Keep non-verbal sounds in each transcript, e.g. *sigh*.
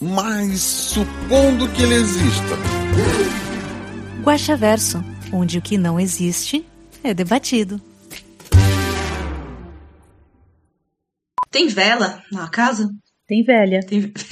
Mas supondo que ele exista. Guaxaverso, onde o que não existe é debatido. Tem vela na casa? Tem velha. Tem. *laughs*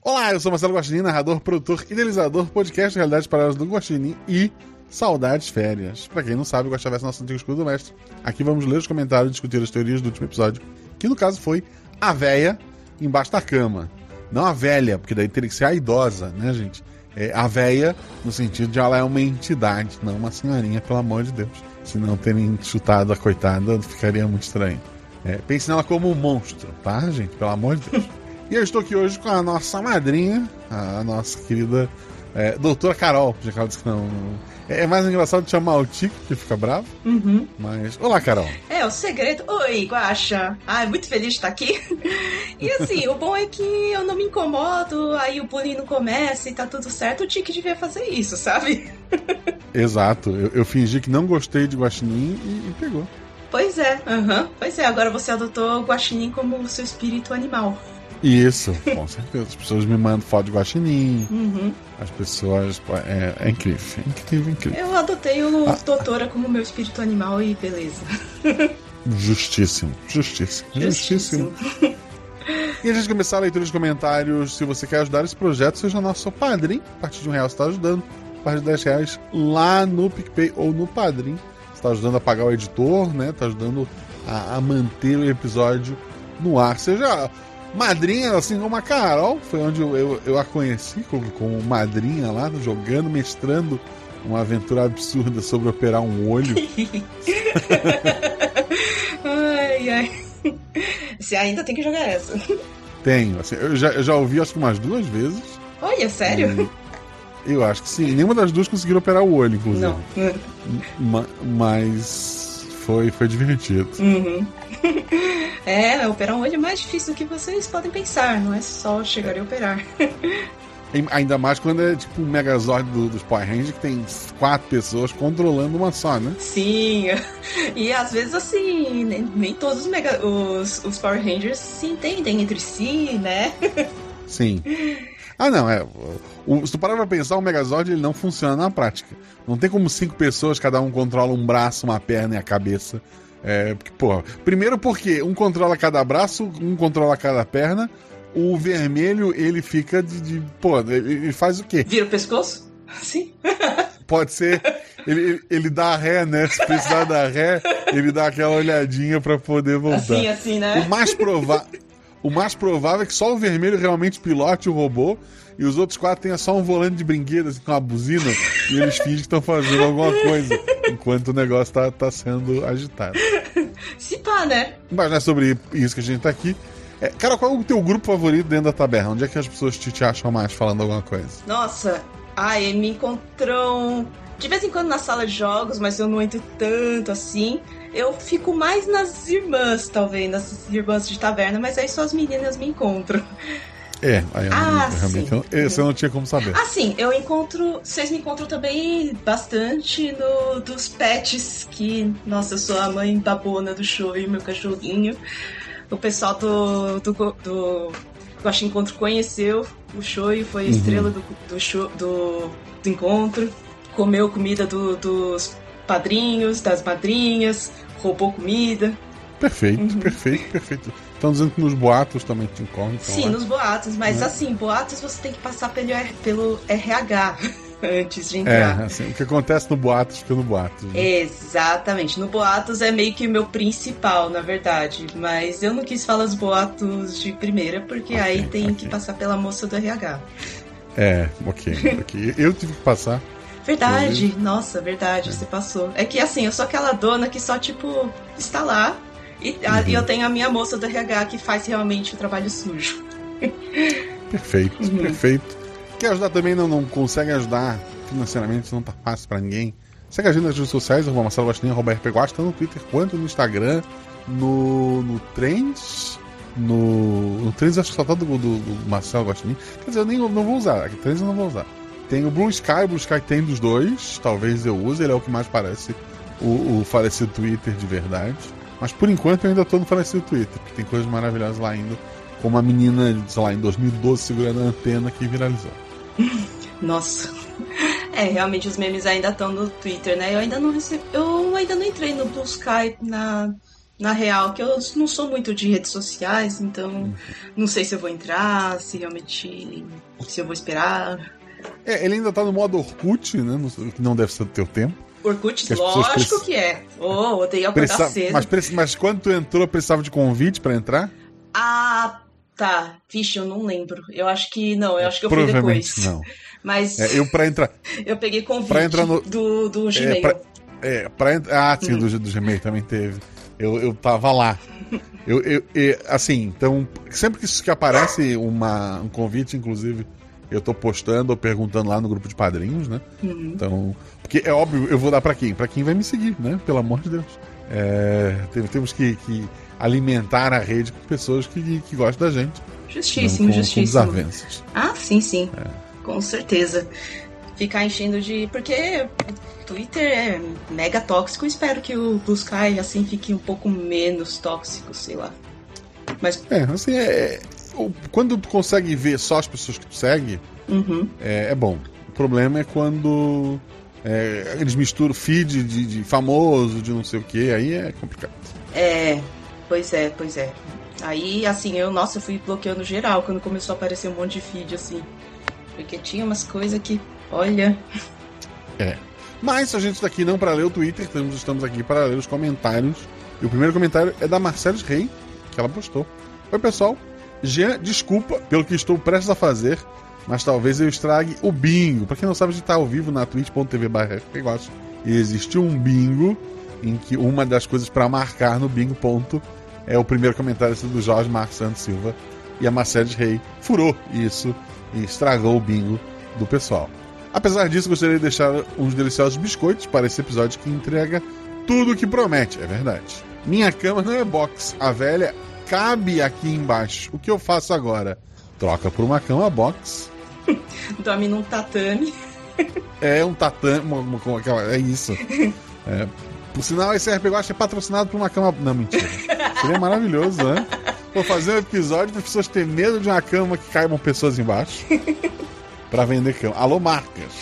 Olá, eu sou Marcelo Guaxinim, narrador, produtor, idealizador, podcast Realidades Paralelas do Guaxinim e Saudades Férias. Pra quem não sabe, Guaxaverso é nosso antigo escudo do mestre. Aqui vamos ler os comentários e discutir as teorias do último episódio, que no caso foi a véia embaixo da cama. Não a velha, porque daí teria que ser a idosa, né, gente? É a véia no sentido de ela é uma entidade, não uma senhorinha, pelo amor de Deus. Se não terem chutado a coitada, ficaria muito estranho. É, pense nela como um monstro, tá, gente? Pelo amor de Deus. *laughs* E eu estou aqui hoje com a nossa madrinha, a nossa querida é, doutora Carol, já que ela disse que não. É é mais engraçado chamar o Tico, que fica bravo. Uhum. Mas. Olá, Carol. É, o segredo. Oi, Guaxa. Ai, muito feliz de estar aqui. *laughs* E assim, o bom é que eu não me incomodo, aí o bullying não começa e tá tudo certo. O Tiki devia fazer isso, sabe? *laughs* Exato. Eu, eu fingi que não gostei de Guaxinim e, e pegou. Pois é, aham. Pois é, agora você adotou o Guaxinim como seu espírito animal. Isso, com certeza. As pessoas me mandam foto de Guaxinim. Uhum. As pessoas. É, é incrível. É incrível, incrível. Eu adotei o Ah. Doutora como meu espírito animal e beleza. Justíssimo. Justíssimo. Justíssimo. E a gente começar a leitura de comentários. Se você quer ajudar esse projeto, seja nosso padrinho. A partir de um real você está ajudando. A partir de 10 reais lá no PicPay ou no Padrim. Você está ajudando a pagar o editor, né? Está ajudando a, a manter o episódio no ar. Seja madrinha, assim como a Carol, foi onde eu, eu, eu a conheci como, como madrinha lá, jogando, mestrando uma aventura absurda sobre operar um olho. *laughs* ai, ai. Você ainda tem que jogar essa. Tenho, assim, eu já, eu já ouvi acho que umas duas vezes. Olha, sério? Eu acho que sim. Nenhuma das duas conseguiram operar o olho, inclusive. Não. Ma- mas foi, foi divertido. Uhum. *laughs* É, operar um olho é mais difícil do que vocês podem pensar, não é só chegar e operar. *laughs* Ainda mais quando é tipo um Megazord do, dos Power Rangers que tem quatro pessoas controlando uma só, né? Sim, *laughs* e às vezes assim, nem, nem todos os, mega, os, os Power Rangers se entendem entre si, né? Sim. Ah, não, é. O, se tu parar pra pensar, o Megazord ele não funciona na prática. Não tem como cinco pessoas, cada um controla um braço, uma perna e a cabeça. É, porque, pô, primeiro porque um controla cada braço, um controla cada perna. O vermelho, ele fica de. de pô, ele, faz o quê? Vira o pescoço? Sim. *laughs* Pode ser. Ele, ele, dá ré, né? Se precisar dar ré, ele dá aquela olhadinha pra poder voltar. Assim, assim, né? O mais, prova o mais provável é que só o vermelho realmente pilote o robô e os outros quatro tenham só um volante de brinquedo assim, com uma buzina e eles fingem que estão fazendo alguma coisa enquanto o negócio tá, tá sendo agitado. Se pá, né? Mas não é sobre isso que a gente tá aqui. É, cara, qual é o teu grupo favorito dentro da taberna? Onde é que as pessoas te, te acham mais falando alguma coisa? Nossa, ai, me encontram de vez em quando na sala de jogos, mas eu não entro tanto assim. Eu fico mais nas irmãs, talvez, nas irmãs de taverna, mas aí só as meninas me encontram. É, aí eu não- Ah, realmente sim. eu, esse eu não tinha como saber. Assim, eu encontro. Vocês me encontram também bastante no dos pets, que, nossa, eu sou a mãe babona do show e meu cachorrinho. O pessoal do. do, do eu acho que encontro conheceu o show e foi a Uhum. estrela do, do, show, do, do encontro. Comeu comida do- dos padrinhos, das madrinhas, roubou comida. Perfeito, Uhum. perfeito, perfeito. Estão dizendo que nos boatos também te encontram. Sim, lá. nos boatos, mas Né? assim, boatos você tem que passar pelo, pelo RH *laughs* antes de É, entrar. assim, o que acontece no boatos fica no boatos. né? Exatamente. No Boatos é meio que o meu principal, na verdade. Mas eu não quis falar os boatos de primeira, porque Ok, aí tem ok. que passar pela moça do RH. É, ok, ok. Eu tive que passar. Verdade, nossa, verdade, você passou. É que assim, eu sou aquela dona que só, tipo, está lá E, a- e eu tenho a minha moça do RH que faz realmente o trabalho sujo. Perfeito, Uhum. perfeito. Quer ajudar também, não, não consegue ajudar financeiramente, não tá fácil pra ninguém. Segue a gente nas redes sociais, arroba Marcelo Guaxinim, arroba RP Guaxa, tanto no Twitter quanto no Instagram, no, no Trends, no, no Trends acho que só tá do, do, do Marcelo Guaxinim. Quer dizer, eu nem não vou usar, aqui Trends eu não vou usar. Tem o Blue Sky, o Blue Sky tem dos dois, talvez eu use, ele é o que mais parece o, o falecido Twitter de verdade. Mas por enquanto eu ainda tô no falecido Twitter, porque tem coisas maravilhosas lá ainda, como a menina, sei lá, em 2012 segurando a antena que viralizou. *laughs* Nossa. É, realmente os memes ainda estão no Twitter, né? Eu ainda não recebi. Eu ainda não entrei no Blue Sky na, na real, que eu não sou muito de redes sociais, então não sei se eu vou entrar, se realmente. se eu vou esperar. É, ele ainda tá no modo Orkut, né? Não, não deve ser do teu tempo. Orkut, Que lógico precis- que é. Oh, odeio acordar Precisa- cedo. mas, preci- mas quando tu entrou, precisava de convite pra entrar? Ah, tá. Vixe, eu não lembro. Eu acho que não, eu acho que eu fui depois. não. *laughs* Mas É, eu pra entrar. *laughs* eu peguei convite pra entrar no- do, do É, Gmail. pra, é, pra entrar. Ah, sim, Hum. do, do Gmail também teve. Eu, eu tava lá. *laughs* Eu, eu, eu- assim, então, sempre que, que aparece uma, um convite, inclusive, eu tô postando ou perguntando lá no grupo de padrinhos, né? Uhum. Então, porque é óbvio, eu vou dar pra quem? Pra quem vai me seguir, né? Pelo amor de Deus. É, tem- temos que, que alimentar a rede com pessoas que, que gostam da gente. Justíssimo, com, justíssimo. Com desavenças. Ah, sim, sim. É. Com certeza. Ficar enchendo de. Porque Twitter é mega tóxico. Espero que o Blue Sky assim fique um pouco menos tóxico, sei lá. Mas. É, assim, é, o- quando tu consegue ver só as pessoas que tu segue, Uhum. é, é bom. O problema é quando é, eles misturam feed de, de famoso, de não sei o que, aí é complicado. É. Pois é, pois é. Aí, assim, eu, nossa, eu fui bloqueando geral quando começou a aparecer um monte de feed, assim. Porque tinha umas coisas que. Olha. É. Mas a gente está aqui não para ler o Twitter, estamos, aqui para ler os comentários. E o primeiro comentário é da Marceles Rei, que ela postou. Oi, pessoal. Jean, desculpa pelo que estou prestes a fazer, mas talvez eu estrague o bingo. Para quem não sabe, a gente está ao vivo na twitch.tv barra. E existe um bingo em que uma das coisas para marcar no bingo ponto é o primeiro comentário do Jorge Marcos Santos Silva. E a Mercedes Rei furou isso e estragou o bingo do pessoal. Apesar disso, gostaria de deixar uns deliciosos biscoitos para esse episódio que entrega tudo o que promete, é verdade. Minha cama não é box, a velha cabe aqui embaixo. O que eu faço agora? Troca por uma cama box. *laughs* Dorme num tatame. É um tatame, uma, uma- é isso. É, por sinal, esse RPG Watch é patrocinado por uma cama. Não, mentira. Seria maravilhoso, né? Vou fazer um episódio para as pessoas terem medo de uma cama que caibam pessoas embaixo. Pra vender cama. Alô, marcas.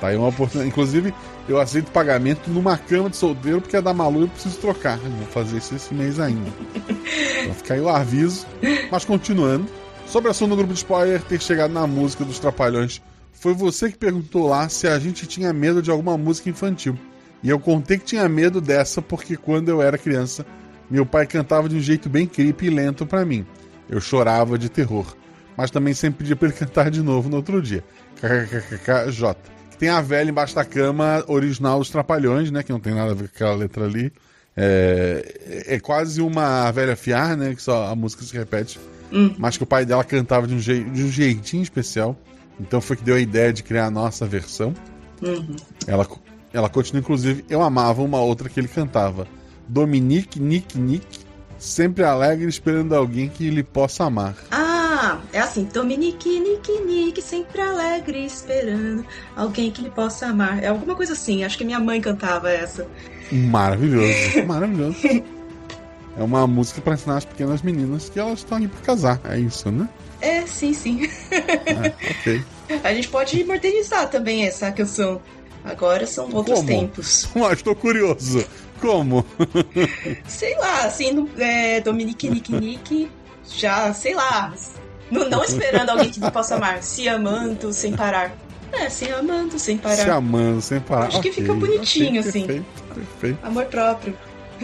Tá aí uma oportunidade. Inclusive, eu aceito pagamento numa cama de solteiro porque é da Malu e eu preciso trocar. Eu Vou fazer isso esse mês ainda. Então fica aí o aviso. Mas continuando. Sobre o assunto do grupo de spoiler ter chegado na música dos Trapalhões, foi você que perguntou lá se a gente tinha medo de alguma música infantil. E eu contei que tinha medo dessa porque quando eu era criança, meu pai cantava de um jeito bem creepy e lento pra mim. Eu chorava de terror. Mas também sempre pedia pra *laughs* ele cantar de novo no outro dia. KKKKJ. Tem a velha embaixo da cama original dos Trapalhões, né? Que não tem nada a ver com aquela letra ali. É, é quase uma velha fiar, né? Que só a música se repete. Hum. Mas que o pai dela cantava de um, de um jeitinho especial. Então foi que deu a ideia de criar a nossa versão. Uhum. Ela, ela continua, inclusive, eu amava uma outra que ele cantava. Dominique, Nick, Nick, sempre alegre esperando alguém que lhe possa amar. Ah, é assim, Dominique, Nick, Nick, sempre alegre, esperando alguém que lhe possa amar. É alguma coisa assim, acho que minha mãe cantava essa. Maravilhoso, maravilhoso. *laughs* É uma música para ensinar as pequenas meninas que elas estão aí para casar. É isso, né? É, sim, sim. Ok. *laughs* A gente pode modernizar também essa canção. Agora são outros Como? tempos. Mas *laughs* estou curioso. Como? *laughs* Sei lá, assim, é, Dominique, Nick, Nick, já, sei lá. Não, não esperando alguém que possa amar. Se amando sem parar. É, se amando sem parar. Se amando sem parar. Acho que Ok, fica bonitinho, ok, assim. Perfeito, perfeito. Amor próprio.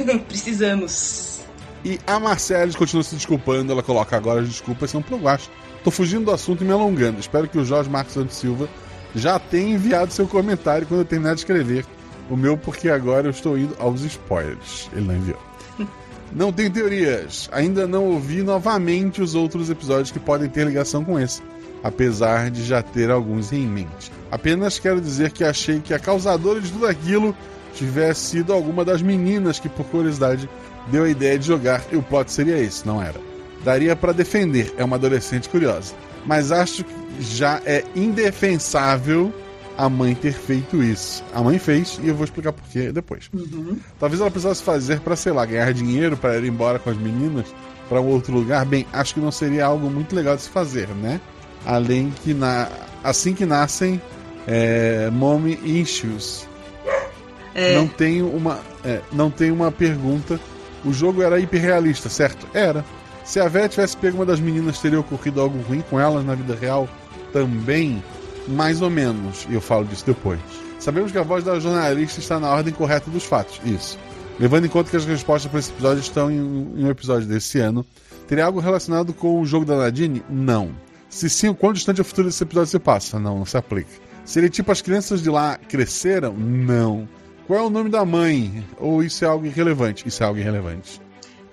*laughs* Precisamos. E a Marcela continua se desculpando. Ela coloca agora as desculpas são pro Guacho. Tô fugindo do assunto e me alongando. Espero que o Jorge Marcos Santos Silva já tenha enviado seu comentário quando eu terminar de escrever o meu, porque agora eu estou indo aos spoilers. Ele não enviou. *laughs* Não tenho teorias. Ainda não ouvi novamente os outros episódios que podem ter ligação com esse, apesar de já ter alguns em mente. Apenas quero dizer que achei que a causadora de tudo aquilo tivesse sido alguma das meninas que, por curiosidade, deu a ideia de jogar e o plot seria esse, não era. Daria para defender, é uma adolescente curiosa. Mas acho que já é indefensável a mãe ter feito isso. A mãe fez e eu vou explicar por quê depois. Uhum. Talvez ela precisasse fazer para, sei lá, ganhar dinheiro para ir embora com as meninas para um outro lugar. Bem, acho que não seria algo muito legal de se fazer, né? Além que na assim que nascem é, mommy issues. É. Não tenho uma é, não tenho uma pergunta. O jogo era hiperrealista, certo? Era. Se a Vera tivesse pego uma das meninas, teria ocorrido algo ruim com elas na vida real também? Mais ou menos. E eu falo disso depois. Sabemos que a voz da jornalista está na ordem correta dos fatos. Isso. Levando em conta que as respostas para esse episódio estão em, em um episódio desse ano, teria algo relacionado com o jogo da Nadine? Não. Se sim, o quão distante o futuro desse episódio se passa? Não, não se aplica. Seria tipo as crianças de lá cresceram? Não. Qual é o nome da mãe? Ou isso é algo irrelevante? Isso é algo irrelevante.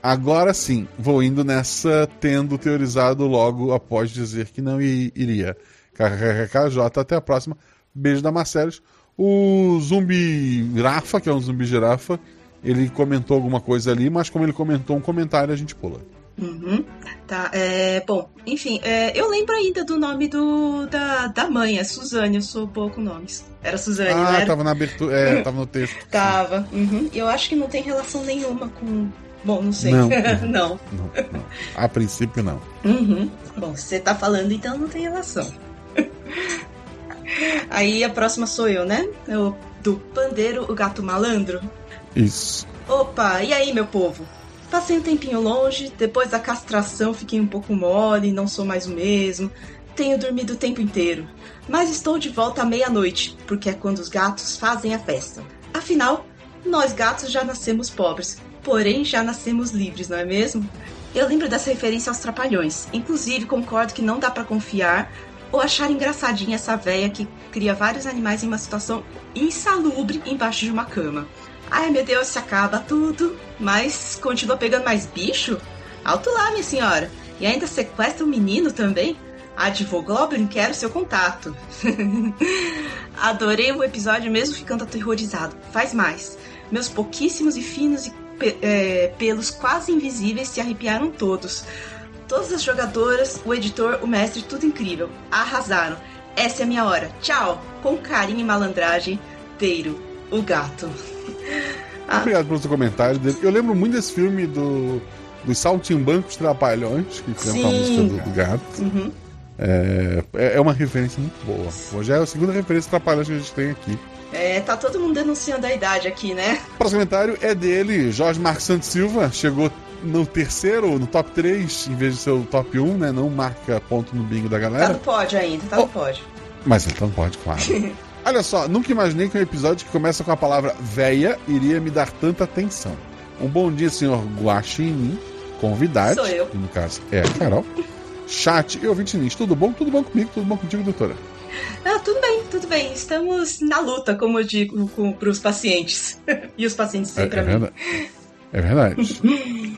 Agora sim, vou indo nessa, tendo teorizado logo após dizer que não iria. KKKJ, até a próxima. Beijo da Marcelos. O zumbi Rafa, que é um zumbi girafa, ele comentou alguma coisa ali, mas como ele comentou um comentário, a gente pula. Uhum. Tá, é, bom, enfim, é, eu lembro ainda do nome do, da, da mãe, é Suzane, eu sou boa com nomes. Era Suzane, Ah, era? tava na abertura. É, *laughs* tava no texto. Tava. Uhum. Eu acho que não tem relação nenhuma com. Bom, não sei. Não. *laughs* não. Não, não. A princípio, não. Uhum. Bom, se você tá falando, então não tem relação. *laughs* Aí a próxima sou eu, né? Eu, do Pandeiro, o Gato Malandro. Isso. Opa, e aí, meu povo? Passei um tempinho longe, depois da castração fiquei um pouco mole, não sou mais o mesmo. Tenho dormido o tempo inteiro. Mas estou de volta à meia-noite, porque é quando os gatos fazem a festa. Afinal, nós gatos já nascemos pobres, porém já nascemos livres, não é mesmo? Eu lembro dessa referência aos trapalhões. Inclusive, concordo que não dá pra confiar ou achar engraçadinha essa véia que cria vários animais em uma situação insalubre embaixo de uma cama. Ai meu Deus, se acaba tudo. Mas continua pegando mais bicho? Alto lá, minha senhora. E ainda sequestra um menino também? Advogoblin, quero seu contato. *laughs* Adorei o episódio mesmo ficando aterrorizado. Faz mais. Meus pouquíssimos e finos e é, pelos quase invisíveis se arrepiaram todos. Todas as jogadoras, o editor, o mestre, tudo incrível. Arrasaram. Essa é a minha hora. Tchau. Com carinho e malandragem, Teiro, o gato. *laughs* Ah. Obrigado pelo seu comentário. dele. Eu lembro muito desse filme do, dos Saltimbancos Trapalhões, que canta a música do, do gato. Uhum. É, é uma referência muito boa. Hoje é a segunda referência Trapalhões que a gente tem aqui. É, tá todo mundo denunciando a idade aqui, né? O próximo comentário é dele, Jorge Marcos Santos Silva. Chegou no terceiro, no top 3, em vez de ser o top 1, né? Não marca ponto no bingo da Tá galera. no pódio ainda, tá no pódio. Mas então pode, claro. *laughs* Olha só, nunca imaginei que um episódio que começa com a palavra véia iria me dar tanta atenção. Um bom dia, senhor Guaxinim, convidado. Sou eu. que no caso é a Carol. Chat e ouvinte Nins, tudo bom? Tudo bom comigo? Tudo bom contigo, doutora? Ah, tudo bem, tudo bem. Estamos na luta, como eu digo com, pros pacientes. *laughs* e os pacientes É, sempre é mim. verdade. É verdade. *laughs*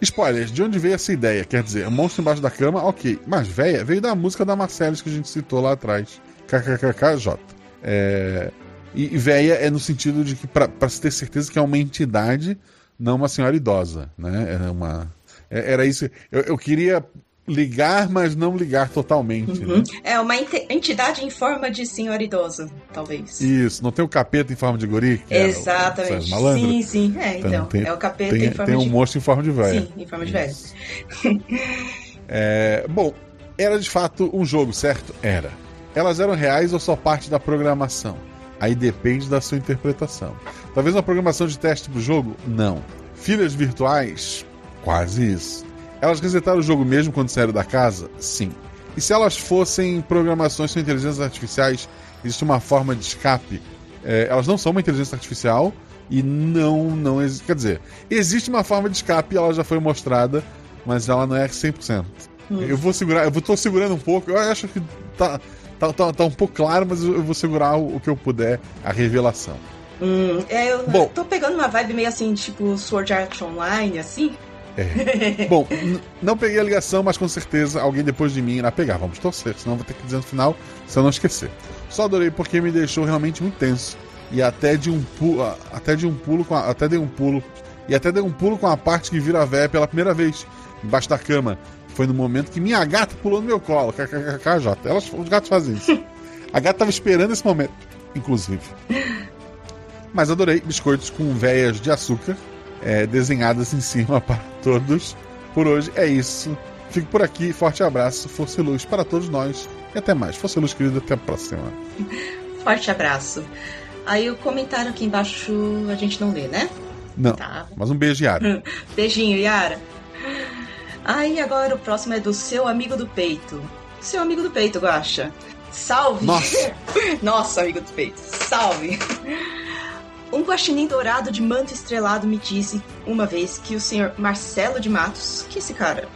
Spoilers, de onde veio essa ideia? Quer dizer, monstro embaixo da cama, ok. Mas véia veio da música da Marcellus que a gente citou lá atrás. KKKKJ. É... E e véia é no sentido de que, pra, pra se ter certeza que é uma entidade, não uma senhora idosa, né? É uma... é- Era isso. Eu, eu queria ligar, mas não ligar totalmente, Uhum. né? É uma entidade em forma de senhora idosa, talvez. Isso, não tem o capeta em forma de guri? era o Exatamente. Sérgio Malandro? Sim, sim. É, então. tem- é o capeta Tem, em forma tem um de. monstro em forma de véia. Sim, em forma de velho. É, bom, era de fato um jogo, certo? Era. Elas eram reais ou só parte da programação? Aí depende da sua interpretação. Talvez uma programação de teste pro jogo? Não. Filhas virtuais? Quase isso. Elas resetaram o jogo mesmo quando saíram da casa? Sim. E se elas fossem programações com inteligências artificiais, existe uma forma de escape? É, elas não são uma inteligência artificial e não, não existe. Quer dizer, existe uma forma de escape e ela já foi mostrada, mas ela não é 100%. Eu vou segurar, eu vou- tô segurando um pouco, eu acho que tá, tá, tá, tá um pouco claro, mas eu vou segurar o, o que eu puder, a revelação. Hum, é, eu Bom. tô pegando uma vibe meio assim, tipo Sword Art Online, assim. Bom, n- não peguei a ligação, mas com certeza alguém depois de mim irá pegar. Vamos torcer, senão vou ter que dizer no final se eu não esquecer. Só adorei porque me deixou realmente muito tenso. E até de um pulo. Até de um pulo com a, Até dei um pulo. E até dei um pulo com a parte que vira a véia pela primeira vez, embaixo da cama. Foi no momento que minha gata pulou no meu colo. KKKJ. Elas, os gatos fazem isso. A gata tava esperando esse momento, inclusive. Mas adorei biscoitos com veias de açúcar é, desenhadas em cima *laughs* para todos. Por hoje é isso. Fico por aqui, forte abraço, força e luz para todos nós. E até mais. Força e luz, querido, até a próxima. *laughs* Forte abraço. Aí o comentário aqui embaixo a gente não lê, né? Não, Tá. mas um beijo, Yara. *laughs* Beijinho, Yara. Aí agora o próximo é do seu amigo do peito. Seu amigo do peito, Guaxa. Salve! Nossa. *laughs* Nossa, amigo do peito. Salve! Um guaxinim dourado de manto estrelado me disse uma vez que o senhor Marcelo de Matos, que esse cara,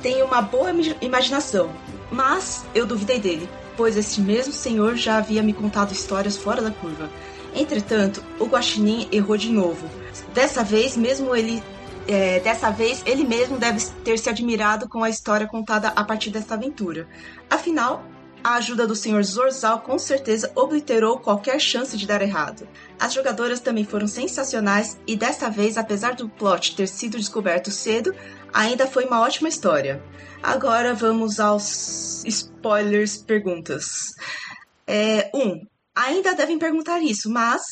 tem uma boa imaginação, mas eu duvidei dele, pois esse mesmo senhor já havia me contado histórias fora da curva. Entretanto, o guaxinim errou de novo. Dessa vez, mesmo ele é, dessa vez, ele mesmo deve ter se admirado com a história contada a partir desta aventura. Afinal, a ajuda do Sr. Zorzal com certeza obliterou qualquer chance de dar errado. As jogadoras também foram sensacionais e dessa vez, apesar do plot ter sido descoberto cedo, ainda foi uma ótima história. Agora vamos aos spoilers perguntas. É, um, ainda devem perguntar isso, mas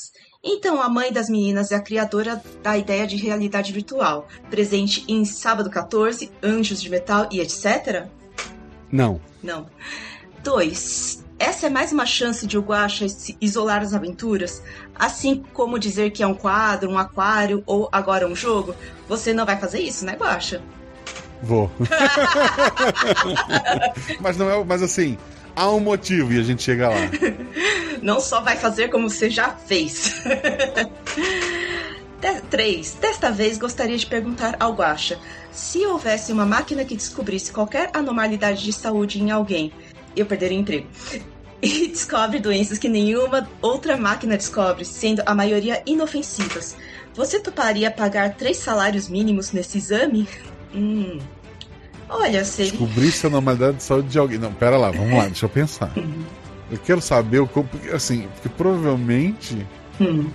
então a mãe das meninas é a criadora da ideia de realidade virtual, presente em Sábado 14, Anjos de Metal e etc? Não. Não. 2. Essa é mais uma chance de o Guaxa se isolar as aventuras? Assim como dizer que é um quadro, um aquário ou agora um jogo? Você não vai fazer isso, né, Guaxa? Vou. *laughs* mas não é. Mas assim, há um motivo e a gente chega lá. *laughs* Não só vai fazer como você já fez. *laughs* 3. Desta vez gostaria de perguntar ao Guaxa: se houvesse uma máquina que descobrisse qualquer anormalidade de saúde em alguém, eu perderia o emprego. *laughs* E descobre doenças que nenhuma outra máquina descobre, sendo a maioria inofensivas. Você toparia pagar três salários mínimos nesse exame? Hum. Olha, seria. Descobrisse a normalidade de saúde de alguém. Não, pera lá, vamos lá, deixa eu pensar. *laughs* Eu quero saber o como. Assim, porque provavelmente. Hum.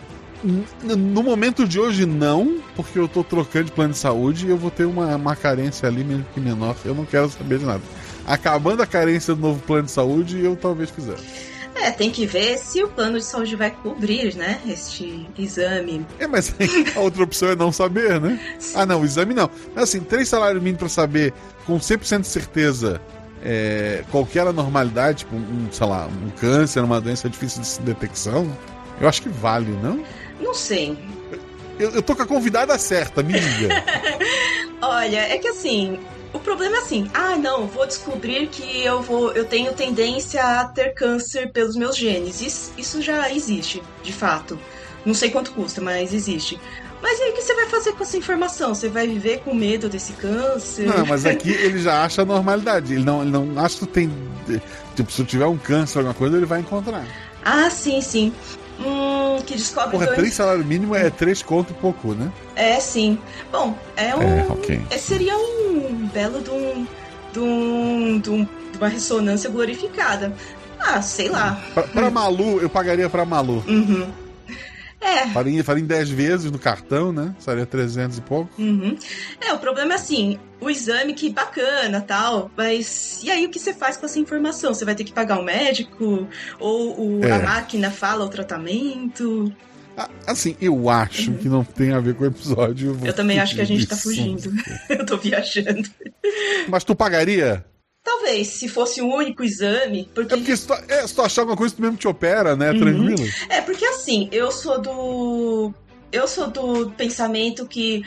No momento de hoje, não, porque eu tô trocando de plano de saúde e eu vou ter uma, uma carência ali, mesmo que menor. Eu não quero saber de nada. Acabando a carência do novo plano de saúde, eu talvez fizesse. É, tem que ver se o plano de saúde vai cobrir, né? Este exame. É, mas *laughs* a outra opção é não saber, né? Ah, não, o exame não. Mas assim, três salários mínimos pra saber com 100% de certeza é, qualquer anormalidade, tipo um, sei lá, um câncer, uma doença difícil de detecção, eu acho que vale, não? Não sei. Eu, eu tô com a convidada certa, me diga. *laughs* Olha, é que assim, o problema é assim, ah, não, vou descobrir que eu vou, eu tenho tendência a ter câncer pelos meus genes. Isso, isso já existe, de fato. Não sei quanto custa, mas existe. Mas aí o que você vai fazer com essa informação? Você vai viver com medo desse câncer? Não, mas aqui ele já acha a normalidade. Ele não, ele não acha que tem. Tipo, se tiver um câncer, alguma coisa, ele vai encontrar. Ah, sim, sim. Hum, que descobre Porra, doença- três salários mínimo é três conto e pouco, né? É, sim. Bom, é um. É, ok. é- seria um belo de um. de um. de, um- de uma ressonância glorificada. Ah, sei lá. Pra, pra Malu, eu pagaria pra Malu. Uhum. É. Faria, faria em 10 vezes no cartão, né? Seria 300 e pouco. Uhum. É, o problema é assim, o exame que bacana tal, mas e aí o que você faz com essa informação? Você vai ter que pagar um médico? Ou o- É. a máquina fala o tratamento? Ah, Assim, eu acho que não tem a ver com o episódio. vou Eu também acho que a gente tá fugir fugindo. *laughs* Eu tô viajando. Mas tu pagaria? Talvez, se fosse um único exame, porque É porque se tu, é, se tu achar alguma coisa, tu mesmo te opera, né? Uhum. Tranquilo. É, porque assim, eu sou do. Eu sou do pensamento que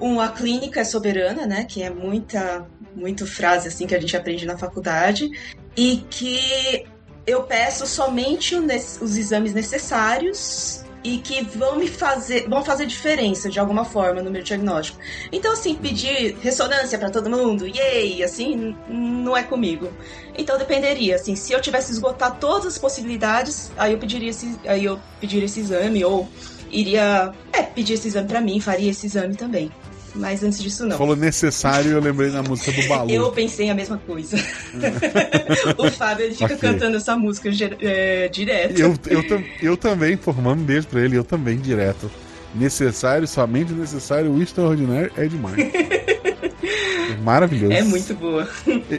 uma clínica é soberana, né? Que é muita, muito frase assim que a gente aprende na faculdade. E que eu peço somente o os exames necessários e que vão me fazer, vão fazer diferença de alguma forma no meu diagnóstico. Então, assim, pedir ressonância para todo mundo, yay, assim, não é comigo. Então dependeria, assim, se eu tivesse esgotado todas as possibilidades, aí eu pediria esse, aí eu pediria esse exame ou iria, é, pedir esse exame para mim, faria esse exame também. Mas antes disso, não. Falou necessário, eu lembrei da música do Balu. Eu pensei a mesma coisa. *laughs* o Fábio, ele fica Ok. cantando essa música é, direto. Eu, eu, eu também, formando um beijo pra ele, eu também, direto. Necessário, somente necessário, o extraordinário é demais. *laughs* Maravilhoso. É muito boa.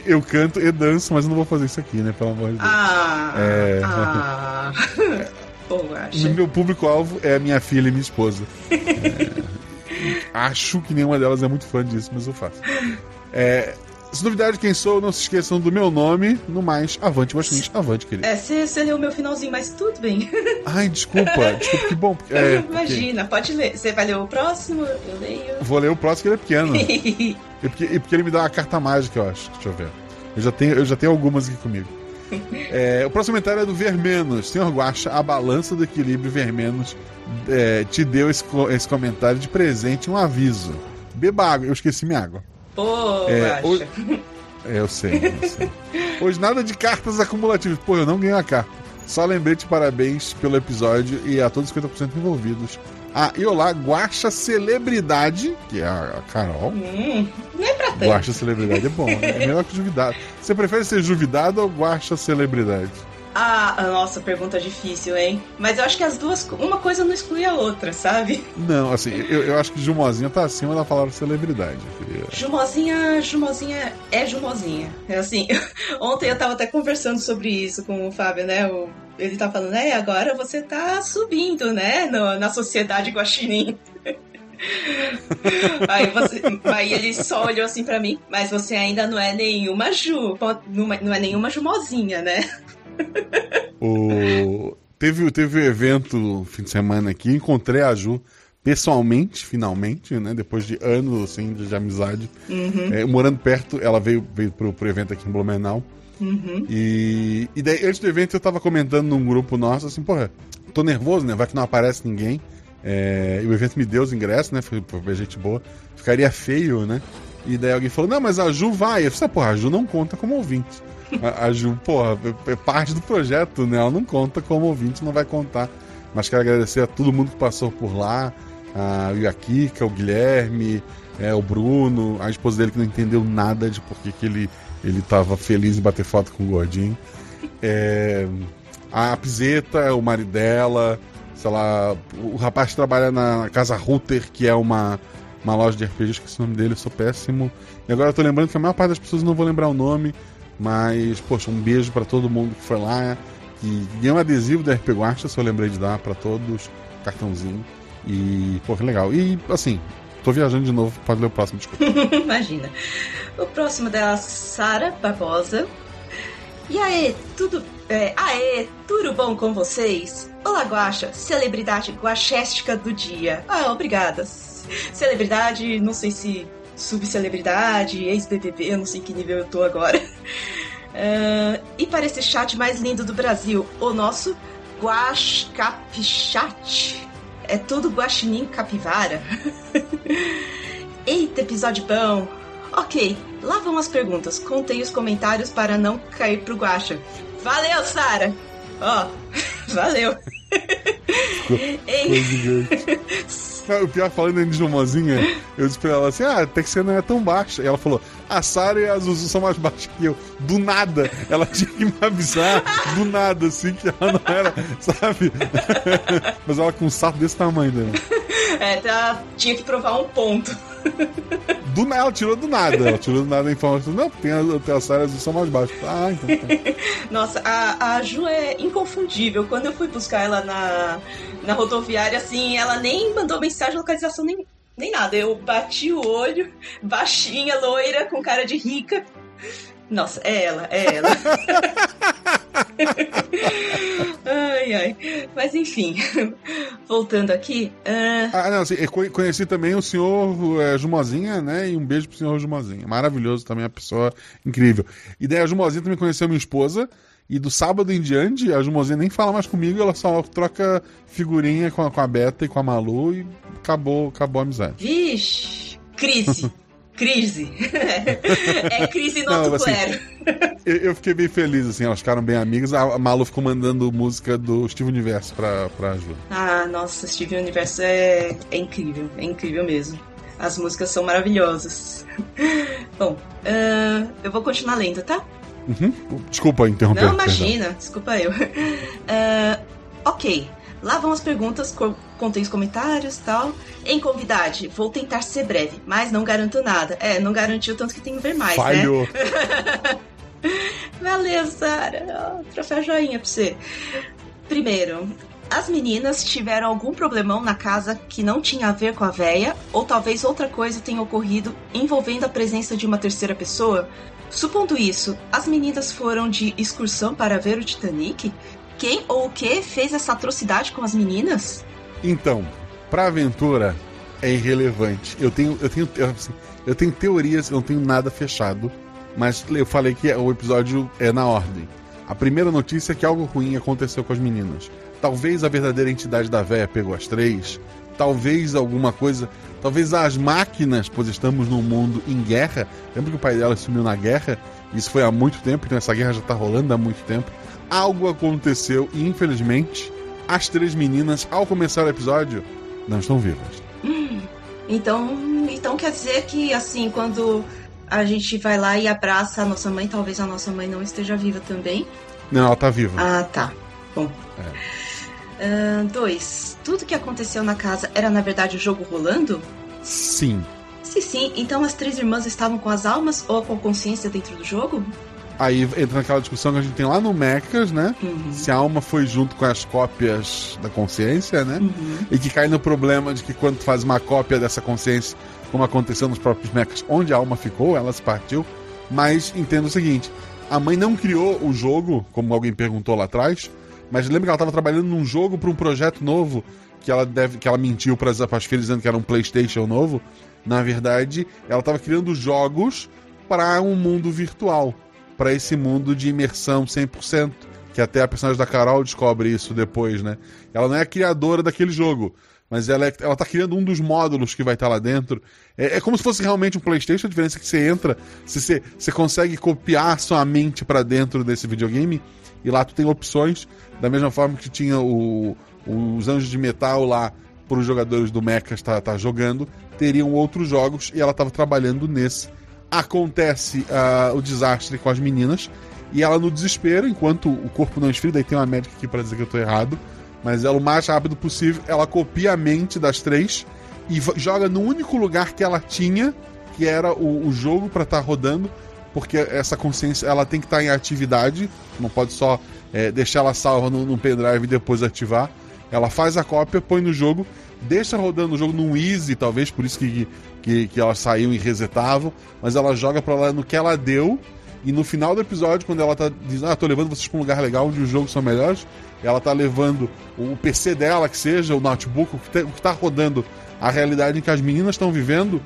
Eu canto e danço, mas eu não vou fazer isso aqui, né? Pelo amor de Deus. Ah, É. ah. *laughs* O meu público-alvo é a minha filha e minha esposa. É, acho que nenhuma delas é muito fã disso, mas eu faço. É, se duvidar de quem sou, não se esqueçam do meu nome. No mais, avante, Washington, avante, querido. É, você leu o meu finalzinho, mas tudo bem. *laughs* Ai, desculpa, desculpa, que bom. É, porque- Imagina, pode ler. Você vai ler o próximo? Eu leio. Vou ler o próximo que ele é pequeno. *laughs* E porque, e porque ele me dá uma carta mágica, eu acho. Deixa eu ver. Eu já tenho, eu já tenho algumas aqui comigo. É, o próximo comentário é do Vermenos. Senhor Guaxa, a balança do equilíbrio Vermenos é, te deu esse, esse comentário de presente, um aviso. Beba água. Eu esqueci minha água. Pô, É, o- É, eu sei, eu sei. Hoje nada de cartas acumulativas. Pô, eu não ganhei a carta. Só lembrete parabéns pelo episódio e a todos os 50% envolvidos. Ah, e olá, Guaxa Celebridade, que é a a Carol. Hum, não é pra tanto. Guaxa celebridade é bom, né? É melhor que juvidado. Você prefere ser juvidado ou guaxa celebridade? Ah, ah, nossa, pergunta difícil, hein? Mas eu acho que as duas, uma coisa não exclui a outra, sabe? Não, assim, eu, eu acho que Jumozinha tá acima da palavra celebridade. queria- Jumozinha, Jumozinha é Jumozinha. É assim, *laughs* ontem eu tava até conversando sobre isso com o Fábio, né? O- ele tá falando, é, agora você tá subindo, né? no- na sociedade guaxinim. *laughs* aí, você, aí ele só olhou assim pra mim, mas você ainda não é nenhuma Ju, não é não é nenhuma Jumozinha, né? O... Teve, teve um evento fim de semana aqui, encontrei a Ju pessoalmente, finalmente, né? Depois de anos assim, de, de amizade. Uhum, É, morando perto, ela veio, veio pro, pro evento aqui em Blumenau. uhum. E, e daí, antes do evento, eu tava comentando num grupo nosso assim, porra, tô nervoso, né? Vai que não aparece ninguém. É, e o evento me deu os ingressos, né? Foi, foi gente boa. Ficaria feio, né? E daí alguém falou, não, mas a Ju vai. Eu falei, "Ah, porra, a Ju não conta como ouvinte. A, a Ju, porra, é, é parte do projeto, né? Ela não conta como ouvinte, não vai contar. Mas quero agradecer a todo mundo que passou por lá. A Yakika, o Guilherme, é, o Bruno, a esposa dele que não entendeu nada de por que que ele, ele tava feliz em bater foto com o gordinho. É, a Pizeta, o marido dela, sei lá, o rapaz que trabalha na Casa Router, que é uma, uma loja de RPG, esqueci o nome dele, eu sou péssimo. E agora eu tô lembrando que a maior parte das pessoas não vou lembrar o nome, mas, poxa, um beijo pra todo mundo que foi lá. E ganhei um adesivo da RP Guacha, se eu lembrei de dar pra todos, cartãozinho. E, pô, que legal. E, assim, tô viajando de novo, pode ler o próximo, desculpa. *laughs* Imagina. O próximo é a Sara Barbosa. E aí, tudo. É, aê, tudo bom com vocês? Olá, Guaxa, celebridade guachéstica do dia. Ah, obrigada. Celebridade, não sei se subcelebridade, ex-BBB, eu não sei que nível eu tô agora. Ah, *laughs* e para esse chat mais lindo do Brasil, o nosso Guaxcapichat. É tudo guaxinim capivara. *laughs* Eita, episódio bom! Ok, lá vão as perguntas. Contei os comentários para não cair pro guacha. Valeu, Sara! Ó, valeu! Ei, o pior, falando em Jumozinha, eu disse pra ela assim: ah, até que você não é tão baixa. E ela falou: a Sarah e a Zuzu são mais baixas que eu. Do nada. Ela *laughs* tinha que me avisar, do nada, assim, que ela não era, sabe? *laughs* Mas ela com um saco desse tamanho, né? é, tá, tinha que provar um ponto. Do nada, ela tirou do nada. Ela tirou do nada a informação. Não, tem tem a Sarah e a Zuzu são mais baixas. Ah, então tá. *laughs* Nossa, a, a Ju é inconfundível. Quando eu fui buscar ela na, na rodoviária, assim, ela nem mandou mensagem, localização, nem, nem nada. Eu bati o olho, baixinha, loira, com cara de rica. Nossa, é ela, é ela. *laughs* ai, ai. Mas enfim, voltando aqui. ah, Ah, não, assim, conheci também o senhor é, Jumozinha, né? E um beijo pro senhor Jumozinha. Maravilhoso também, a pessoa incrível. E daí a Jumozinha também conheceu minha esposa. E do sábado em diante, a Jumozinha nem fala mais comigo, ela só troca figurinha com a, com a Beta e com a Malu e acabou, acabou a amizade. Vixe, crise. *laughs* crise. *laughs* é crise no Não, assim. Eu, eu fiquei bem feliz, assim, elas ficaram bem amigas. A Malu ficou mandando música do Steve Universo pra, pra Ju. Ah, nossa, Steven Universo é, é incrível, é incrível mesmo. As músicas são maravilhosas. *laughs* Bom, ah, eu vou continuar lendo, tá? Uhum. Desculpa interromper. Não, perdão. imagina, desculpa eu. *laughs* Ah, ok, lá vão as perguntas, co- contém os comentários tal. Em convidade, vou tentar ser breve, mas não garanto nada. É, não garantiu tanto que tem que ver mais, né? Falhou. *laughs* Valeu, Sara. Troféu joinha pra você. Primeiro, as meninas tiveram algum problemão na casa que não tinha a ver com a véia, ou talvez outra coisa tenha ocorrido envolvendo a presença de uma terceira pessoa? Supondo isso, as meninas foram de excursão para ver o Titanic? Quem ou o que fez essa atrocidade com as meninas? Então, pra aventura é irrelevante. Eu tenho, eu tenho, eu, assim, eu tenho teorias, eu não tenho nada fechado, mas eu falei que o episódio é na ordem. A primeira notícia é que algo ruim aconteceu com as meninas. Talvez a verdadeira entidade da véia pegou as três. Talvez alguma coisa. Talvez as máquinas, pois estamos num mundo em guerra. Lembra que o pai dela sumiu na guerra? Isso foi há muito tempo, então essa guerra já tá rolando há muito tempo. Algo aconteceu e, infelizmente, as três meninas, ao começar o episódio, não estão vivas. Então, então quer dizer que assim, quando a gente vai lá e abraça a nossa mãe, talvez a nossa mãe não esteja viva também. Não, ela tá viva. Ah, tá. Bom. Ah, dois. Tudo que aconteceu na casa era na verdade o jogo rolando? Sim. Se sim, então as três irmãs estavam com as almas ou com a consciência dentro do jogo? Aí entra naquela discussão que a gente tem lá no Mechas, né? Uhum. Se a alma foi junto com as cópias da consciência, né? Uhum. E que cai no problema de que quando tu faz uma cópia dessa consciência, como aconteceu nos próprios Mechas, onde a alma ficou, ela se partiu. Mas entenda o seguinte: a mãe não criou o jogo, como alguém perguntou lá atrás, mas lembra que ela estava trabalhando num jogo para um projeto novo que ela deve que ela mentiu para as filhas dizendo que era um PlayStation novo. Na verdade, ela estava criando jogos para um mundo virtual, para esse mundo de imersão 100%, que até a personagem da Carol descobre isso depois, né? Ela não é a criadora daquele jogo, mas ela, é, ela tá criando um dos módulos que vai estar lá dentro. É, é como se fosse realmente um PlayStation, a diferença é que você entra, você, você, consegue copiar sua mente para dentro desse videogame e lá tu tem opções, da mesma forma que tinha o, os Anjos de Metal lá para os jogadores do Mecha estar tá, jogando, teriam outros jogos e ela estava trabalhando nesse. Acontece ah, o desastre com as meninas e ela no desespero, enquanto o corpo não esfria, daí tem uma médica aqui para dizer que eu tô errado, mas ela o mais rápido possível, ela copia a mente das três e joga no único lugar que ela tinha, que era o, o jogo para estar rodando, porque essa consciência ela tem que estar em atividade, não pode só é, deixar ela salva no, no pendrive e depois ativar. Ela faz a cópia, põe no jogo, deixa rodando o jogo num easy, talvez, por isso que, que, que elas saíam e resetavam, mas ela joga pra lá no que ela deu, e no final do episódio, quando ela tá dizendo, ah, tô levando vocês pra um lugar legal onde os jogos são melhores, ela tá levando o PC dela, que seja, o notebook, o que, tá- o que tá rodando a realidade em que as meninas estão vivendo,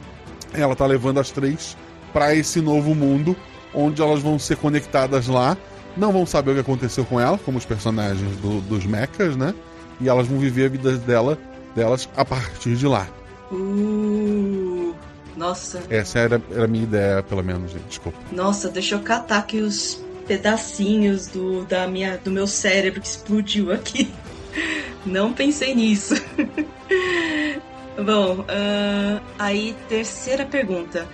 ela tá levando as três para esse novo mundo, onde elas vão ser conectadas lá, não vão saber o que aconteceu com ela, como os personagens do- dos mechas, né? E elas vão viver a vida dela, delas a partir de lá. Uh, nossa, Essa era, era a minha ideia, pelo menos, gente. Desculpa. nossa, deixa eu catar aqui os pedacinhos do, da minha, do meu cérebro que explodiu aqui. *laughs* Não pensei nisso. *laughs* Bom, ah, aí terceira pergunta.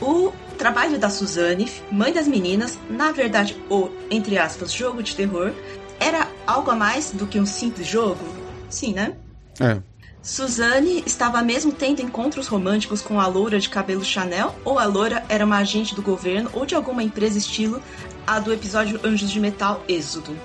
O trabalho da Suzane, mãe das meninas, na verdade, o, entre aspas, jogo de terror, era algo a mais do que um simples jogo? Sim, né? É. Suzane estava mesmo tendo encontros românticos com a loura de cabelo Chanel? Ou a loura era uma agente do governo ou de alguma empresa estilo a do episódio Anjos de Metal Êxodo?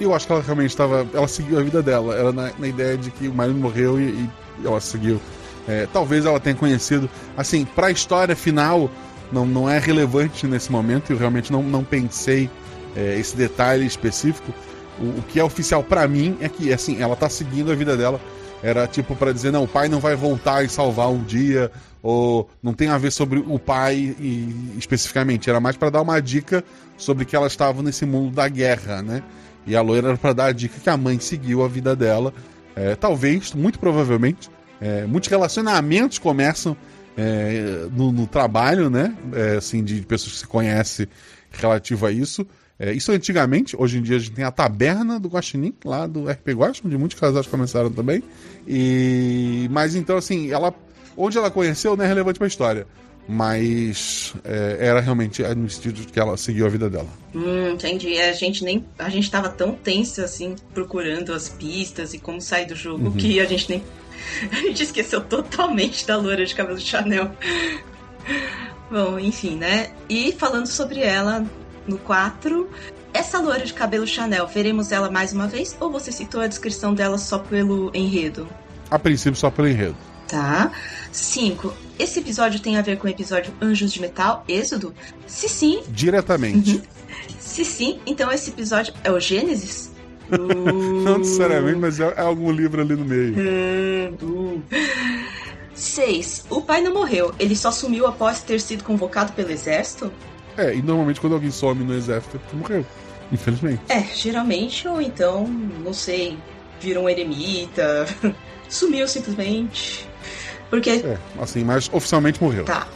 Eu acho que ela realmente estava. Ela seguiu a vida dela. Era na, na ideia de que o marido morreu e, e ela seguiu. É, talvez ela tenha conhecido. Assim, pra história final, não, não é relevante nesse momento. Eu realmente não, não pensei é, esse detalhe específico. O, o que é oficial pra mim é que, assim, ela tá seguindo a vida dela. Era tipo pra dizer, não, o pai não vai voltar e salvar um dia, ou não tem a ver sobre o pai e, especificamente, era mais para dar uma dica sobre que elas estavam nesse mundo da guerra, né? E a loira era para dar a dica que a mãe seguiu a vida dela. É, talvez, muito provavelmente, é, muitos relacionamentos começam é, no, no, trabalho, né? É, assim, de pessoas que se conhecem relativo a isso. É, isso antigamente, hoje em dia a gente tem a taberna do Guaxinim, lá do RP Guaxinim, onde muitos casais começaram também. E Mas então, assim, ela onde ela conheceu não é relevante para a história. Mas é, era realmente no sentido que ela seguiu a vida dela. Hum, entendi. A gente nem. A gente tava tão tenso assim, procurando as pistas e como sair do jogo, uhum. que a gente nem. *laughs* A gente esqueceu totalmente da loira de cabelo de Chanel. Bom, enfim, né? E falando sobre ela no 4, essa loira de cabelo Chanel, veremos ela mais uma vez ou você citou a descrição dela só pelo enredo? A princípio, só pelo enredo. Tá. 5. Esse episódio tem a ver com o episódio Anjos de Metal, Êxodo? Se sim. Diretamente. Uhum. *laughs* Se sim, então esse episódio é o Gênesis? *laughs* Não necessariamente, mas é, é, algum livro ali no meio. 6. Uh. O pai não morreu, ele só sumiu após ter sido convocado pelo exército? É, e normalmente quando alguém some no exército é porque morreu. Infelizmente. É, geralmente, ou então, não sei, virou um eremita, *laughs* sumiu simplesmente. Porque. É, assim, mas oficialmente morreu. Tá.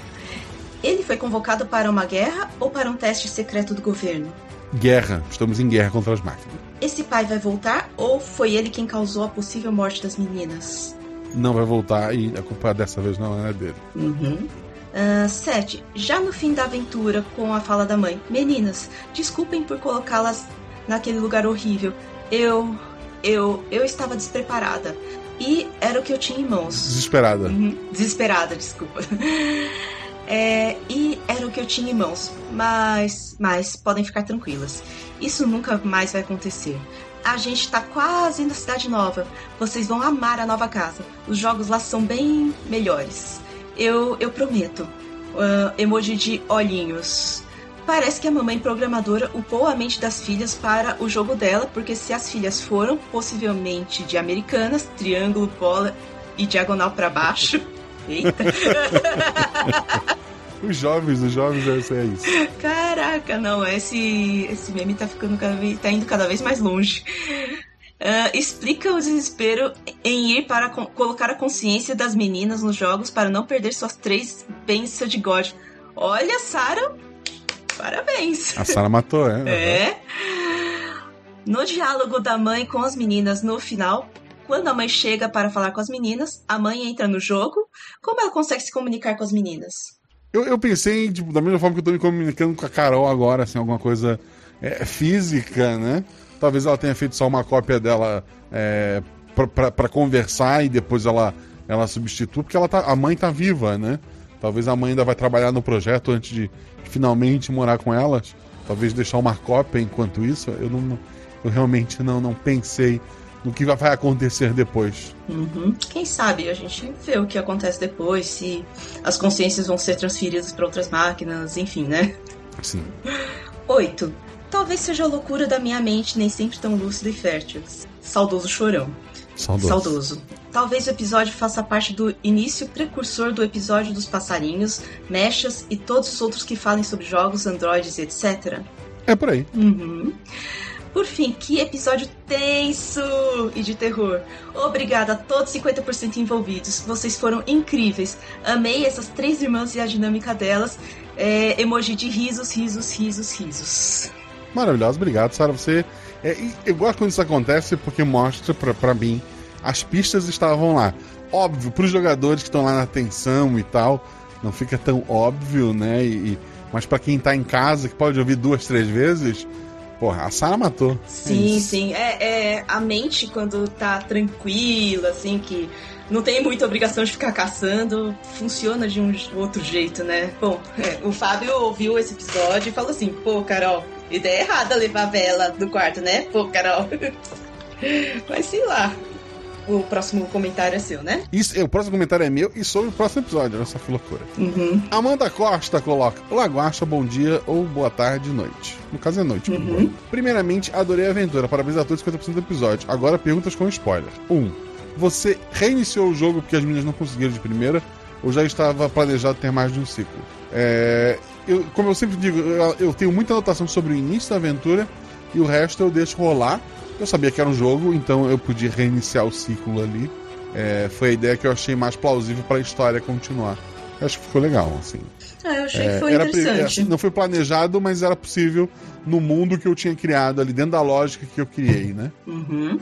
Ele foi convocado para uma guerra ou para um teste secreto do governo? Guerra. Estamos em guerra contra as máquinas. Esse pai vai voltar ou foi ele quem causou a possível morte das meninas? Não vai voltar e a culpa dessa vez não é dele. Uhum. Uh, sete. Já no fim da aventura, com a fala da mãe: Meninas, desculpem por colocá-las naquele lugar horrível. Eu. Eu. Eu estava despreparada. E era o que eu tinha em mãos. Desesperada. Uhum. Desesperada, desculpa. *laughs* É, e era o que eu tinha em mãos. Mas, mas podem ficar tranquilas. Isso nunca mais vai acontecer. A gente tá quase na cidade nova. Vocês vão amar a nova casa. Os jogos lá são bem melhores. Eu, eu prometo. Uh, emoji de olhinhos. Parece que a mamãe programadora upou a mente das filhas para o jogo dela, porque se as filhas foram possivelmente de americanas, triângulo, bola e diagonal para baixo. *laughs* Eita! *laughs* os jovens, os jovens é, é isso. Caraca, não, esse, esse meme tá ficando cada vez, tá indo cada vez mais longe. Uh, explica o desespero em ir para colocar a consciência das meninas nos jogos para não perder suas três bênçãos de God. Olha, Sarah, Parabéns. A Sara matou, *laughs* é? É. No diálogo da mãe com as meninas no final, quando a mãe chega para falar com as meninas, a mãe entra no jogo. Como ela consegue se comunicar com as meninas? Eu, eu pensei, tipo, da mesma forma que eu tô me comunicando com a Carol agora, assim, alguma coisa é, física, né? Talvez ela tenha feito só uma cópia dela é, para conversar e depois ela, ela substitui, porque ela tá, a mãe tá viva, né? Talvez a mãe ainda vai trabalhar no projeto antes de finalmente morar com elas. Talvez deixar uma cópia enquanto isso. Eu, não, eu realmente não, não pensei no que vai acontecer depois. Uhum. Quem sabe a gente vê o que acontece depois, se as consciências vão ser transferidas para outras máquinas, enfim, né? Sim. Oito. Talvez seja a loucura da minha mente nem sempre tão lúcida e fértil. Saudoso chorão. Saudoso. Saudoso. Talvez o episódio faça parte do início precursor do episódio dos passarinhos, mechas e todos os outros que falem sobre jogos, androides, etc. É por aí. Uhum. Por fim, que episódio tenso e de terror. Obrigada a todos 50% envolvidos. Vocês foram incríveis. Amei essas três irmãs e a dinâmica delas. É, emoji de risos, risos, risos, risos. Maravilhoso, obrigado, Sara. Você é, eu gosto quando isso acontece porque mostra para mim as pistas estavam lá. Óbvio, para os jogadores que estão lá na tensão e tal, não fica tão óbvio, né? E, mas para quem tá em casa, que pode ouvir duas, três vezes, porra, a Sara matou. Sim, é sim. É, é, a mente, quando tá tranquila, assim, que não tem muita obrigação de ficar caçando, funciona de um outro jeito, né? Bom, é, o Fábio ouviu esse episódio e falou assim: pô, Carol, Ideia errada levar a vela no quarto, né? Pô, Carol. *laughs* Mas sei lá. O próximo comentário é seu, né? Isso, o próximo comentário é meu e sobre o próximo episódio, essa loucura. Uhum. Amanda Costa coloca: Olá, Guaxa, bom dia ou boa tarde, noite. No caso é noite. Uhum. Primeiramente, adorei a aventura. Parabéns a todos 50% do episódio. Agora, perguntas com spoiler. 1. Um, você reiniciou o jogo porque as meninas não conseguiram de primeira ou já estava planejado ter mais de um ciclo? É, eu, como eu sempre digo, eu, eu tenho muita anotação sobre o início da aventura e o resto eu deixo rolar. Eu sabia que era um jogo, então eu podia reiniciar o ciclo ali. É, foi a ideia que eu achei mais plausível para a história continuar. Eu acho que ficou legal, assim. Ah, eu achei que É, foi era pre- interessante. assim, não foi planejado, mas era possível no mundo que eu tinha criado ali, dentro da lógica que eu criei, né? Uhum.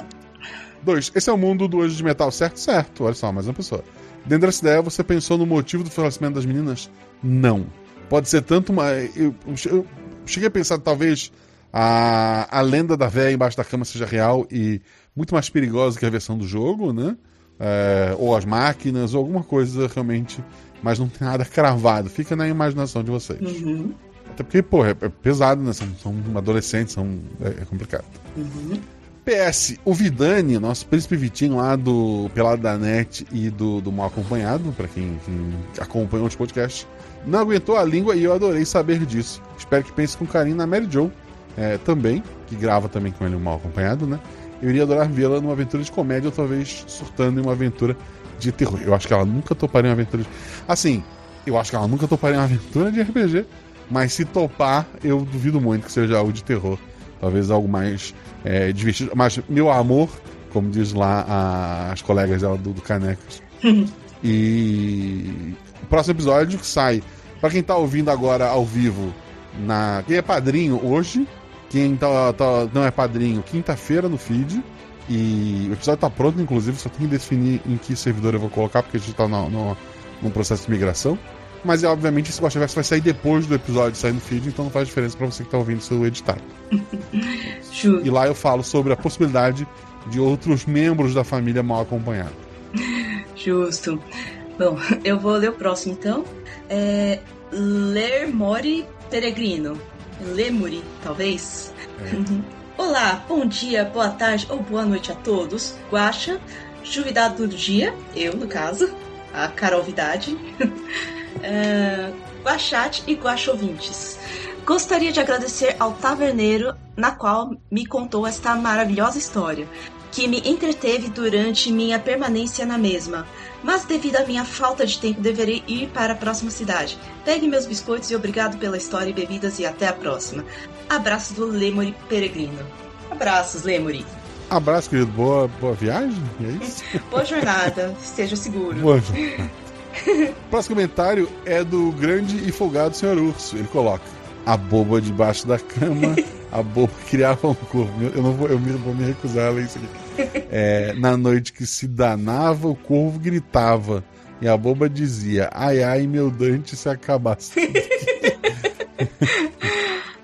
Dois, esse é o mundo do Hoje de Metal, certo? Certo, olha só, mais uma pessoa. Dentro dessa ideia, você pensou no motivo do falecimento das meninas? Não. Pode ser tanto uma. Eu, eu cheguei a pensar, talvez, a, a lenda da véia embaixo da cama seja real e muito mais perigosa que a versão do jogo, né? É, ou as máquinas, ou alguma coisa realmente. Mas não tem nada cravado. Fica na imaginação de vocês. Uhum. Até porque, pô, é, é pesado, né? São, são adolescentes, são, é, é complicado. Uhum. PS, o Vidani, nosso príncipe Vitinho lá do Pelado da Net e do, do Mal Acompanhado, pra quem, quem acompanhou os podcasts, não aguentou a língua e eu adorei saber disso. Espero que pense com carinho na Mary Jo é, também, que grava também com ele Mal Acompanhado, né? Eu iria adorar vê-la numa aventura de comédia ou talvez surtando em uma aventura de terror. Eu acho que ela nunca toparia uma aventura de... Assim, eu acho que ela nunca toparia uma aventura de RPG, mas se topar, eu duvido muito que seja algo de terror. Talvez algo mais é, divertido. Mas meu amor, como diz lá a- as colegas dela do, do Canecas. *laughs* e o próximo episódio sai. Pra quem tá ouvindo agora ao vivo, na quem é padrinho hoje, quem tá, tá- não é padrinho, quinta-feira no feed. E o episódio tá pronto, inclusive, só tem que definir em que servidor eu vou colocar, porque a gente tá no, no, num processo de migração. Mas é obviamente esse Guaxaverso vai sair depois do episódio sair no feed, então não faz diferença pra você que tá ouvindo seu editado. *laughs* E lá eu falo sobre a possibilidade de outros membros da família mal acompanhados. Justo. Bom, *laughs* eu vou ler o próximo então. É Ler Mori Peregrino. Lemuri, talvez. Olá, bom dia, boa tarde ou boa noite a todos. Guaxa, Juvidado do dia, eu no caso, a Carol Vidade. *laughs* é, Guaxate e Guaxovintes. Gostaria de agradecer ao taverneiro na qual me contou esta maravilhosa história, que me entreteve durante minha permanência na mesma. Mas devido à minha falta de tempo, deverei ir para a próxima cidade. Pegue meus biscoitos e obrigado pela história e bebidas e até a próxima. Abraço do Lemuri Peregrino. Abraços, Lemuri. Abraço, querido. Boa, boa viagem. É isso. *laughs* Boa jornada. Esteja seguro. Boa jornada. O próximo comentário é do grande e folgado Sr. Urso. Ele coloca: A boba debaixo da cama, a boba criava um corvo. Eu não vou, eu me- vou me recusar a ler isso aqui. É, na noite que se danava, o corvo gritava. E a boba dizia: Ai, ai, meu Dante se acabasse. *laughs*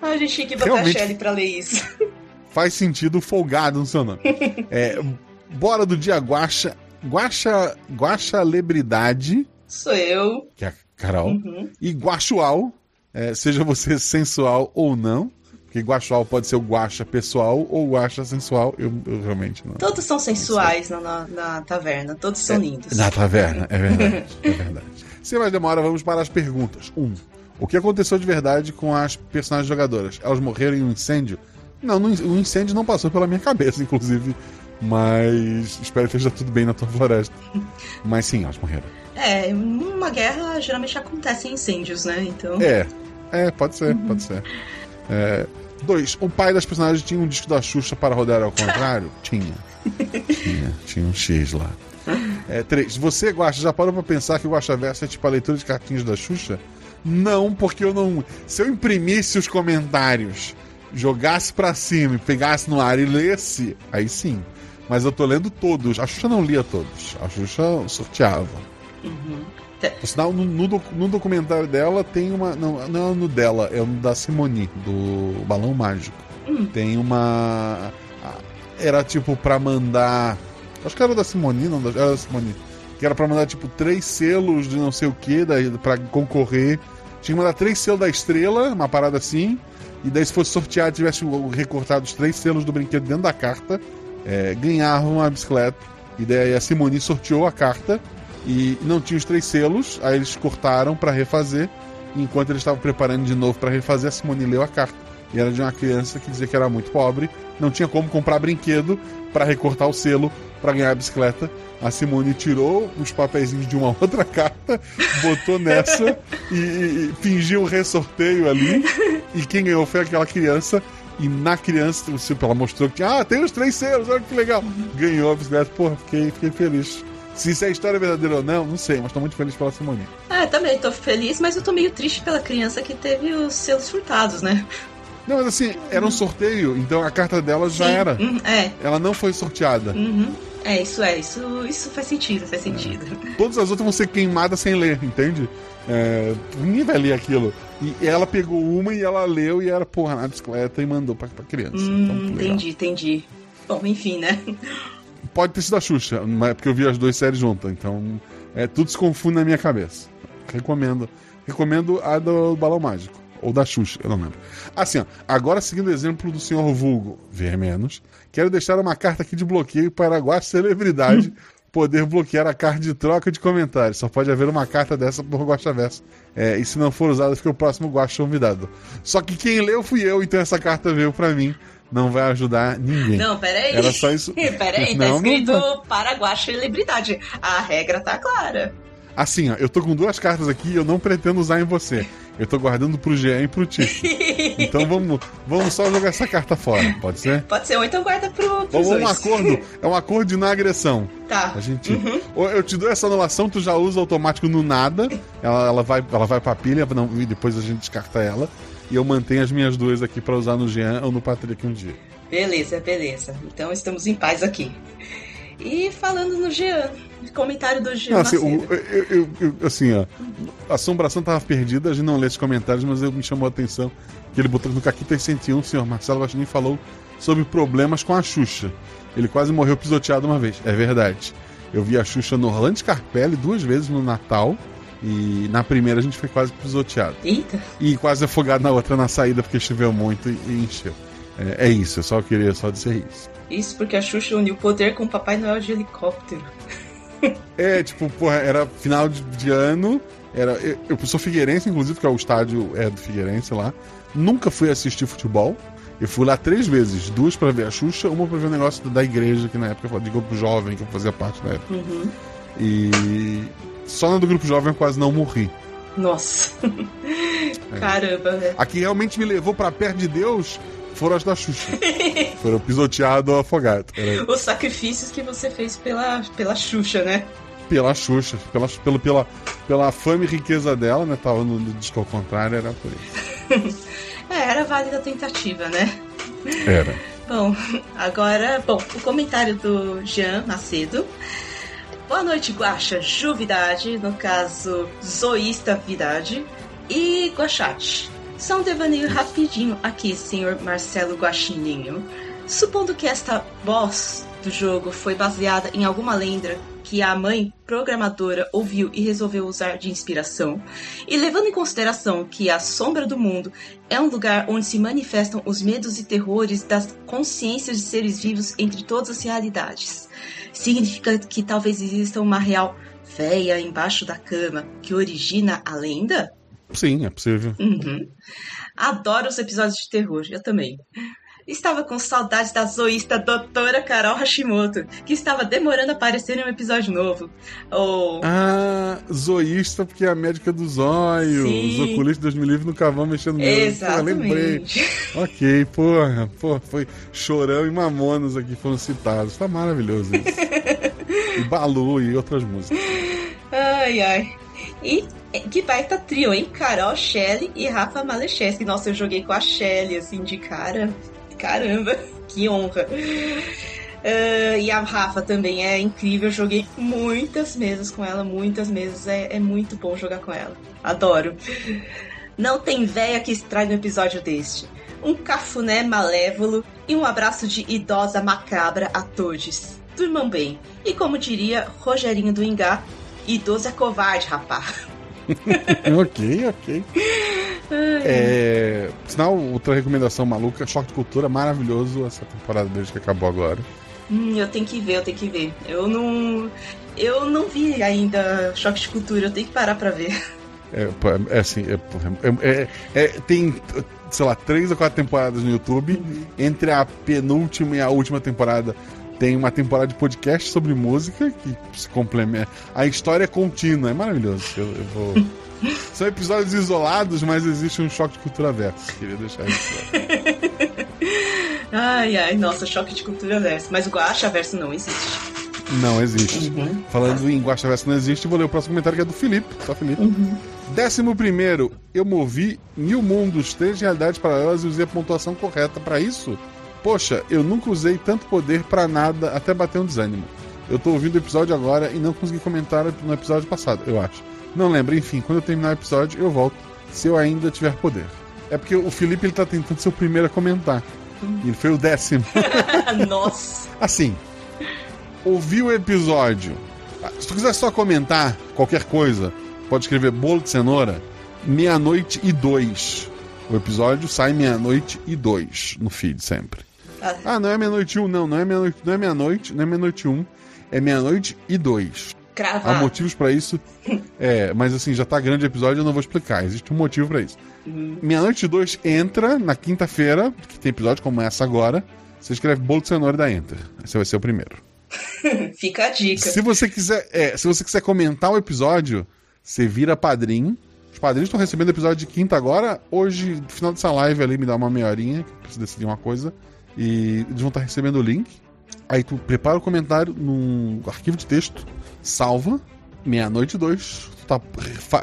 A gente tinha que botar Realmente- a Shelly pra ler isso. Faz sentido folgado no seu nome. É, bora do dia Guaxa. Guaxa, Guaxa Lebridade, Sou eu. que é a Carol. Uhum. E guaxual, é, seja você sensual ou não. Porque guaxual pode ser o guaxa pessoal ou guaxa sensual. Eu, eu realmente não. Todos são sensuais na, na, na taverna. Todos são lindos. Na taverna, é verdade. é verdade. *laughs* Sem mais demora, vamos para as perguntas. Um, o que aconteceu de verdade com as personagens jogadoras? Elas morreram em um incêndio? Não, o incêndio não passou pela minha cabeça, inclusive. Mas espero que esteja tudo bem na tua floresta. *laughs* Mas sim, elas morreram. É, uma guerra geralmente acontece em incêndios, né? Então. É, é, pode ser, pode ser. *laughs* É, dois, o pai das personagens tinha um disco da Xuxa para rodar ao contrário? *laughs* tinha. Tinha, tinha um X lá. É, três, você, Guaxa, já parou pra pensar que o Guaxa Verso é tipo a leitura de cartinhas da Xuxa? Não, porque eu não. Se eu imprimisse os comentários, jogasse pra cima e pegasse no ar e lesse, aí sim. Mas eu tô lendo todos. A Xuxa não lia todos. A Xuxa sorteava. Uhum. Por sinal, no, no no documentário dela tem uma. Não, não é no dela, é no da Simone, do Balão Mágico. Hum. Tem uma. Era tipo pra mandar. Acho que era da Simone, não, da- era da Simone. Que era pra mandar tipo três selos de não sei o que, pra concorrer. Tinha que mandar três selos da estrela, uma parada assim. E daí, se fosse sorteado, tivesse recortado os três selos do brinquedo dentro da carta, é, ganhava uma bicicleta. E daí a Simone sorteou a carta e não tinha os três selos, aí eles cortaram pra refazer. Enquanto eles estavam preparando de novo pra refazer, a Simone leu a carta. E era de uma criança que dizia que era muito pobre, não tinha como comprar brinquedo pra recortar o selo, pra ganhar a bicicleta. A Simone tirou os papeizinhos de uma *laughs* outra carta, botou nessa e, e, fingiu um ressorteio ali. E quem ganhou foi aquela criança. E na criança, ela mostrou que, ah, tem os três selos, olha que legal. Ganhou a bicicleta, porra, fiquei, fiquei feliz. Se isso é história verdadeira ou não, não sei, mas tô muito feliz pela Simone. Ah, eu também tô feliz, mas eu tô meio triste pela criança que teve os selos furtados, né? Não, mas assim, era um sorteio, então a carta dela já Sim, era. uhum, é. Ela não foi sorteada. Uhum. É, isso é, isso, isso faz sentido, faz sentido. Todas as outras vão ser queimadas sem ler, entende? É, ninguém vai ler aquilo. E ela pegou uma e ela leu e era, porra, na bicicleta e mandou pra, pra criança. então, Hum, legal. entendi, entendi. Bom, enfim, né? Pode ter sido a Xuxa, mas é porque eu vi as duas séries juntas, então é, tudo se confunde na minha cabeça. Recomendo. Recomendo a do Balão Mágico. Ou da Xuxa, eu não lembro. Assim, ó, agora seguindo o exemplo do senhor Vulgo, ver menos, quero deixar uma carta aqui de bloqueio para a Celebridade *laughs* poder bloquear a carta de troca de comentários. Só pode haver uma carta dessa por Guaxa Verso. É, e se não for usada, fica o próximo Guaxa convidado. Só que quem leu fui eu, então essa carta veio pra mim. Não vai ajudar ninguém. Não, peraí. Era só isso. *laughs* peraí, tá Não, não escrito vai. Paraguai celebridade. A regra tá clara. Assim, ó, eu tô com duas cartas aqui e eu não pretendo usar em você. Eu tô guardando pro Jean e pro Tico. *laughs* Então vamos, vamos só jogar essa carta fora, pode ser? Pode ser, ou então guarda pro, pros Ou um acordo. *laughs* É um acordo de não agressão. Tá. A gente. Ou eu te dou essa anulação, tu já usa automático no nada. Ela, ela, vai, ela vai pra pilha não, e depois a gente descarta ela. E eu mantenho as minhas duas aqui pra usar no Jean ou no Patrick um dia. Beleza, beleza. Então estamos em paz aqui. E falando no Jean, comentário do Jean Não, assim, o- eu, eu- eu- assim, ó, a assombração tava perdida, a gente não lê esses comentários, mas eu, me chamou a atenção que ele botou no Caquita 101, o senhor Marcelo Guaxinim falou sobre problemas com a Xuxa. Ele quase morreu pisoteado uma vez, é verdade. Eu vi a Xuxa no Orlando Scarpelli duas vezes no Natal, e na primeira a gente foi quase pisoteado. Eita. E quase afogado na outra na saída, porque choveu muito e, e encheu. É, é isso, eu só queria só dizer isso. Isso porque a Xuxa uniu poder com o Papai Noel de helicóptero. É, tipo, porra, era final de, de ano. Era, eu, eu sou figueirense, inclusive, porque é o estádio é do Figueirense lá. Nunca fui assistir futebol. Eu fui lá três vezes, duas pra ver a Xuxa, uma pra ver o negócio da igreja, que na época de grupo jovem, que eu fazia parte da época. Uhum. E só na do grupo jovem eu quase não morri. Nossa. *laughs* É. Caramba, velho. A que realmente me levou pra perto de Deus foram as da Xuxa. *laughs* foram pisoteado ou afogado. Era Os sacrifícios que você fez pela, pela Xuxa, né? pela Xuxa, pela, pelo, pela, pela fama e riqueza dela, né? Tava no, no disco ao contrário, era por isso. *laughs* É, era válida a tentativa, né? Era. Bom, agora, bom, o comentário do Jean Macedo. Boa noite, Guaxa Juvidade, no caso, Zoísta Vidade, e Guaxate. Só um devaneio rapidinho aqui, senhor Marcelo Guaxininho. Supondo que esta boss do jogo foi baseada em alguma lenda que a mãe programadora ouviu e resolveu usar de inspiração, e levando em consideração que a Sombra do Mundo é um lugar onde se manifestam os medos e terrores das consciências de seres vivos entre todas as realidades, significa que talvez exista uma real véia embaixo da cama que origina a lenda? Sim, é possível. Uhum. Adoro os episódios de terror, eu também. Estava com saudades da zoísta doutora Carol Hashimoto, que estava demorando a aparecer em um episódio novo. Ou. Ah, zoísta, porque é a médica dos olhos. Os oculistas me livre nunca vão mexendo no. Exatamente. Porra, lembrei. ok, porra, porra, foi Chorão e Mamonas aqui foram citados. Tá maravilhoso isso. *laughs* e Balu e outras músicas. Ai, ai. E que baita trio, hein? Carol, Shelly e Rafa Malecheski. Nossa, eu joguei com a Shelly, assim, de cara. Caramba, que honra. Ah, e a Rafa também é incrível. Joguei muitas mesas com ela, muitas mesas. É, é muito bom jogar com ela. Adoro. Não tem véia que estrague um episódio deste. Um cafuné malévolo e um abraço de idosa macabra a todos. Durmam bem. E como diria Rogerinho do Ingá, idoso é covarde, rapá. *laughs* ok, ok. É, sinal, outra recomendação maluca, Choque de Cultura, maravilhoso essa temporada deles que acabou agora. Hum, eu tenho que ver, eu tenho que ver. Eu não. Eu não vi ainda Choque de Cultura, eu tenho que parar pra ver. *laughs* É, pô, é assim, é, é- é- é- tem, sei lá, três ou quatro temporadas no YouTube. Entre a penúltima e a última temporada Tem uma temporada de podcast sobre música que se complementa. A história é contínua, é maravilhoso. Eu, eu vou. *laughs* São episódios isolados, mas existe um choque de cultura versa. Queria deixar isso. *laughs* Ai, ai, nossa, choque de cultura verso. Mas o Guacha verso não existe. Não existe. Uhum. Falando em Guaxa Verso não existe, vou ler o próximo comentário que é do Felipe. Só Felipe. Décimo primeiro, eu movi mil mundos, três realidades paralelas e usei a pontuação correta pra isso? Poxa, eu nunca usei tanto poder pra nada até bater um desânimo. Eu tô ouvindo o episódio agora e não consegui comentar no episódio passado, eu acho. Não lembro, enfim, quando eu terminar o episódio, eu volto, se eu ainda tiver poder. É porque o Felipe ele tá tentando ser o primeiro a comentar. E ele foi o décimo. *laughs* Nossa. Assim, ouvi o episódio. Se tu quiser só comentar qualquer coisa, pode escrever bolo de cenoura, meia-noite e dois. O episódio sai meia-noite e dois no feed sempre. Ah, não é meia-noite um, não, não é meia-noite, não é meia-noite, não é meia-noite um, é meia-noite e dois. Há Cravar. motivos pra isso. É, mas assim, já tá grande o episódio, eu não vou explicar. Existe um motivo pra isso. Meia-noite e dois entra na quinta-feira, que tem episódio como essa agora. Você escreve bolo de cenoura e dá enter. Esse vai ser o primeiro. *laughs* Fica a dica. Se você quiser, é, se você quiser comentar o episódio, você vira padrinho. Os padrinhos estão recebendo o episódio de quinta agora. Hoje, no final dessa live ali, me dá uma meia horinha, que eu preciso decidir uma coisa. E eles vão estar recebendo o link. Aí tu prepara o comentário num arquivo de texto, salva, meia-noite dois, tu tá,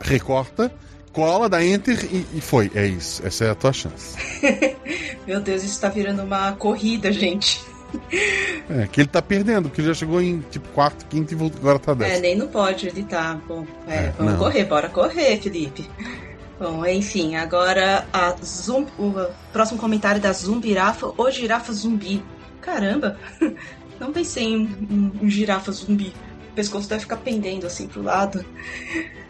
recorta, cola, dá enter e, e foi. É isso. Essa é a tua chance. *laughs* Meu Deus, isso tá virando uma corrida, gente. É, que ele tá perdendo, porque ele já chegou em tipo quarto, quinto e agora tá É, décimo. nem no pódio ele tá. Bom, é, É, vamos não. correr, bora correr, Felipe. Bom, enfim, agora a zum, o próximo comentário da Zumbirafa ou Girafa Zumbi. Caramba, *laughs* não pensei em um, um girafa zumbi. O pescoço deve ficar pendendo assim pro lado.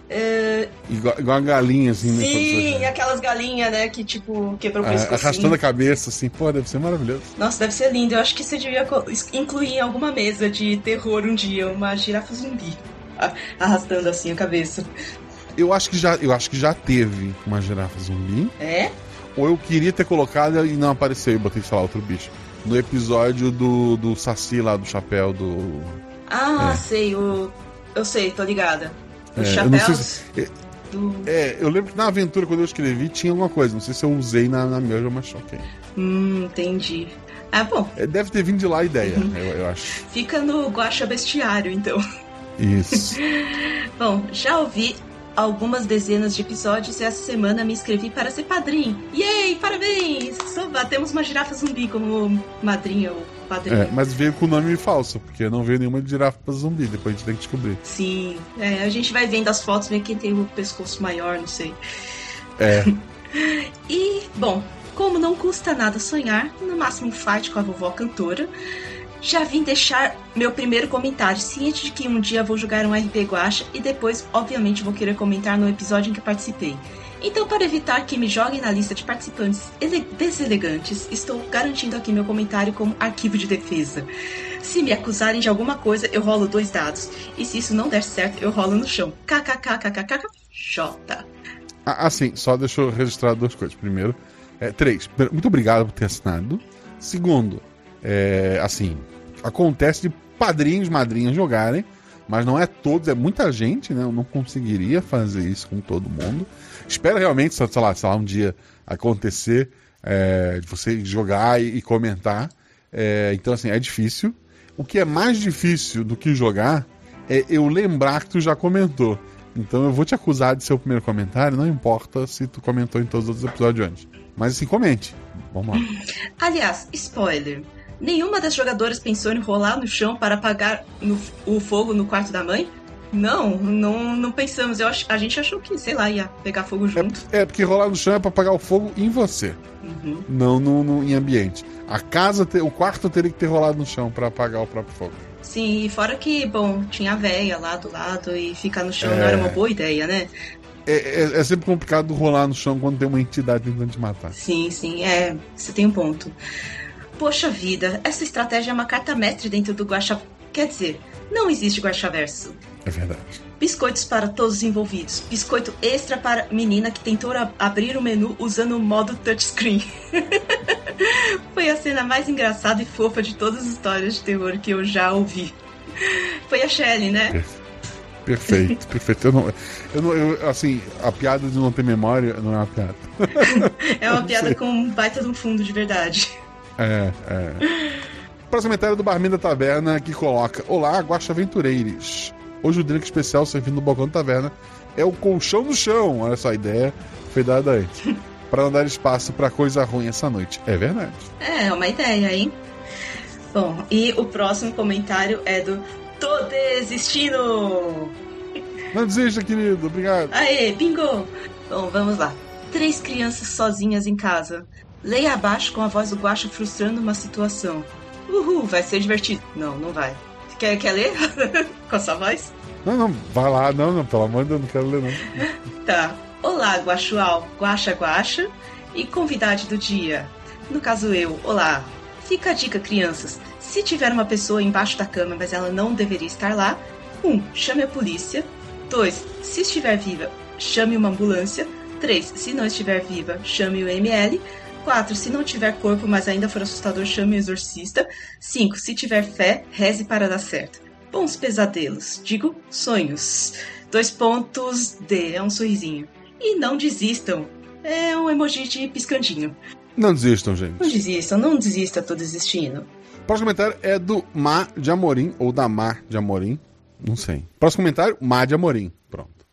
É, Igual, igual a galinha, assim, né? sim, aquelas galinhas, né, que tipo quebrou o Ah, pescoço. arrastando a cabeça, assim, pô, deve ser maravilhoso. Nossa, deve ser lindo. Eu acho que você devia incluir em alguma mesa de terror um dia uma girafa zumbi. a- Arrastando assim a cabeça. Eu acho que já, eu acho que já teve uma girafa zumbi. É? Ou eu queria ter colocado e não apareceu e botei, sei lá, outro bicho. No episódio do, do Saci lá, do chapéu do. Ah, É. sei, o. Eu sei, tô ligada. Os É, eu não sei chapéus se- do. É, eu lembro que na aventura, quando eu escrevi, tinha alguma coisa. Não sei se eu usei na, na minha, mas ok. Hum, entendi. Ah, bom, É, deve ter vindo de lá a ideia, Uhum. eu, eu acho. fica no Guacha Bestiário, então. Isso. *laughs* Bom, já ouvi algumas dezenas de episódios e essa semana me inscrevi para ser padrinho. Yay, parabéns! Só batemos uma girafa zumbi como madrinha ou padrinho. É, mas veio com o nome falso, porque não veio nenhuma girafa zumbi, depois a gente tem que descobrir. Sim, é, a gente vai vendo as fotos, ver quem tem o pescoço maior, não sei. É. *laughs* E, bom, como não custa nada sonhar, no máximo um fight com a vovó cantora, já vim deixar meu primeiro comentário, ciente de que um dia vou jogar um RP Guacha e depois, obviamente, vou querer comentar no episódio em que participei. Então, para evitar que me joguem na lista de participantes ele- deselegantes, estou garantindo aqui meu comentário como arquivo de defesa. Se me acusarem de alguma coisa, eu rolo dois dados. E se isso não der certo, eu rolo no chão. KKKKKJ. Ah, Assim, só deixa eu registrar duas coisas. Primeiro, é, três, muito obrigado por ter assinado. Segundo, é, assim, acontece de padrinhos, madrinhas jogarem, mas não é todos, é muita gente, né? Eu não conseguiria fazer isso com todo mundo. Espero realmente, sei lá, sei lá um dia acontecer é, de você jogar e, e comentar. É, então, assim, é difícil. O que é mais difícil do que jogar é eu lembrar que tu já comentou. Então eu vou te acusar de ser o primeiro comentário, não importa se tu comentou em todos os outros episódios antes. Mas assim, comente. Vamos lá. Aliás, spoiler. Nenhuma das jogadoras pensou em rolar no chão para apagar no- o fogo no quarto da mãe? Não, não, não pensamos. Eu ach- a gente achou que, sei lá, ia pegar fogo junto. É porque rolar no chão é pra apagar o fogo em você, Uhum. não no, no- em ambiente. A casa, te- o quarto teria que ter rolado no chão pra apagar o próprio fogo. Sim, e fora que, bom, tinha a véia lá do lado e ficar no chão É. não era uma boa ideia, né? É, é- é sempre complicado rolar no chão quando tem uma entidade tentando te matar. Sim, sim, é, você tem um ponto. Poxa vida, essa estratégia é uma carta mestre dentro do Guaxa. Quer dizer, não existe Guaxaverso. É verdade. Biscoitos para todos os envolvidos. Biscoito extra para menina que tentou abrir o menu usando o modo touchscreen. *laughs* Foi a cena mais engraçada e fofa de todas as histórias de terror que eu já ouvi. Foi a Shelley, né? Perfeito, *laughs* perfeito. Eu não, eu não, eu, assim, a piada de não ter memória não é uma piada. *laughs* É uma piada com um baita de um fundo de verdade. É, é. Próximo comentário do Barman da Taverna que coloca: Olá, Guaxa Aventureiros. Hoje o drink especial servindo no balcão da taverna é o colchão no chão. Olha só, a ideia foi dada antes. *laughs* Para não dar espaço para coisa ruim essa noite. É verdade. É, é uma ideia, hein? Bom, e o próximo comentário é do Tô Desistindo! Não desista, querido. Obrigado. Aê, bingo! Bom, vamos lá. Três crianças sozinhas em casa. Leia abaixo com a voz do Guaxa frustrando uma situação. Uhul, vai ser divertido. Não, não vai. Quer, quer ler? *laughs* com a sua voz? Não, não, vai lá. Não, não, pelo amor de Deus, não quero ler, não. *laughs* Tá. Olá, Guaxual, Guaxa Guaxa e convidade do dia. No caso eu, olá. Fica a dica, crianças. Se tiver uma pessoa embaixo da cama, mas ela não deveria estar lá, 1. Um, chame a polícia. 2. Se estiver viva, chame uma ambulância. 3. Se não estiver viva, chame o ML. 4. Se não tiver corpo, mas ainda for assustador, chame o exorcista. 5. Se tiver fé, reze para dar certo. Bons pesadelos. Digo, sonhos. Dois pontos D. É um sorrisinho. E não desistam. É um emoji de piscandinho. Não desistam, gente. Não desistam, não desista, tô desistindo. Próximo comentário é do Mar de Amorim, ou da Mar de Amorim. Não sei. Próximo comentário, Mar de Amorim. Pronto.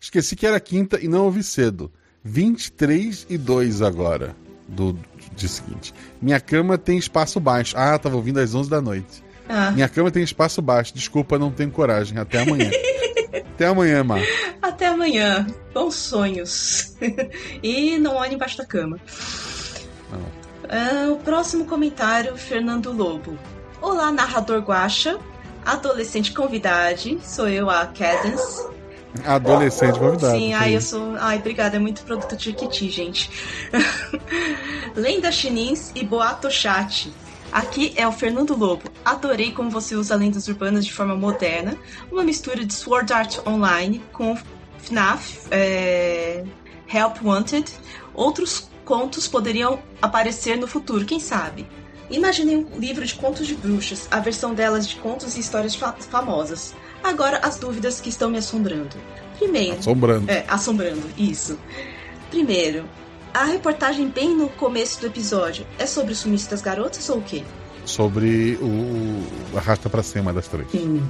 Esqueci que era quinta e não ouvi cedo. 23 e 2 agora. Do, do dia seguinte. Minha cama tem espaço baixo. Ah, tava ouvindo às 11 da noite. Ah. Minha cama tem espaço baixo. Desculpa, não tenho coragem. Até amanhã. *laughs* Até amanhã, Mar. Até amanhã. Bons sonhos. *laughs* e não olhe embaixo da cama. Ah, o próximo comentário, Fernando Lobo. Olá, narrador Guacha. Adolescente convidade. Sou eu, a Cadence. Adolescente convidado. Sim, ai, eu sou. Ai, obrigada, é muito produto de Kiti, gente. *laughs* Lenda Chinins e Boato Chat. Aqui é o Fernando Lobo. Adorei como você usa lendas urbanas de forma moderna, uma mistura de Sword Art Online com FNAF, é, Help Wanted. Outros contos poderiam aparecer no futuro, quem sabe? Imaginei um livro de contos de bruxas, a versão delas de contos e histórias fa famosas. Agora as dúvidas que estão me assombrando. Primeiro. Assombrando. É, assombrando, isso. Primeiro, a reportagem bem no começo do episódio é sobre o sumiço das garotas ou o quê? Sobre o, Arrasta pra cima das três. Hum.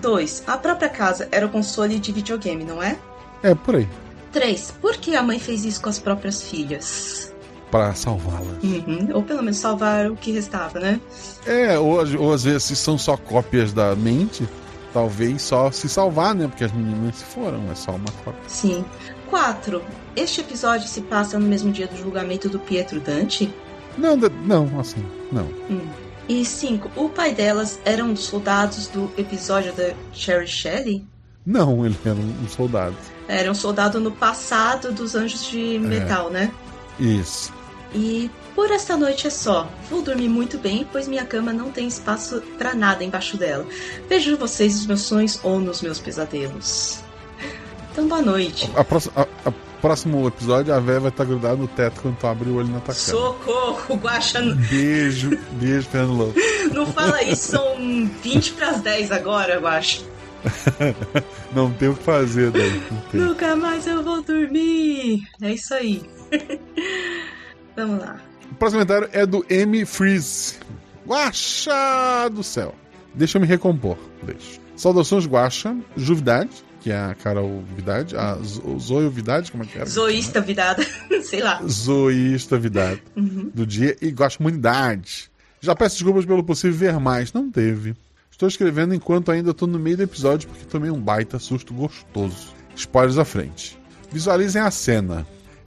Dois, a própria casa era o console de videogame, não é? É, por aí. Três, por que a mãe fez isso com as próprias filhas? Pra salvá-las. Uhum. Ou pelo menos salvar o que restava, né? É, ou, ou às vezes se são só cópias da mente, talvez só se salvar, né? Porque as meninas se foram, é só uma cópia. Sim. 4. Este episódio se passa no mesmo dia do julgamento do Pietro Dante? Não, não, assim, não. Hum. E 5. O pai delas era um dos soldados do episódio da Cherry Shelley? Não, ele era um um soldado. Era um soldado no passado dos Anjos de Metal, né? Isso. E por esta noite é só. Vou dormir muito bem, pois minha cama não tem espaço pra nada embaixo dela. Vejo vocês nos meus sonhos ou nos meus pesadelos. Então, boa noite. A próxima, a, a próximo episódio, a véia vai estar grudada no teto quando tu abre o olho na tua. Socorro, *laughs* Guaxa. Beijo, beijo, Fernando Lobo. *laughs* Não fala isso, são 20 pras 10 agora, Guaxa. *laughs* Não tem o que fazer. Não tem. Nunca mais eu vou dormir. É isso aí. Vamos lá. O próximo comentário é do M. Freeze. Guaxa do céu. Deixa eu me recompor. Deixa. Saudações, Guaxa. Juvidade, que é a Carol Vidade. A Zo- Zoe Vidade, como é que era? Zoísta vidada. *laughs* Sei lá. Zoísta Vidade. Uhum. Do dia e Guaxa Humanidade. Já peço desculpas pelo possível ver mais. Não teve. Estou escrevendo enquanto ainda estou no meio do episódio porque tomei um baita susto gostoso. Spoilers à frente. Visualizem a cena.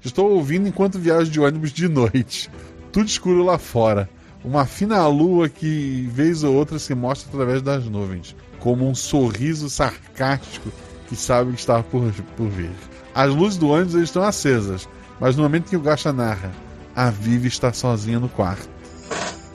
Estou ouvindo enquanto viajo de ônibus de noite. Tudo escuro lá fora. Uma fina lua que, vez ou outra, se mostra através das nuvens, como um sorriso sarcástico que sabe que está por, por vir. As luzes do ônibus estão acesas, mas no momento que o Gacha narra, a Vivi está sozinha no quarto.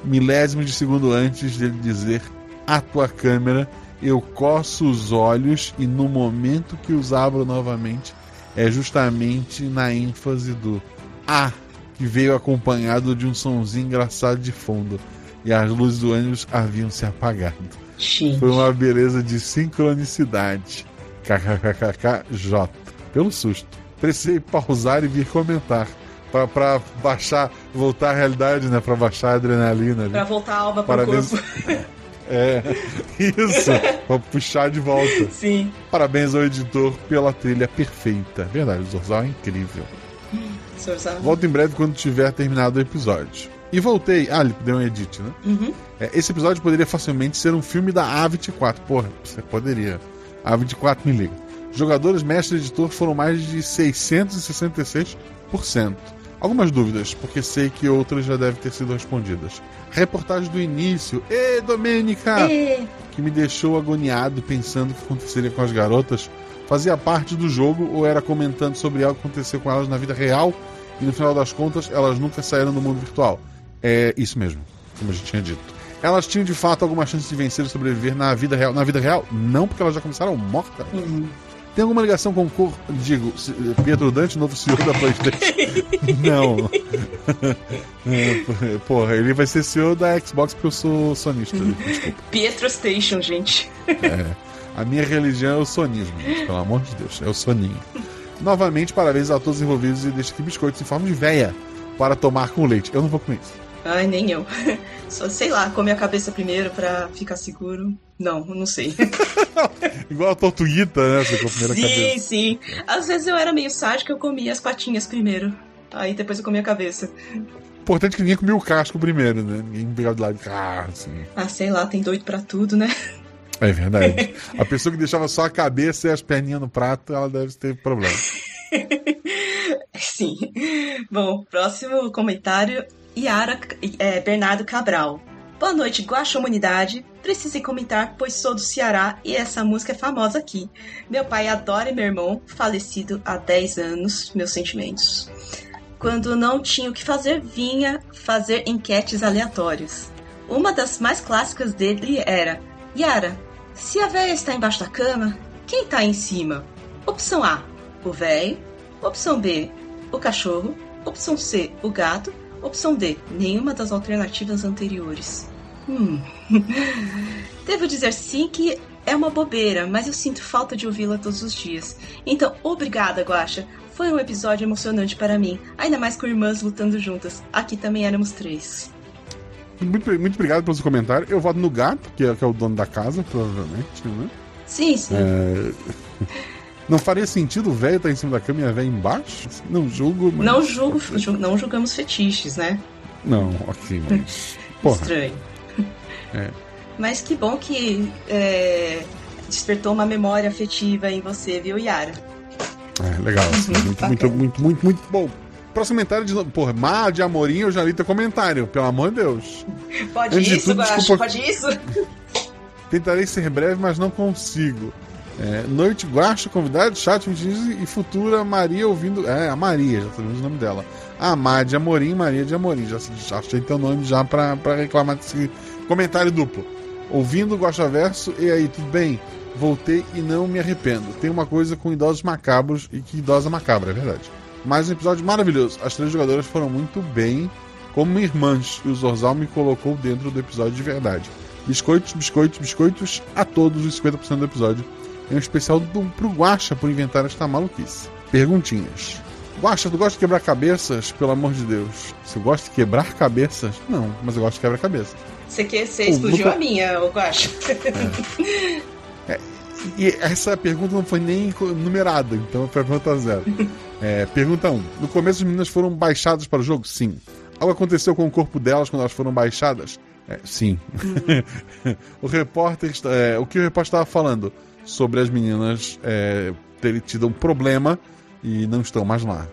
Milésimo de segundo antes dele dizer a tua câmera, eu coço os olhos e no momento que os abro novamente é justamente na ênfase do ah que veio acompanhado de um sonzinho engraçado de fundo. E as luzes do ônibus haviam se apagado. Gente. Foi uma beleza de sincronicidade. KKKKJ. Pelo susto. Precisei pausar e vir comentar. Pra, pra baixar, voltar à realidade, né? Pra baixar a adrenalina. ali. Pra voltar a alma pro Parabéns. corpo. *laughs* É, *laughs* isso. pra puxar de volta. Sim. Parabéns ao editor pela trilha perfeita. Verdade, o Zorzal é incrível. Zorzal. Volto em breve quando tiver terminado o episódio. E voltei. Ah, ele deu um edit, né? Uhum. É, esse episódio poderia facilmente ser um filme da A24. Porra, você poderia. A A24 me liga. Jogadores, mestre e editor foram mais de 666%. Algumas dúvidas, porque sei que outras já devem ter sido respondidas. Reportagem do início. Ê, Domênica! Que me deixou agoniado pensando o que aconteceria com as garotas. Fazia parte do jogo ou era comentando sobre algo que aconteceu com elas na vida real e no final das contas elas nunca saíram do mundo virtual. É isso mesmo, como a gente tinha dito. Elas tinham de fato alguma chance de vencer e sobreviver na vida real. Na vida real, não porque elas já começaram mortas. Uhum. Tem alguma ligação com o cor... Digo, Pietro Dante, novo CEO da PlayStation? *laughs* não. *laughs* É, Porra, ele vai ser CEO da Xbox porque eu sou sonista. Desculpa. Pietro Station, gente. É. A minha religião é o sonismo, gente, pelo amor de Deus. É o soninho. Novamente, parabéns a todos os envolvidos e deixa aqui biscoitos em forma de véia para tomar com leite. Eu não vou comer isso. Ai, nem eu. *laughs* Só sei lá, comer a cabeça primeiro pra ficar seguro. Não, não sei. *laughs* Igual a tortuguita, né? Você com a primeira sim, cabeça. sim. Às vezes eu era meio sádica, eu comia as patinhas primeiro. Aí depois eu comia a cabeça. Importante que ninguém comia o casco primeiro, né? Ninguém pegava de lado de ah, assim. Ah, sei lá, tem doido pra tudo, né? É verdade. *laughs* A pessoa que deixava só a cabeça e as perninhas no prato, ela deve ter problema. Sim. Bom, próximo comentário. Yara é, Bernardo Cabral. Boa noite, Guaxa Humanidade. Precisei comentar, pois sou do Ceará e essa música é famosa aqui. Meu pai adora e meu irmão, falecido há 10 anos, meus sentimentos. Quando não tinha o que fazer, vinha fazer enquetes aleatórias. Uma das mais clássicas dele era: Yara, se a véia está embaixo da cama, quem está em cima? Opção A, o véio. Opção B, o cachorro. Opção C, o gato. Opção D, nenhuma das alternativas anteriores. Hum. *laughs* Devo dizer sim que é uma bobeira, mas eu sinto falta de ouvi-la todos os dias. Então, obrigada, Guaxa. Foi um episódio emocionante para mim, ainda mais com irmãs lutando juntas. Aqui também éramos três. Muito, muito obrigado pelo seu comentário. Eu voto no gato, que é, que é o dono da casa, provavelmente, né? Sim, sim. É... *laughs* Não faria sentido o velho estar em cima da cama e a velha embaixo? Não julgo, mas... Não, julgo, ju- não julgamos fetiches, né? Não, ok, mas... *laughs* Estranho. é. Mas que bom que é, despertou uma memória afetiva em você, viu, Yara? É, legal. assim, Uhum, muito, muito, muito, muito, muito bom. Próximo comentário de novo. Porra, Mar de Amorim, eu já li teu comentário, pelo amor de Deus. Pode Antes de isso, tudo, Guaxa? desculpa- Pode isso? Tentarei ser breve, mas não consigo. É, noite Guacha, convidado, chat 20 e futura Maria ouvindo. É, a Maria, já sabemos o nome dela. A Mar de Amorim, Maria de Amorim. Já, já achei teu nome já pra, pra reclamar desse comentário duplo. Ouvindo Guacha Verso, e aí, tudo bem? Voltei e não me arrependo. Tem uma coisa com idosos macabros e que idosa macabra, é verdade. Mais um episódio maravilhoso. As três jogadoras foram muito bem, como irmãs, e o Zorzal me colocou dentro do episódio de verdade. Biscoitos, biscoitos, biscoitos a todos os 50% do episódio. Em um especial do, pro Guacha por inventar esta maluquice. Perguntinhas. Guacha, tu gosta de quebrar cabeças? Pelo amor de Deus. Se eu gosto de quebrar cabeças? Não, mas eu gosto de quebrar cabeças. Você, que, você Pô, explodiu a minha, ô Guaxa. *laughs* E essa pergunta não foi nem numerada, então foi a pergunta zero. *laughs* É, pergunta 1. Um. No começo as meninas foram baixadas para o jogo? Sim. Algo aconteceu com o corpo delas quando elas foram baixadas? É, sim. *laughs* o repórter, é, o que o repórter estava falando sobre as meninas é, terem tido um problema e não estão mais lá.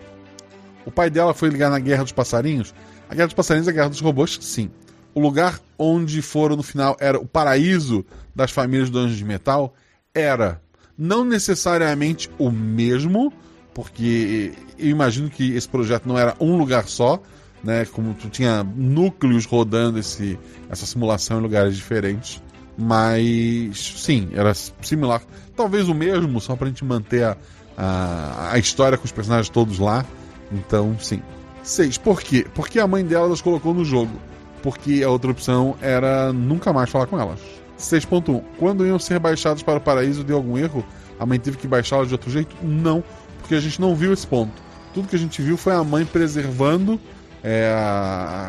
O pai dela foi ligar na Guerra dos Passarinhos? A Guerra dos Passarinhos é a Guerra dos Robôs? Sim. O lugar onde foram no final era o paraíso das famílias do Anjo de Metal? Era. Não necessariamente o mesmo, porque eu imagino que esse projeto não era um lugar só, né? Como tu tinha núcleos rodando esse, essa simulação em lugares diferentes. Mas sim, era similar. Talvez o mesmo, só pra gente manter a, a, a história com os personagens todos lá. Então, sim. 6. Por quê? Porque a mãe dela as colocou no jogo. Porque a outra opção era nunca mais falar com elas. 6.1. Quando iam ser baixados para o paraíso, deu algum erro? A mãe teve que baixá-las de outro jeito? Não, porque a gente não viu esse ponto. Tudo que a gente viu foi a mãe preservando é,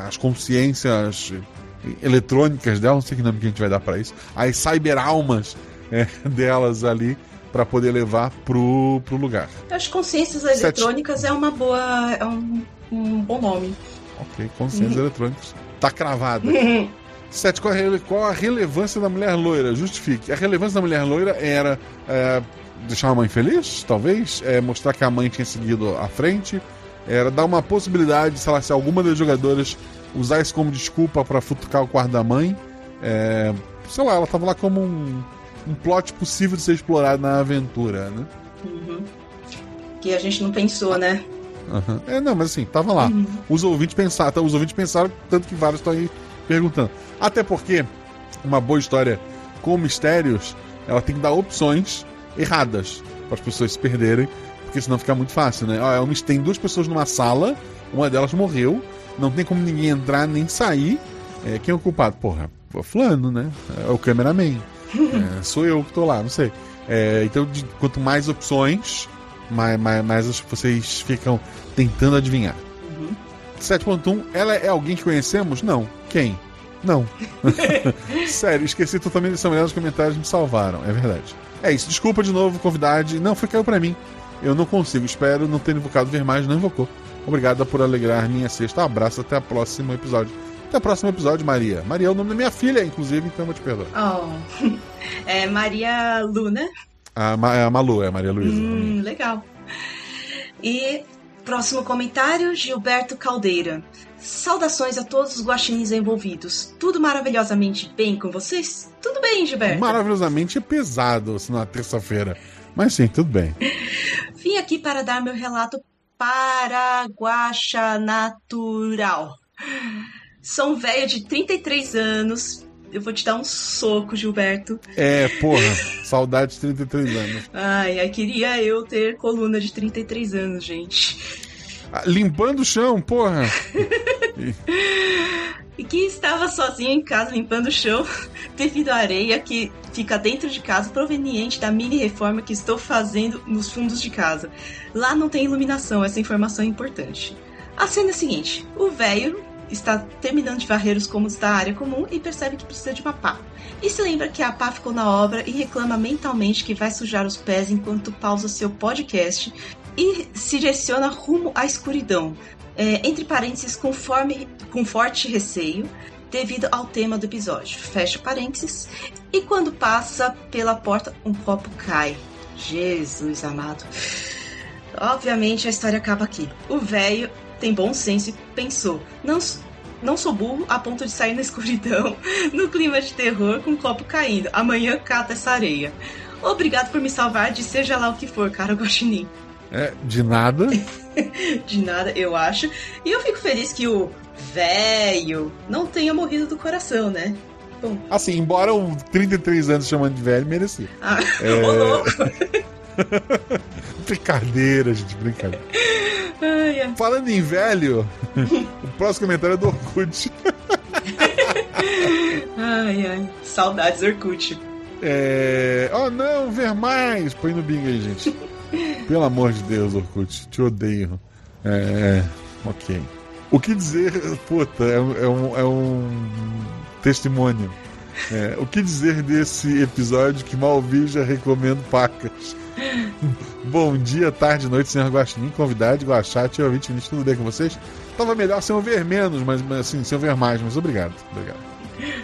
as consciências eletrônicas dela, não sei que nome que a gente vai dar para isso, as cyberalmas é, *laughs* delas ali para poder levar pro, pro lugar. As consciências eletrônicas é uma boa. é um, um bom nome. Ok, consciências uhum. *laughs* eletrônicas. Tá cravada. *laughs* Sete, qual a, qual a, relevância da mulher loira? Justifique. A relevância da mulher loira era é, deixar a mãe feliz, talvez, é, mostrar que a mãe tinha seguido à frente, era dar uma possibilidade, sei lá, se alguma das jogadoras usar isso como desculpa para futucar o quarto da mãe. É, sei lá, ela tava lá como um, um plot possível de ser explorado na aventura, né? Uhum. Que a gente não pensou, né? Uhum. É, não, mas assim, tava lá. Uhum. Os ouvintes pensaram, os ouvintes pensaram, tanto que vários estão aí perguntando. Até porque uma boa história com mistérios, ela tem que dar opções erradas para as pessoas se perderem, porque senão fica muito fácil, né? Ó, tem duas pessoas numa sala, uma delas morreu, não tem como ninguém entrar nem sair. É, quem é o culpado? Porra, fulano, né? É o cameraman. É, sou eu que tô lá, não sei. É, então, de, quanto mais opções, mais, mais, mais vocês ficam tentando adivinhar. 7.1, ela é alguém que conhecemos? Não. Quem? Não. *laughs* Sério, esqueci totalmente dessa mulher nos comentários me salvaram, é verdade. É isso, desculpa de novo, convidade. Não, foi caiu para mim. Eu não consigo, espero não ter invocado ver mais, não invocou. Obrigada por alegrar minha sexta. abraço, até o próximo episódio. Até o próximo episódio, Maria. Maria é o nome da minha filha, inclusive, então eu vou te perdoar. Oh. *laughs* É Maria Luna. A, a Malu, é a Maria Luísa. Hum, legal. E Próximo comentário, Gilberto Caldeira. Saudações a todos os guaxinins envolvidos. Tudo maravilhosamente bem com vocês? Tudo bem, Gilberto? Maravilhosamente pesado assim, na terça-feira. Mas sim, tudo bem. Vim aqui para dar meu relato paraguacha natural. Sou um velho de 33 anos, eu vou te dar um soco, Gilberto. É, porra, *laughs* saudade de 33 anos. Ai, ai, queria eu ter coluna de 33 anos, gente. Ah, limpando o chão, porra. *laughs* e que estava sozinho em casa limpando o chão *laughs* devido à areia que fica dentro de casa proveniente da mini reforma que estou fazendo nos fundos de casa. Lá não tem iluminação, essa informação é importante. A cena é a seguinte: o velho está terminando de varrer os cômodos da área comum e percebe que precisa de uma pá. E se lembra que a pá ficou na obra e reclama mentalmente que vai sujar os pés enquanto pausa seu podcast e se direciona rumo à escuridão, é, entre parênteses, conforme, com forte receio, devido ao tema do episódio. Fecha parênteses. E quando passa pela porta, um copo cai. Jesus amado. Obviamente a história acaba aqui. O velho tem bom senso e pensou: não, não sou burro a ponto de sair na *laughs* escuridão, no clima de terror, com um copo caindo. Amanhã cata essa areia. Obrigado por me salvar de seja lá o que for, cara Guaxinim. É, de nada. *laughs* de nada, eu acho. E eu fico feliz que o velho não tenha morrido do coração, né? Bom. Assim, embora o 33 anos chamando de velho, merecia. Ah, *laughs* é... *laughs* brincadeira, gente, brincadeira. Ai, ai. Falando em velho, o próximo comentário é do Orkut. ai, ai. Saudades Orkut. É. Oh não, ver mais! Põe no Bing aí, gente. Pelo amor de Deus, Orkut, te odeio. É. Ok. O que dizer. Puta, é, é um, é um testemunho. É, o que dizer desse episódio que mal vi já recomendo pacas? Bom dia, tarde, noite, senhor Guaxinim, convidado, Guaxate, ouvinte, tudo bem com vocês? Tava melhor sem ver menos, mas assim, sem ver mais, mas obrigado, obrigado.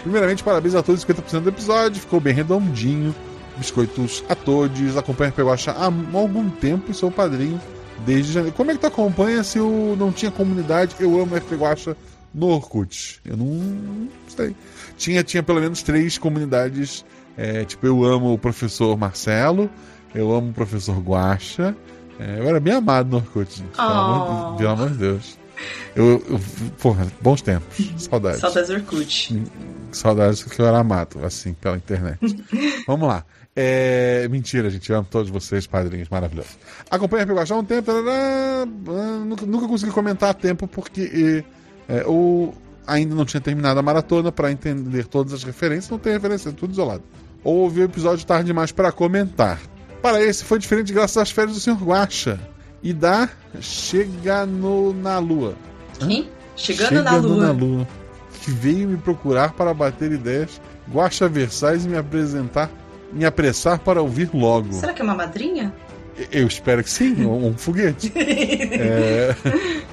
Primeiramente, parabéns a todos, 50% do episódio, ficou bem redondinho. Biscoitos a todos, acompanha o Guaxa há algum tempo e sou padrinho desde janeiro. Como é que tu acompanha se eu não tinha comunidade? Eu amo FP Guaxa no Orkut. Eu não sei. Tinha, tinha pelo menos três comunidades. É, tipo, eu amo o professor Marcelo, eu amo o professor Guacha. É, eu era bem amado no Orkut, gente. Pelo, amor, de, oh. pelo amor de Deus. Eu, eu, porra, bons tempos. Saudades. Saudades Orkut. Saudades que eu era amado, assim, pela internet. *laughs* Vamos lá. É... Mentira, gente. Eu amo todos vocês, padrinhos maravilhosos. Acompanha a Piguachá há um tempo. tarará, ah, nunca, nunca consegui comentar a tempo porque é, ou ainda não tinha terminado a maratona para entender todas as referências. Não tem referência, é tudo isolado. Ou ouvi o episódio tarde demais para comentar. Para esse foi diferente graças às férias do Sr. Guacha e da Chega no, na Lua. Quem? Chegando, na Lua. Que veio me procurar para bater ideias, Guacha Versailles e me apresentar, me apressar para ouvir logo. Será que é uma madrinha? Eu espero que sim, um, um foguete. *laughs* É,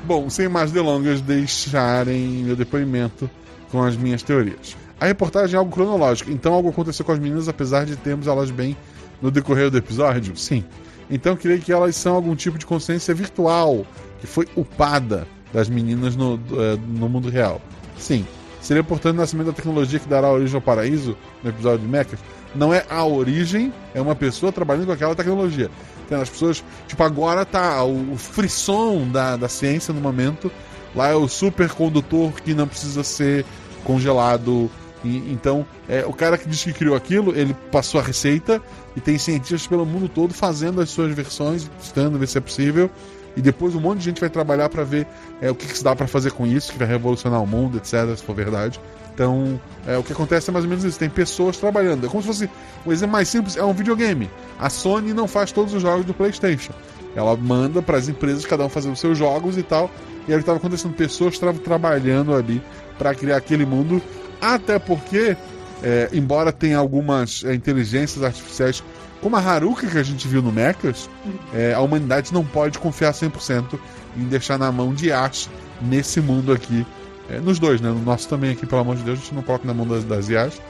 Bom, sem mais delongas, deixarem meu depoimento com as minhas teorias. A reportagem é algo cronológico, então algo aconteceu com as meninas, apesar de termos elas bem no decorrer do episódio? Sim. Então creio que elas são algum tipo de consciência virtual que foi upada das meninas no, eh, no mundo real. Sim. Seria, portanto, o nascimento da tecnologia que dará origem ao paraíso, no episódio de Mechas. Não é a origem, é uma pessoa trabalhando com aquela tecnologia. Então, as pessoas, tipo, agora tá o, o frisson da, da ciência no momento. Lá é o supercondutor que não precisa ser congelado. E, então, é, o cara que disse que criou aquilo, ele passou a receita e tem cientistas pelo mundo todo fazendo as suas versões, testando, ver se é possível. E depois um monte de gente vai trabalhar para ver é, o que, que se dá para fazer com isso, que vai revolucionar o mundo, etc., se for verdade. Então, é, o que acontece é mais ou menos isso: tem pessoas trabalhando. É como se fosse. O exemplo mais simples é um videogame. A Sony não faz todos os jogos do PlayStation. Ela manda para as empresas, cada um fazendo seus jogos e tal. E era o que estava acontecendo: pessoas estavam trabalhando ali para criar aquele mundo. Até porque, é, embora tenha algumas é, inteligências artificiais, como a Haruka que a gente viu no Mechas, é, a humanidade não pode confiar 100% em deixar na mão de Ash nesse mundo aqui. É, nos dois, né? No nosso também aqui, pelo amor de Deus, a gente não coloca na mão das, das IAs.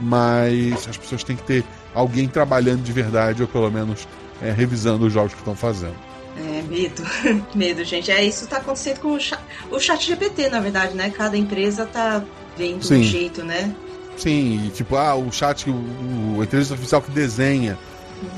Mas as pessoas têm que ter alguém trabalhando de verdade, ou pelo menos é, revisando os jogos que estão fazendo. É, medo. *laughs* medo, gente. É, isso tá acontecendo com o chat, o chat GPT, na verdade, né? Cada empresa tá vendo Sim. um jeito, né? Sim, e tipo, ah, o chat, o, o a inteligência artificial que desenha.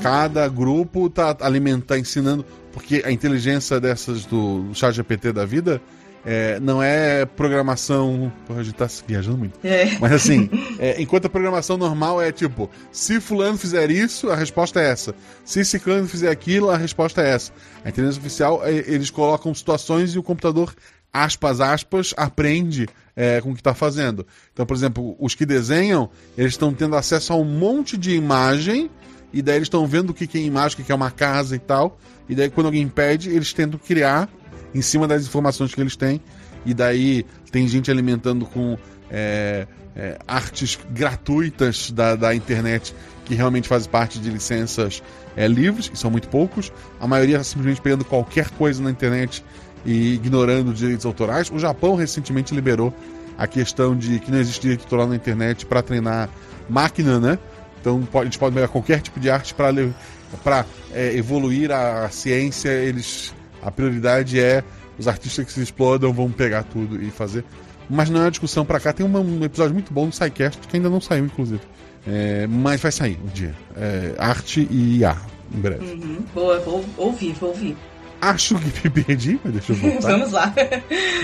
Cada grupo tá alimentando, ensinando, porque a inteligência dessas do chat GPT da vida é, não é programação. Porra, a gente tá viajando muito. É. Mas assim, *laughs* é, enquanto a programação normal é tipo, se fulano fizer isso, a resposta é essa. Se ciclano fizer aquilo, a resposta é essa. A inteligência artificial, é, eles colocam situações e o computador, aspas, aspas, aprende é, com o que está fazendo. Então, por exemplo, os que desenham, eles estão tendo acesso a um monte de imagem, e daí eles estão vendo o que que é imagem, o que que é uma casa e tal. E daí, quando alguém pede, eles tentam criar em cima das informações que eles têm. E daí tem gente alimentando com é, é, artes gratuitas da, da internet que realmente fazem parte de licenças é, livres, que são muito poucos. A maioria simplesmente pegando qualquer coisa na internet e ignorando direitos autorais. O Japão recentemente liberou a questão de que não existe direito autoral na internet para treinar máquina, né? Então pode, eles podem pegar qualquer tipo de arte para é, evoluir a, a ciência. Eles a prioridade é os artistas que se explodam vão pegar tudo e fazer. Mas não é uma discussão para cá. Tem uma- um episódio muito bom no SciCast que ainda não saiu, inclusive. É, mas vai sair um dia. É, arte e IA, em breve. Uhum. Boa, vou ouvir, vou ouvir. Acho que me perdi, mas deixa eu *laughs* voltar. Vamos lá.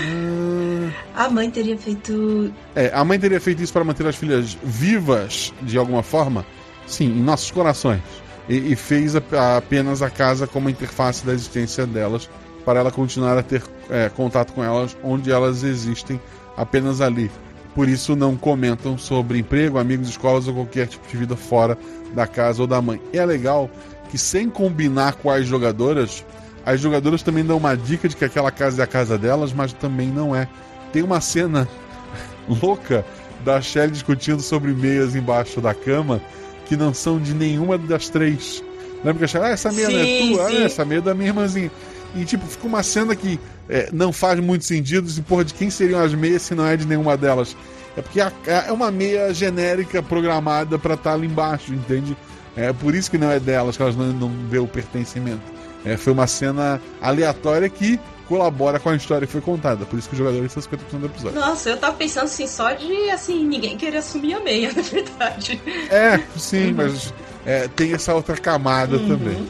Hum, A mãe teria feito. É, a mãe teria feito isso para manter as filhas vivas de alguma forma? Sim, em nossos corações. E, e fez a- apenas a casa como interface da existência delas, para ela continuar a ter é, contato com elas onde elas existem, apenas ali. Por isso não comentam sobre emprego, amigos, escolas ou qualquer tipo de vida fora da casa ou da mãe. E é legal que sem combinar com as jogadoras, as jogadoras também dão uma dica de que aquela casa é a casa delas, mas também não é. Tem uma cena *laughs* louca da Shelly discutindo sobre meias embaixo da cama que não são de nenhuma das três. Lembra que a Shelly, ah, essa meia não é Sim, tua? sim. Ah, essa meia é da minha irmãzinha. E tipo, fica uma cena que é, não faz muito sentido. Assim, porra, de quem seriam as meias se não é de nenhuma delas? É porque a- é uma meia genérica programada pra estar ali embaixo, entende? É por isso que não é delas, que elas não, não vê o pertencimento. É, foi uma cena aleatória que colabora com a história que foi contada. Por isso que os jogadores são 50% do episódio. Nossa, eu tava pensando assim, só de assim, ninguém querer assumir a meia, *laughs* na verdade. É, sim, mas é, tem essa outra camada também.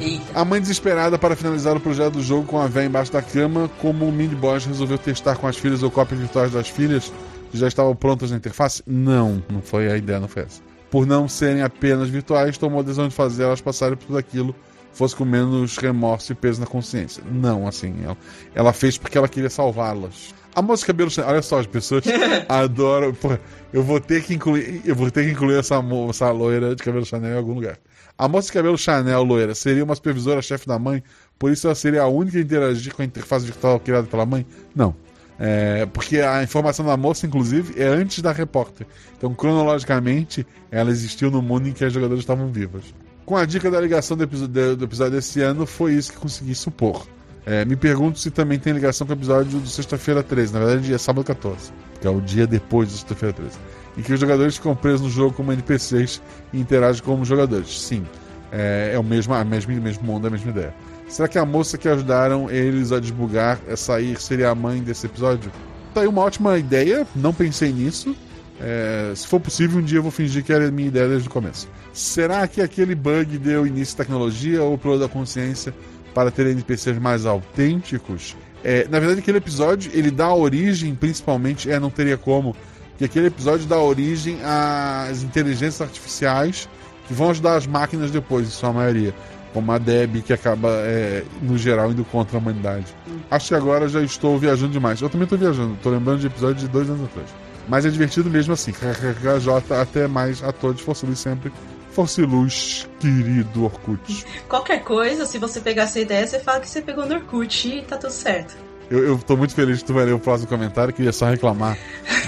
Eita. A mãe desesperada para finalizar o projeto do jogo com a véia embaixo da cama, como o mini boss resolveu testar com as filhas ou cópias virtuais das filhas que já estavam prontas na interface? Não, não foi a ideia, não foi essa. Por não serem apenas virtuais, tomou a decisão de fazer elas passarem por tudo aquilo, fosse com menos remorso e peso na consciência. Não, assim, ela, ela fez porque ela queria salvá-las. A moça de cabelo Chanel, olha só, as pessoas *laughs* adoram. Porra, eu vou ter que incluir, eu vou ter que incluir essa, essa loira de cabelo Chanel em algum lugar. A moça de cabelo Chanel loira seria uma supervisora-chefe da mãe, por isso ela seria a única a interagir com a interface virtual criada pela mãe? Não. É, porque a informação da moça, inclusive, é antes da repórter. Então, cronologicamente, ela existiu no mundo em que as jogadoras estavam vivas. Com a dica da ligação do episódio, do episódio desse ano, foi isso que consegui supor. É, me pergunto se também tem ligação com o episódio do Sexta-feira 13. Na verdade, é sábado 14, que é o dia depois do Sexta-feira 13. Em que os jogadores ficam presos no jogo como NPCs e interagem como jogadores. Sim, é, é o mesmo, a mesmo mundo, a mesma ideia. Será que a moça que ajudaram eles a desbugar, a sair, seria a mãe desse episódio? Tá aí uma ótima ideia, não pensei nisso. É, se for possível, um dia eu vou fingir que era a minha ideia desde o começo. Será que aquele bug deu início à tecnologia ou plano da consciência para ter NPCs mais autênticos? É, na verdade, aquele episódio ele dá origem, principalmente, é, não teria como, que aquele episódio dá origem às inteligências artificiais que vão ajudar as máquinas depois, em sua maioria. Como a Deb, que acaba, é, no geral, indo contra a humanidade. Acho que agora já estou viajando demais. Eu também estou viajando, estou lembrando de episódios de dois anos atrás. Mas é divertido mesmo assim. KKKJ até mais a todos. Força Luz sempre. Força Luz, querido Orkut. Qualquer coisa, se você pegar essa ideia, você fala que você pegou no Orkut e tá tudo certo. Eu, eu tô muito feliz que tu vai ler o próximo comentário. Queria só reclamar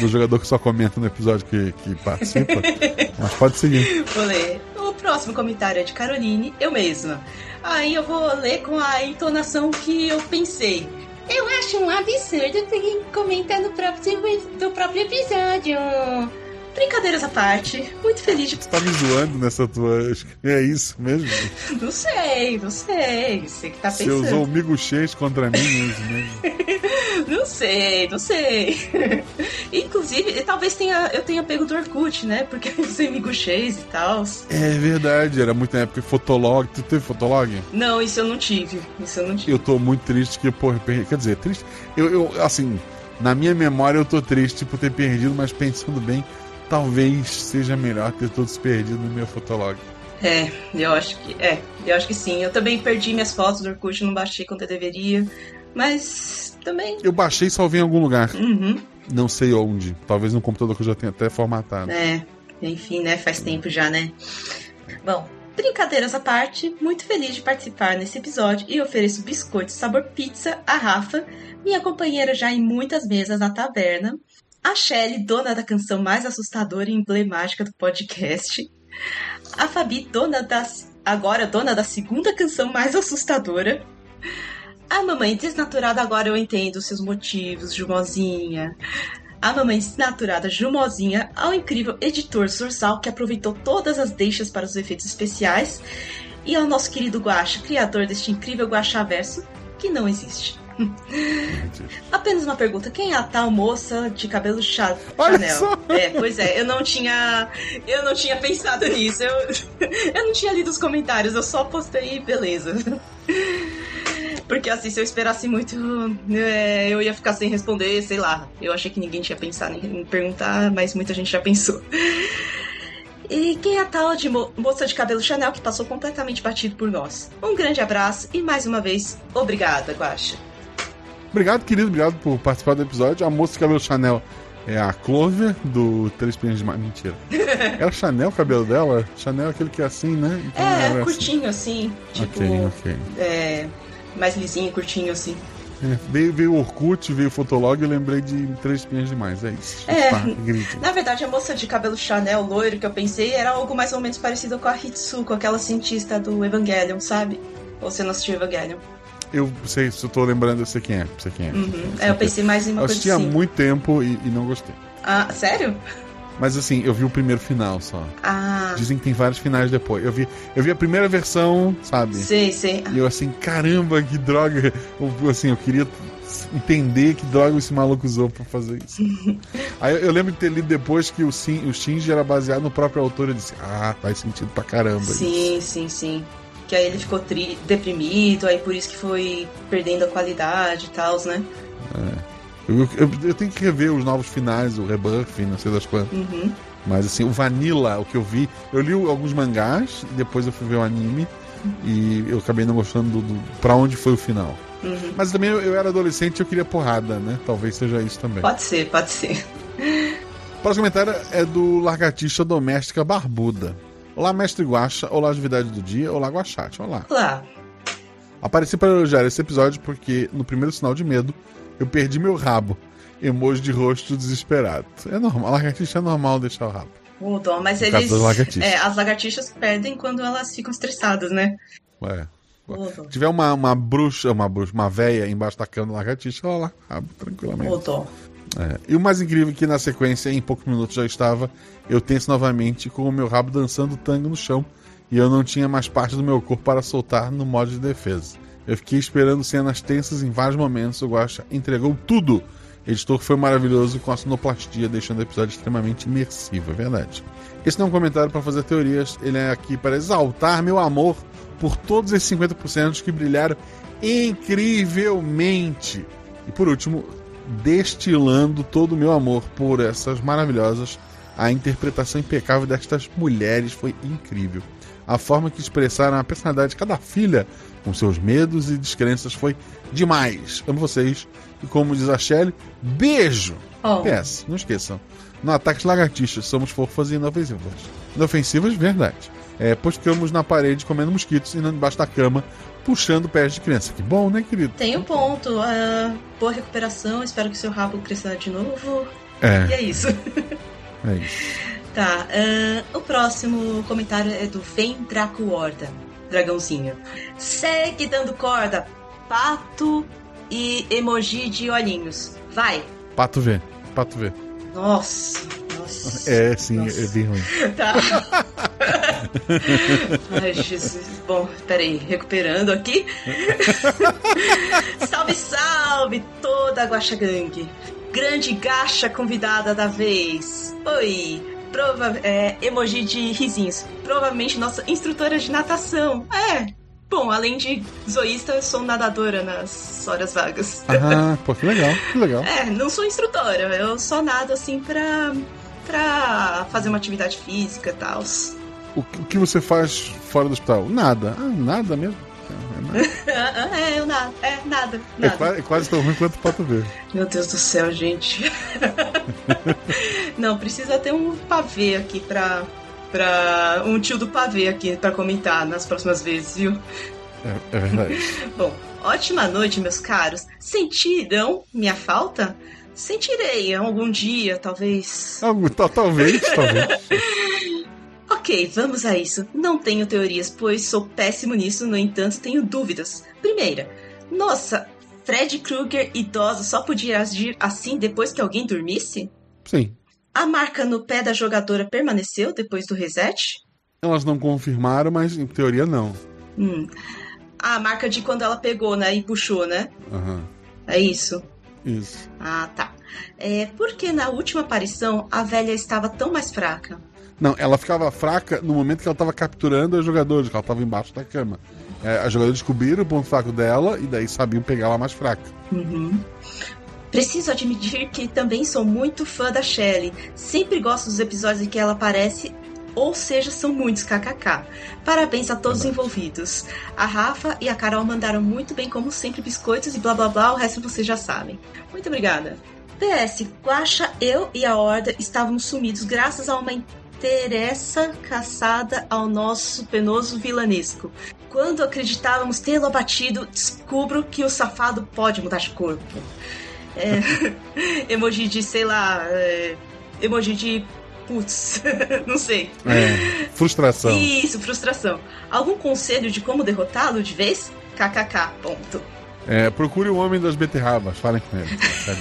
do jogador que só comenta no episódio que, que participa. *laughs* Mas pode seguir. Vou ler. O próximo comentário é de Caroline, eu mesma. Aí eu vou ler com a entonação que eu pensei. Eu acho um absurdo ter comentar no próprio, do próprio episódio. Brincadeiras à parte, muito feliz de. Tu tá me zoando nessa tua. É isso mesmo? *laughs* Não sei, não sei. Você que tá Você pensando. usou o miguxês contra mim mesmo, mesmo. *laughs* Não sei, não sei. *laughs* Inclusive, talvez tenha, eu tenha pego do Orkut, né? Porque eu usei miguxês e tal. É verdade, era muito na época Fotolog. Tu teve Fotolog? Não, isso eu não tive. Isso eu não tive. Eu tô muito triste que, perdi. Quer dizer, triste. Eu, eu, assim, na minha memória eu tô triste por ter perdido, mas pensando bem, talvez seja melhor ter todos perdido no meu Fotolog. É, eu acho que. É, eu acho que sim. Eu também perdi minhas fotos do Orkut, não baixei quanto eu deveria. Mas também. Eu baixei e salvei em algum lugar. Uhum. Não sei onde. Talvez no computador que eu já tenha até formatado. É, enfim, né? Faz tempo já, né? Bom, brincadeiras à parte, muito feliz de participar nesse episódio e ofereço biscoito sabor pizza a Rafa, minha companheira já em muitas mesas na taberna, a Shelly, dona da canção mais assustadora e emblemática do podcast, a Fabi, dona das. agora dona da segunda canção mais assustadora. A mamãe desnaturada, agora eu entendo seus motivos, Jumozinha. A mamãe desnaturada Jumozinha, ao incrível editor Zorzal, que aproveitou todas as deixas para os efeitos especiais. E ao nosso querido Guaxa, criador deste incrível Guaxaverso, que não existe. *laughs* Apenas uma pergunta: quem é a tal moça de cabelo cha Olha Chanel? só. É, pois é, eu não tinha. Eu não tinha pensado nisso. Eu, eu não tinha lido os comentários, eu só postei e beleza. Porque assim, se eu esperasse muito, é, eu ia ficar sem responder, sei lá. Eu achei que ninguém tinha pensado em perguntar, mas muita gente já pensou. E quem é a tal de mo moça de cabelo Chanel que passou completamente batido por nós? Um grande abraço e mais uma vez, obrigada, Guaxa. Obrigado, querido. Obrigado por participar do episódio. A moça de cabelo Chanel é a Clover do Três Pinhas de Mar. Mentira. *laughs* Era Chanel o cabelo dela? Chanel é aquele que é assim, né? Então É, era curtinho assim, tipo, Ok, ok. é, mais lisinho, curtinho assim. É, veio, veio o Orkut, veio o Fotolog eu lembrei de Três Pinhas Demais. É isso. É. Na verdade, a moça de cabelo Chanel loiro que eu pensei era algo mais ou menos parecido com a Hitsuko, aquela cientista do Evangelion, sabe? Ou você não assistiu Evangelion? Eu sei, se eu tô lembrando, eu sei quem é. Sei quem é. Uhum. É, eu pensei mais em uma Eu coisa assisti há assim. muito tempo e, e não gostei. Ah, sério? Mas assim, eu vi o primeiro final só. Ah, Dizem que tem vários finais depois. Eu vi, eu vi a primeira versão, sabe? sei, sei. E eu assim, caramba, que droga. Eu, assim, eu queria entender que droga esse maluco usou pra fazer isso. *laughs* Aí eu, lembro de ter lido depois que o, Shin, o Shinji era baseado no próprio autor. Eu disse, ah, faz sentido pra caramba isso. Sim, sim, sim. Que aí ele ficou tri- deprimido, aí por isso que foi perdendo a qualidade e tal, né? Eu, eu- eu tenho que rever os novos finais, o rebuff, não sei das quantas. Uhum. Mas assim, o Vanilla, o que eu vi, eu li alguns mangás, depois eu fui ver o anime e eu acabei não gostando do, do pra onde foi o final. Uhum. Mas também eu, eu era adolescente e eu queria porrada, né? Talvez seja isso também. Pode ser, pode ser. O próximo comentário é do Largatixa Doméstica Barbuda. Olá, mestre Guaxa. Olá, Atividade do Dia. Olá, Guaxate. Olá. Lá. Apareci para elogiar esse episódio porque, no primeiro sinal de medo, eu perdi meu rabo. Emoji de rosto desesperado. É normal, lagartixa é normal deixar o rabo. O mas No eles. lagartixas. É, as lagartixas perdem quando elas ficam estressadas, né? É. Se tiver uma, uma bruxa, uma bruxa, uma véia embaixo da cama da lagartixa, ela lá, rabo tranquilamente. O. É. E o mais incrível é que na sequência, em poucos minutos já estava, eu tenso novamente com o meu rabo dançando tango no chão e eu não tinha mais parte do meu corpo para soltar no modo de defesa. Eu fiquei esperando cenas tensas em vários momentos, o Guaxa entregou tudo. Editor foi maravilhoso com a sonoplastia, deixando o episódio extremamente imersivo, é verdade. Esse não é um comentário para fazer teorias, ele é aqui para exaltar meu amor por todos esses 50% que brilharam incrivelmente. E por último, destilando todo o meu amor por essas maravilhosas. A interpretação impecável destas mulheres foi incrível. A forma que expressaram a personalidade de cada filha, com seus medos e descrenças, foi demais. Amo vocês. E como diz a Shelly, beijo! Oh. PS, não esqueçam. No Ataque Lagartixas, somos fofas e inofensivas. Inofensivas, verdade. É, pois ficamos na parede comendo mosquitos e não debaixo da cama, puxando pés de criança. Que bom, né, querido? Tem um ponto. ah, boa recuperação, espero que seu rabo cresça de novo. É. E é isso. É isso. Tá, ah, o próximo comentário é do Vem Draco Horda, dragãozinho. Segue dando corda, pato e emoji de olhinhos. Vai! Pato vê. Pato vê. Nossa, nossa. É, sim, Nossa. é bem ruim. *laughs* Tá. *laughs* Ai, Jesus. Bom, peraí, recuperando aqui. *laughs* salve, salve, toda a Guaxa Gang. Grande gacha convidada da vez. Oi. Prova é, emoji de risinhos. Provavelmente nossa instrutora de natação. É. Bom, além de zoísta, eu sou nadadora nas horas vagas. Ah, pô, que legal, que legal. É, não sou instrutora, eu só nado assim pra, pra fazer uma atividade física e tal. O, que- você faz fora do hospital? Nada. Ah, nada mesmo. É, *laughs* nada. é, eu é, nada, É, nada. quase, é quase tão ruim quanto o pato vê. Meu Deus do céu, gente. *laughs* não, precisa ter um pavê aqui pra. pra um tio do pavê aqui pra comentar nas próximas vezes, viu? É, é verdade. *laughs* Bom, ótima noite, meus caros. Sentirão minha falta? Sentirei algum dia, talvez. Tal- talvez, *laughs* talvez. Ok, vamos a isso. Não tenho teorias, pois sou péssimo nisso, no entanto, tenho dúvidas. Primeira, nossa, Fred Krueger idoso só podia agir assim depois que alguém dormisse? Sim. A marca no pé da jogadora permaneceu depois do reset? Elas não confirmaram, mas em teoria não. Hum. A marca de quando ela pegou, né? E puxou, né? Aham. É isso. Isso. Ah, tá. É porque na última aparição a velha estava tão mais fraca. Não, ela ficava fraca no momento que ela estava capturando os jogadores, que ela estava embaixo da cama. É, os jogadores descobriram o ponto fraco dela e daí sabiam pegar ela mais fraca. Uhum. Preciso admitir que também sou muito fã da Shelley. Sempre gosto dos episódios em que ela aparece, ou seja, são muitos kkk. Parabéns a todos os envolvidos. A Rafa e a Carol mandaram muito bem, como sempre, biscoitos e blá blá blá, o resto vocês já sabem. Muito obrigada. PS, Guaxa, eu e a Horda estávamos sumidos graças a uma interessa caçada ao nosso penoso vilanesco. Quando acreditávamos tê-lo abatido, descubro que o safado pode mudar de corpo. É, *laughs* emoji de, sei lá, é, emoji de putz, *laughs* não sei. É, frustração. Isso, frustração. Algum conselho de como derrotá-lo de vez? KKK, ponto. É, procure o homem das beterrabas, falem com ele. *laughs* Tá.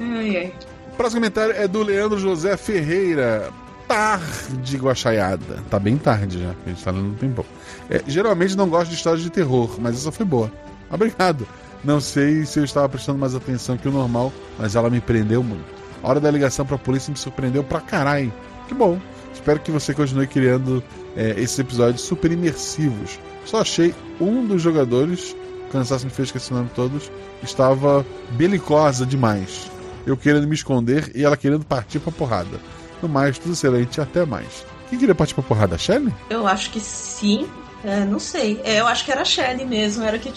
Ai, ai. O próximo comentário é do Leandro José Ferreira. Tarde guaxaiada. Tá bem tarde já, a gente tá lendo um tempão. É, geralmente não gosto de histórias de terror, mas essa foi boa. Obrigado. Não sei se eu estava prestando mais atenção que o normal, mas ela me prendeu muito. A hora da ligação pra polícia me surpreendeu pra caralho. Que bom. Espero que você continue criando é, esses episódios super imersivos. Só achei um dos jogadores, cansaço me fez esquecer o nome todos, estava belicosa demais. Eu querendo me esconder e ela querendo partir pra porrada. No mais, tudo excelente até mais. Quem queria partir pra porrada? A Shelly? Eu acho que sim. É, não sei. É, eu acho que era a Shelly mesmo. Era que...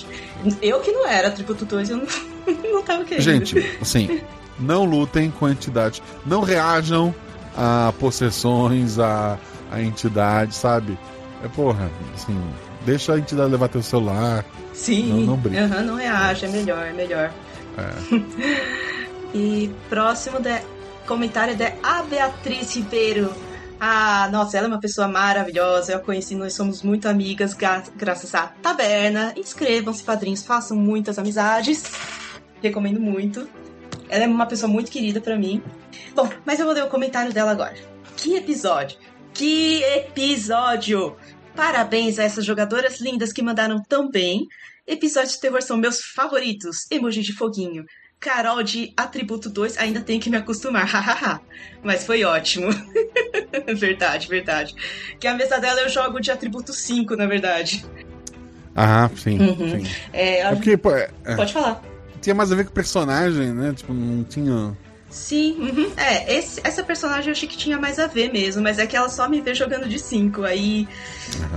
Eu que não era Tributo 2, eu não, *laughs* não tava querendo. Gente, assim, *laughs* não lutem com entidades. Não reajam a possessões, a, a entidade, sabe? É porra, assim, deixa a entidade levar teu celular. Sim. Não, não brinca. Aham, não reage, é melhor, é melhor. É. *laughs* E próximo de comentário é a Beatriz Ribeiro. Ah, nossa, ela é uma pessoa maravilhosa. Eu a conheci, nós somos muito amigas gra- graças à taberna. Inscrevam-se, padrinhos, façam muitas amizades. Recomendo muito. Ela é uma pessoa muito querida pra mim. Bom, mas eu vou ler o comentário dela agora. Que episódio! Que episódio! Parabéns a essas jogadoras lindas que mandaram tão bem. Episódios de terror são meus favoritos. Emoji de foguinho. Carol de Atributo 2 ainda tem que me acostumar, *laughs* hahaha. Mas foi ótimo. *laughs* verdade, verdade. Que a mesa dela eu jogo de Atributo 5, na verdade. Ah, sim, Uhum. sim. É, É porque, pô, é, é, Pode falar. Tinha mais a ver com o personagem, né? Tipo, não tinha. Sim, uhum. é, esse- essa personagem eu achei que tinha mais a ver mesmo, mas é que ela só me vê jogando de 5. Aí,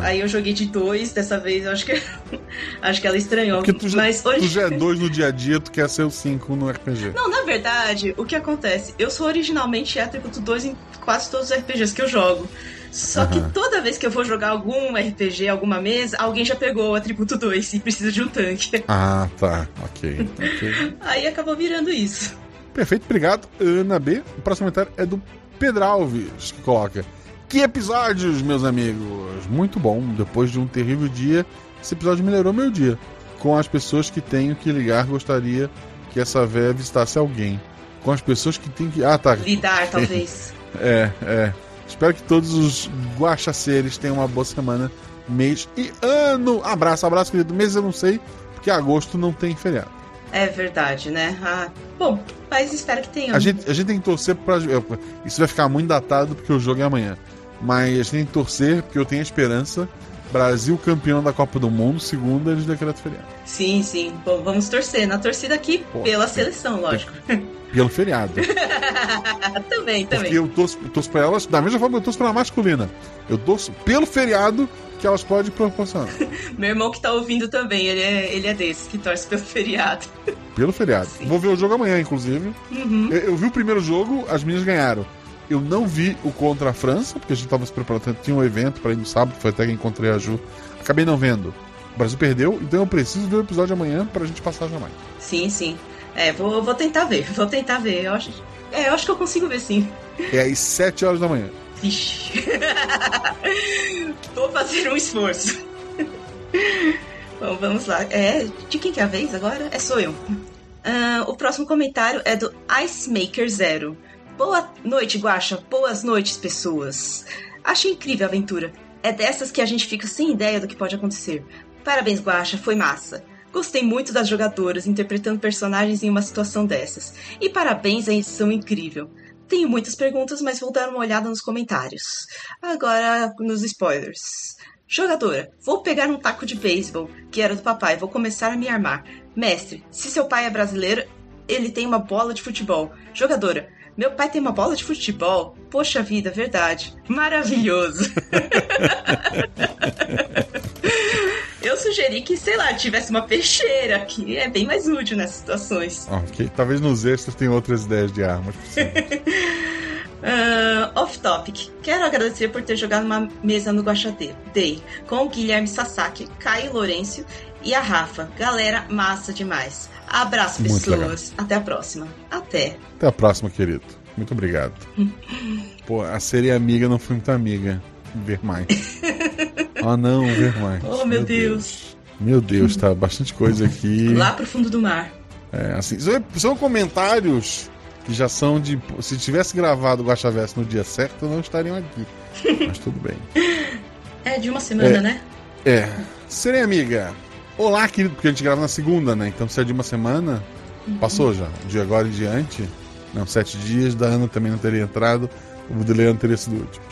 aí eu joguei de 2 dessa vez, eu acho que *laughs* acho que ela estranhou. Porque tu já, mas hoje tu já é dois no dia a dia, tu quer ser o cinco no RPG. Não, na verdade, o que acontece? Eu sou originalmente atributo 2 em quase todos os RPGs que eu jogo. Só que Aham. toda vez que eu vou jogar algum RPG, alguma mesa, alguém já pegou o atributo 2 e precisa de um tanque. Ah, tá. Ok. ok. Aí acabou virando isso. Perfeito, obrigado, Ana B. O próximo comentário é do Pedro Alves, que coloca: Que episódios, meus amigos! Muito bom. Depois de um terrível dia, esse episódio melhorou meu dia. Com as pessoas que tenho que ligar, gostaria que essa véia visitasse alguém. Com as pessoas que tem que. Ah, tá. Lidar, *laughs* talvez. É, é. Espero que todos os guaxaceres tenham uma boa semana, mês e ano. Abraço, abraço, querido. Mês eu não sei, porque agosto não tem feriado. É verdade, né? Ah, bom, mas espero que tenha. A gente, a gente tem que torcer pra. Isso vai ficar muito datado porque o jogo é amanhã. Mas a gente tem que torcer porque eu tenho a esperança. Brasil campeão da Copa do Mundo, segunda eles decretam feriado. Sim, sim. Bom, vamos torcer. Na torcida aqui pela seleção, lógico. Pelo feriado. *laughs* também, Porque também. eu torço, eu torço pra elas, da mesma forma que eu torço pra masculina. Eu torço pelo feriado que elas podem proporcionar. *laughs* Meu irmão que tá ouvindo também, ele é, ele é desse, que torce pelo feriado. Pelo feriado. Sim. Vou ver o jogo amanhã, inclusive. Uhum. Eu, eu vi o primeiro jogo, as meninas ganharam. Eu não vi o contra a França, porque a gente tava se preparando. Tinha um evento pra ir no sábado, foi até que encontrei a Ju. Acabei não vendo. O Brasil perdeu, então eu preciso ver o episódio amanhã pra gente passar jamais. Sim, sim. É, vou, vou tentar ver, vou tentar ver. Eu acho, é, eu acho que eu consigo ver sim. É às 7 horas da manhã. Vixe. *laughs* vou fazer um esforço. Bom, vamos lá. É, de quem que é a vez agora? É, sou eu. Ah, o próximo comentário é do Ice Maker Zero. Boa noite, Guaxa. Boas noites, pessoas. Achei incrível a aventura. É dessas que a gente fica sem ideia do que pode acontecer. Parabéns, Guaxa. Foi massa. Gostei muito das jogadoras interpretando personagens em uma situação dessas. E parabéns à edição incrível. Tenho muitas perguntas, mas vou dar uma olhada nos comentários. Agora, nos spoilers. Jogadora, vou pegar um taco de beisebol, que era do papai, vou começar a me armar. Mestre, se seu pai é brasileiro, ele tem uma bola de futebol. Jogadora, meu pai tem uma bola de futebol? Poxa vida, verdade. Maravilhoso. *laughs* Eu sugeri que, sei lá, tivesse uma peixeira, que é bem mais útil nessas situações. *laughs* Ok. Talvez nos extras tenha outras ideias de armas. *laughs* Ah, off topic. Quero agradecer por ter jogado uma mesa no Guaxa Day com o Guilherme Sasaki, Caio Lourenço e a Rafa. Galera, massa demais. Abraço, Muito pessoas. Até a próxima. Até. Até a próxima, querido. Muito obrigado. *laughs* Pô, a série amiga não foi muito amiga. Ver mais. *laughs* oh, não, ver mais. Oh, meu Deus. Meu Deus, tá bastante coisa aqui. Lá pro fundo do mar. É, assim, são, comentários que já são de. Se tivesse gravado o Guaxaverso no dia certo, não estariam aqui. *laughs* Mas tudo bem. É de uma semana, É. né? É. Serei amiga. Olá, querido, porque a gente grava na segunda, né? Então se é de uma semana, passou já. De agora em diante. Não, sete dias, da Ana também não teria entrado. O do Leandro teria sido o último.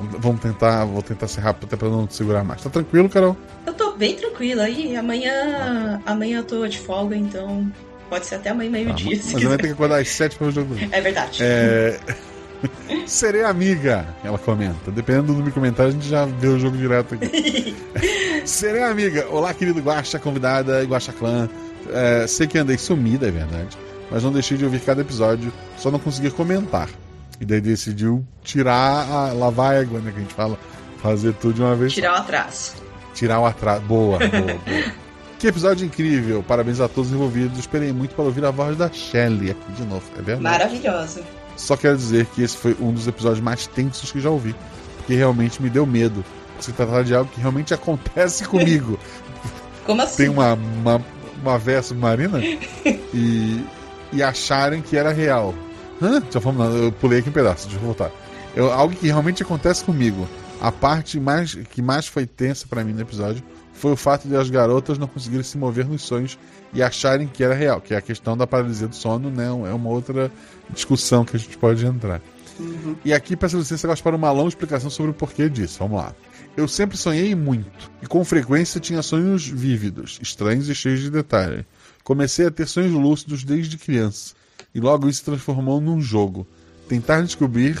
Vamos tentar, vou tentar ser rápido até pra não te segurar mais. Tá tranquilo, Carol? Eu tô bem tranquila. E amanhã, amanhã eu tô de folga, então pode ser até amanhã meio-dia. Tá, mas vai ter que acordar às 7 para o jogo. É verdade. É... *laughs* Serei amiga, ela comenta. Dependendo do meu comentário, a gente já vê o jogo direto aqui. *laughs* Serei amiga. Olá, querido Guaxa, convidada e Guaxa Clã. É, sei que andei sumida, é verdade. Mas não deixei de ouvir cada episódio, só não consegui comentar. E daí decidiu tirar a lavar a égua, né? Que a gente fala. Fazer tudo de uma vez. Tirar o atraso. Tirar o atraso. Boa, boa, boa. *laughs* Que episódio incrível! Parabéns a todos envolvidos. Esperei muito para ouvir a voz da Shelley aqui de novo. É verdade. Maravilhosa. Só quero dizer que esse foi um dos episódios mais tensos que já ouvi. Porque realmente me deu medo. Se tratar de algo que realmente *laughs* acontece comigo. Como assim? Tem uma, uma, uma veia submarina *laughs* e, e acharem que era real. Hã? Já fomos, não, eu pulei aqui um pedaço, deixa eu voltar. Eu, algo que realmente acontece comigo. A parte mais, que mais foi tensa para mim no episódio foi o fato de as garotas não conseguirem se mover nos sonhos e acharem que era real, que é a questão da paralisia do sono, né? É uma outra discussão que a gente pode entrar. Uhum. E aqui peço licença agora para uma longa explicação sobre o porquê disso. Vamos lá. Eu sempre sonhei muito e com frequência tinha sonhos vívidos, estranhos e cheios de detalhes. Comecei a ter sonhos lúcidos desde criança e logo isso transformou num jogo. Tentar descobrir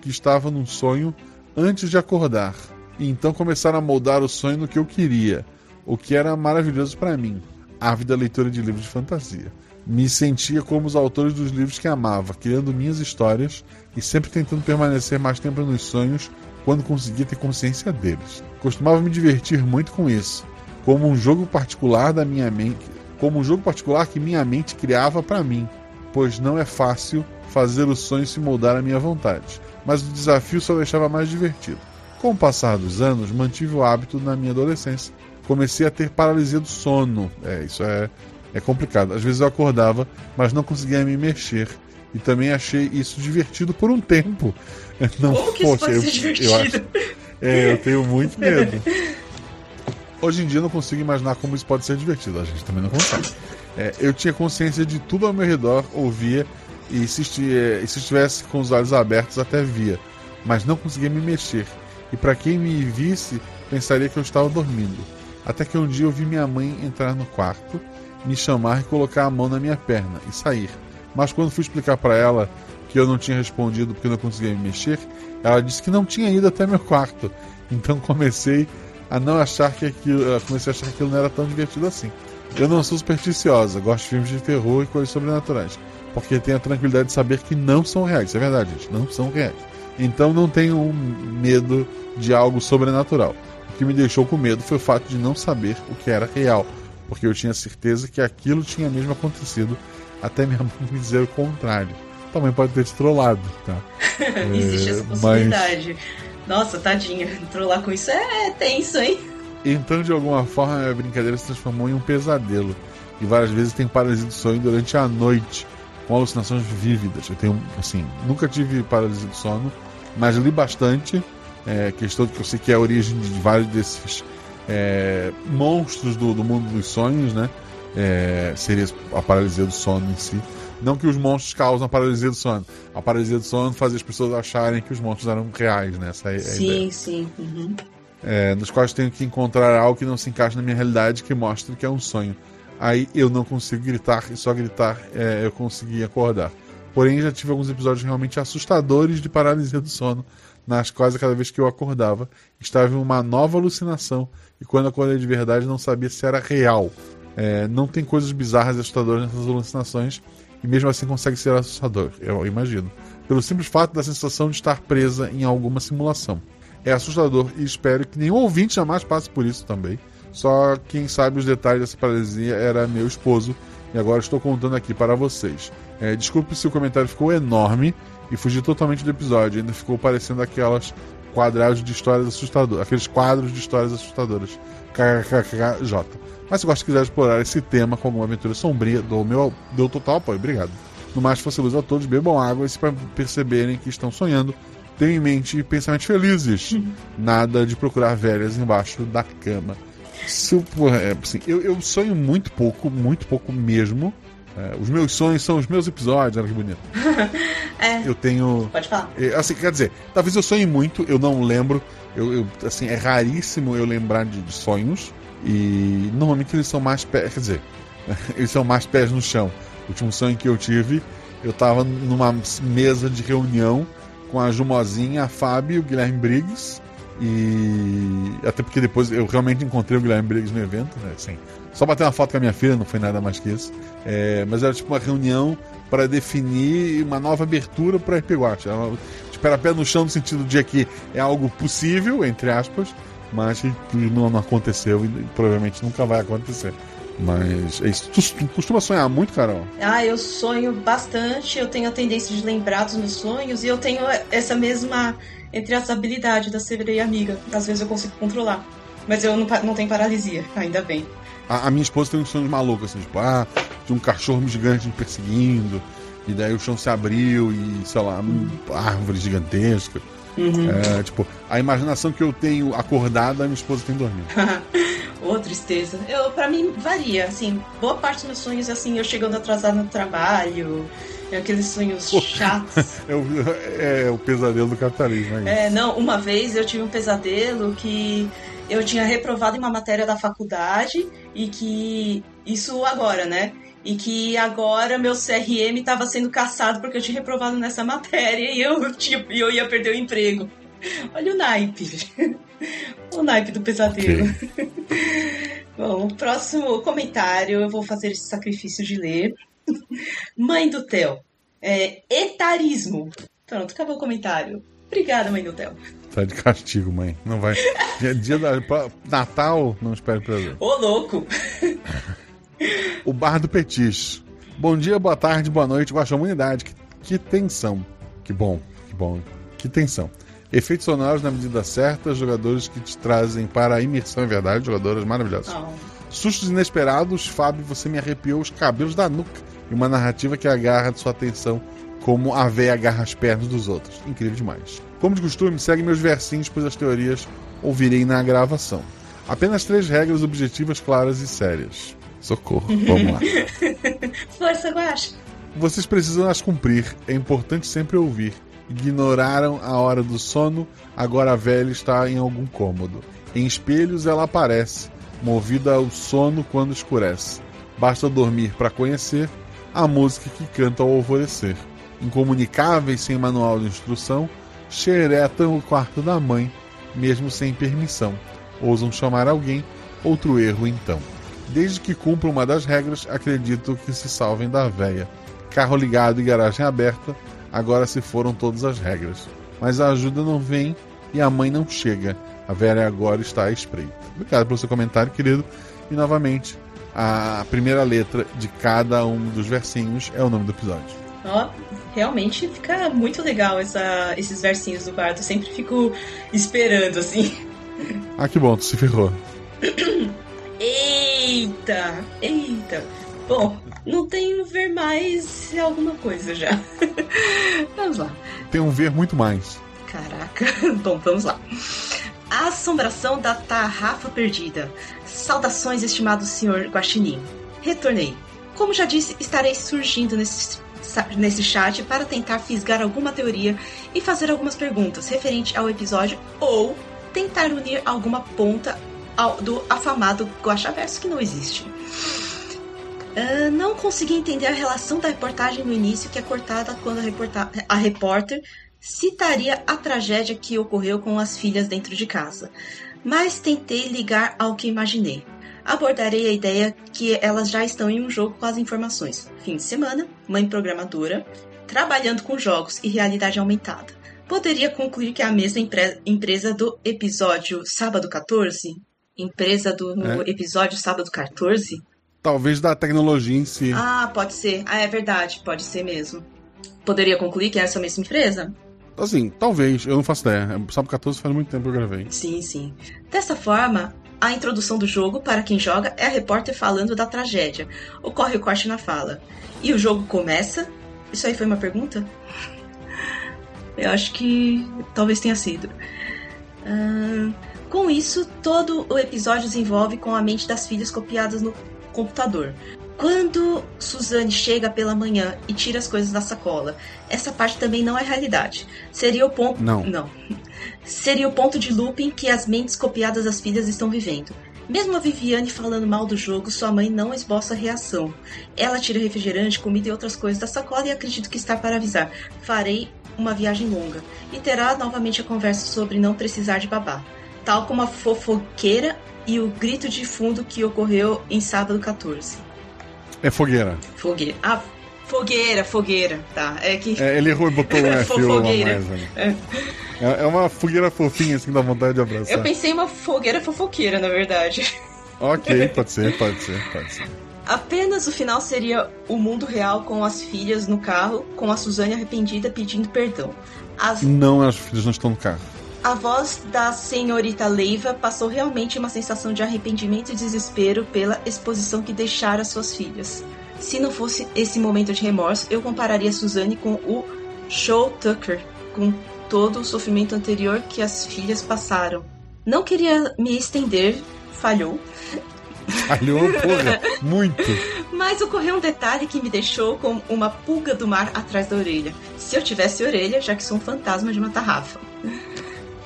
que estava num sonho antes de acordar e então começaram a moldar o sonho no que eu queria, o que era maravilhoso para mim, ávida leitura de livros de fantasia. Me sentia como os autores dos livros que amava, criando minhas histórias e sempre tentando permanecer mais tempo nos sonhos quando conseguia ter consciência deles. Costumava me divertir muito com isso, como um jogo particular da minha mente, como um jogo particular que minha mente criava para mim, pois não é fácil fazer o sonho se moldar à minha vontade, mas o desafio só deixava mais divertido. Com o passar dos anos, mantive o hábito na minha adolescência. Comecei a ter paralisia do sono. É, isso é, é complicado. Às vezes eu acordava, mas não conseguia me mexer. E também achei isso divertido por um tempo. *laughs* Não, Como que poxa, isso eu, eu, acho, é, eu tenho muito medo. *laughs* Hoje em dia eu não consigo imaginar como isso pode ser divertido. A gente também não consegue. É, eu tinha consciência de tudo ao meu redor, ouvia e se, e se estivesse com os olhos abertos até via, mas não conseguia me mexer e para quem me visse pensaria que eu estava dormindo. Até que um dia eu vi minha mãe entrar no quarto, me chamar e colocar a mão na minha perna e sair. Mas quando fui explicar para ela que eu não tinha respondido porque não conseguia me mexer, ela disse que não tinha ido até meu quarto. Então comecei a não achar que aquilo, comecei a achar que aquilo não era tão divertido assim. Eu não sou supersticiosa, gosto de filmes de terror e coisas sobrenaturais, porque tenho a tranquilidade de saber que não são reais. Isso é verdade, gente, não são reais. Então não tenho medo de algo sobrenatural. O que me deixou com medo foi o fato de não saber o que era real, porque eu tinha certeza que aquilo tinha mesmo acontecido, até minha *laughs* mãe me dizer o contrário. Também pode ter te trollado, tá? *laughs* Existe é, essa possibilidade. Mas... Nossa, tadinha, trollar com isso é tenso, hein? Então, de alguma forma, a brincadeira se transformou em um pesadelo. E várias vezes tenho paralisia do sonho durante a noite, com alucinações vívidas. Eu tenho, assim, nunca tive paralisia do sono, mas li bastante é, questão que eu sei que é a origem de vários desses é, monstros do, do, mundo dos sonhos, né? É, seria a paralisia do sono em si. Não que os monstros causam a paralisia do sono. A paralisia do sono faz as pessoas acharem que os monstros eram reais, né? Essa é, sim, sim. Uhum. É, nos quais tenho que encontrar algo que não se encaixa na minha realidade que mostre que é um sonho. Aí eu não consigo gritar e só gritar é, eu consegui acordar. Porém, já tive alguns episódios realmente assustadores de paralisia do sono nas quais cada vez que eu acordava estava em uma nova alucinação e quando acordei de verdade não sabia se era real. É, não tem coisas bizarras e assustadoras nessas alucinações e mesmo assim consegue ser assustador, eu imagino, pelo simples fato da sensação de estar presa em alguma simulação. É assustador e espero que nenhum ouvinte jamais passe por isso também. Só quem sabe os detalhes dessa paralisia era meu esposo e agora estou contando aqui para vocês. É, desculpe se o comentário ficou enorme, e fugir totalmente do episódio. Ainda ficou parecendo aquelas quadrados de histórias assustadoras, aqueles quadros de histórias assustadoras. KKKJ. Mas se gosta quiser explorar esse tema como uma aventura sombria, dou meu dou total apoio. Obrigado. No mais, fosse luz a todos, bebam água e se perceberem que estão sonhando, tenham em mente pensamentos felizes. Nada de procurar velhas embaixo da cama. Super, é, assim, eu, eu sonho muito pouco, muito pouco mesmo. É, os meus sonhos são os meus episódios, olha que bonito. *laughs* É, Eu tenho. pode falar. é, Assim, quer dizer, talvez eu sonhe muito, eu não lembro. Eu, eu, assim, é raríssimo eu lembrar de, de sonhos. E normalmente eles são mais pés. Quer dizer, *laughs* eles são mais pés no chão. O último sonho que eu tive, eu tava numa mesa de reunião com a Jumozinha, a Fábio o Guilherme Briggs. E até porque depois eu realmente encontrei o Guilherme Briggs no evento, né? Assim, só bater uma foto com a minha filha, não foi nada mais que isso. É, mas era tipo uma reunião para definir uma nova abertura para RP Watch. Era uma- Tipo, era pé no chão no sentido de que é algo possível, entre aspas, mas que não, não aconteceu e provavelmente nunca vai acontecer. Mas é isso. Tu, tu costuma sonhar muito, Carol? Ah, eu sonho bastante, eu tenho a tendência de lembrar dos meus sonhos e eu tenho essa mesma, entre as habilidades da sereia amiga. Às vezes eu consigo controlar. Mas eu não, não tenho paralisia, ainda bem. A, a minha esposa tem uns sonhos malucos, assim, tipo, ah, de um cachorro gigante me perseguindo, e daí o chão se abriu e, sei lá, um árvore gigantesca. É, tipo, a imaginação que eu tenho acordada, a minha esposa tem dormindo. *laughs* Ô, tristeza. Eu, pra mim, varia, assim, boa parte dos meus sonhos, assim, eu chegando atrasado no trabalho, aqueles sonhos chatos. *laughs* É o, é o pesadelo do capitalismo, é. É, não, uma vez eu tive um pesadelo que eu tinha reprovado em uma matéria da faculdade e que. Isso agora, né? E que agora meu CRM estava sendo caçado porque eu tinha reprovado nessa *laughs* matéria e eu, tipo, e eu ia perder o emprego. Olha o naipe. O naipe do pesadelo. *laughs* Bom, o próximo comentário eu vou fazer esse sacrifício de ler. *laughs* Mãe do Theo. É, etarismo. Pronto, acabou o comentário. Obrigada, mãe do Theo. Tá de castigo, mãe. Não vai. Dia, dia da. pra- Natal, não espere prazer. Ô, louco! *laughs* O Bar do Petis. Bom dia, boa tarde, boa noite, guaxa humanidade. Que, que tensão. Que bom, que bom. Que tensão. Efeitos sonoros na medida certa, jogadores que te trazem para a imersão, é verdade, jogadoras maravilhosas. Não. Sustos inesperados, Fábio, você me arrepiou os cabelos da nuca. E uma narrativa que agarra sua atenção como a véia agarra as pernas dos outros. Incrível demais. Como de costume, segue meus versinhos, pois as teorias ouvirei na gravação. Apenas três regras objetivas, claras e sérias. Socorro, *laughs* vamos lá. Força, Guaxa! Vocês precisam as cumprir, é importante sempre ouvir. Ignoraram a hora do sono, agora a velha está em algum cômodo. Em espelhos ela aparece, movida ao sono quando escurece. Basta dormir para conhecer a música que canta ao alvorecer. Incomunicáveis sem manual de instrução, xeretam o quarto da mãe, mesmo sem permissão. Ousam chamar alguém, outro erro então. Desde que cumpram uma das regras, acredito que se salvem da véia. Carro ligado e garagem aberta, agora se foram todas as regras. Mas a ajuda não vem e a mãe não chega. A velha agora está à espreita. Obrigado pelo seu comentário, querido. E novamente, a primeira letra de cada um dos versinhos é o nome do episódio. Ó, realmente fica muito legal essa, esses versinhos do bardo. Eu sempre fico esperando, assim. *laughs* Ah, que bom, tu se ferrou. Eita! Eita! Bom, não tenho ver mais alguma coisa já. *laughs* vamos lá. Tem um ver muito mais. Caraca. *laughs* Bom, vamos lá. A assombração da tarrafa perdida. Saudações, estimado senhor Guaxinim. Retornei. Como já disse, estarei surgindo nesse, nesse chat para tentar fisgar alguma teoria e fazer algumas perguntas referente ao episódio ou tentar unir alguma ponta ao, do afamado Guaxaverso que não existe. Ah, não consegui entender a relação da reportagem no início, que é cortada quando a, reporta a repórter citaria a tragédia que ocorreu com as filhas dentro de casa, mas tentei ligar ao que imaginei. Abordarei a ideia que elas já estão em um jogo com as informações. Fim de semana, mãe programadora, trabalhando com jogos e realidade aumentada. Poderia concluir que é a mesma empre empresa do episódio Sábado 14? Empresa do É. episódio Sábado 14? Talvez da tecnologia em si. Ah, pode ser. Ah, é verdade, pode ser mesmo. Poderia concluir que é essa mesma empresa? Assim, talvez, eu não faço ideia. Sábado 14 faz muito tempo que eu gravei. Sim, sim. Dessa forma, a introdução do jogo, para quem joga, é a repórter falando da tragédia. Ocorre o corte na fala. E o jogo começa. Isso aí foi uma pergunta? *laughs* Eu acho que talvez tenha sido. Ahn, com isso, todo o episódio desenvolve com a mente das filhas copiadas no computador. Quando Suzanne chega pela manhã e tira as coisas da sacola, essa parte também não é realidade. Seria o ponto. Não. Não. *laughs* Seria o ponto de looping que as mentes copiadas das filhas estão vivendo. Mesmo a Viviane falando mal do jogo, sua mãe não esboça reação. Ela tira refrigerante, comida e outras coisas da sacola e acredito que está para avisar. Farei uma viagem longa. E terá novamente a conversa sobre não precisar de babá. Tal como a fofoqueira e o grito de fundo que ocorreu em sábado 14. É fogueira. Fogueira. Ah, fogueira, fogueira. Tá. É que. É, ele errou e botou *laughs* um F ou a Fofogueira. mais. ali. É, é uma fogueira fofinha, assim, dá vontade de abraçar. Eu pensei em uma fogueira fofoqueira, na verdade. Ok, pode ser, pode ser, pode ser. Apenas o final seria o mundo real com as filhas no carro, com a Suzane arrependida pedindo perdão. As- Não, as filhas não estão no carro. A voz da senhorita Leiva passou realmente uma sensação de arrependimento e desespero pela exposição que deixara suas filhas. Se não fosse esse momento de remorso, eu compararia Suzane com o Show Tucker, com todo o sofrimento anterior que as filhas passaram. Não queria me estender, falhou, Falhou, porra, muito. *laughs* Mas ocorreu um detalhe que me deixou com uma pulga do mar atrás da orelha. Se eu tivesse orelha, já que sou um fantasma de uma tarrafa.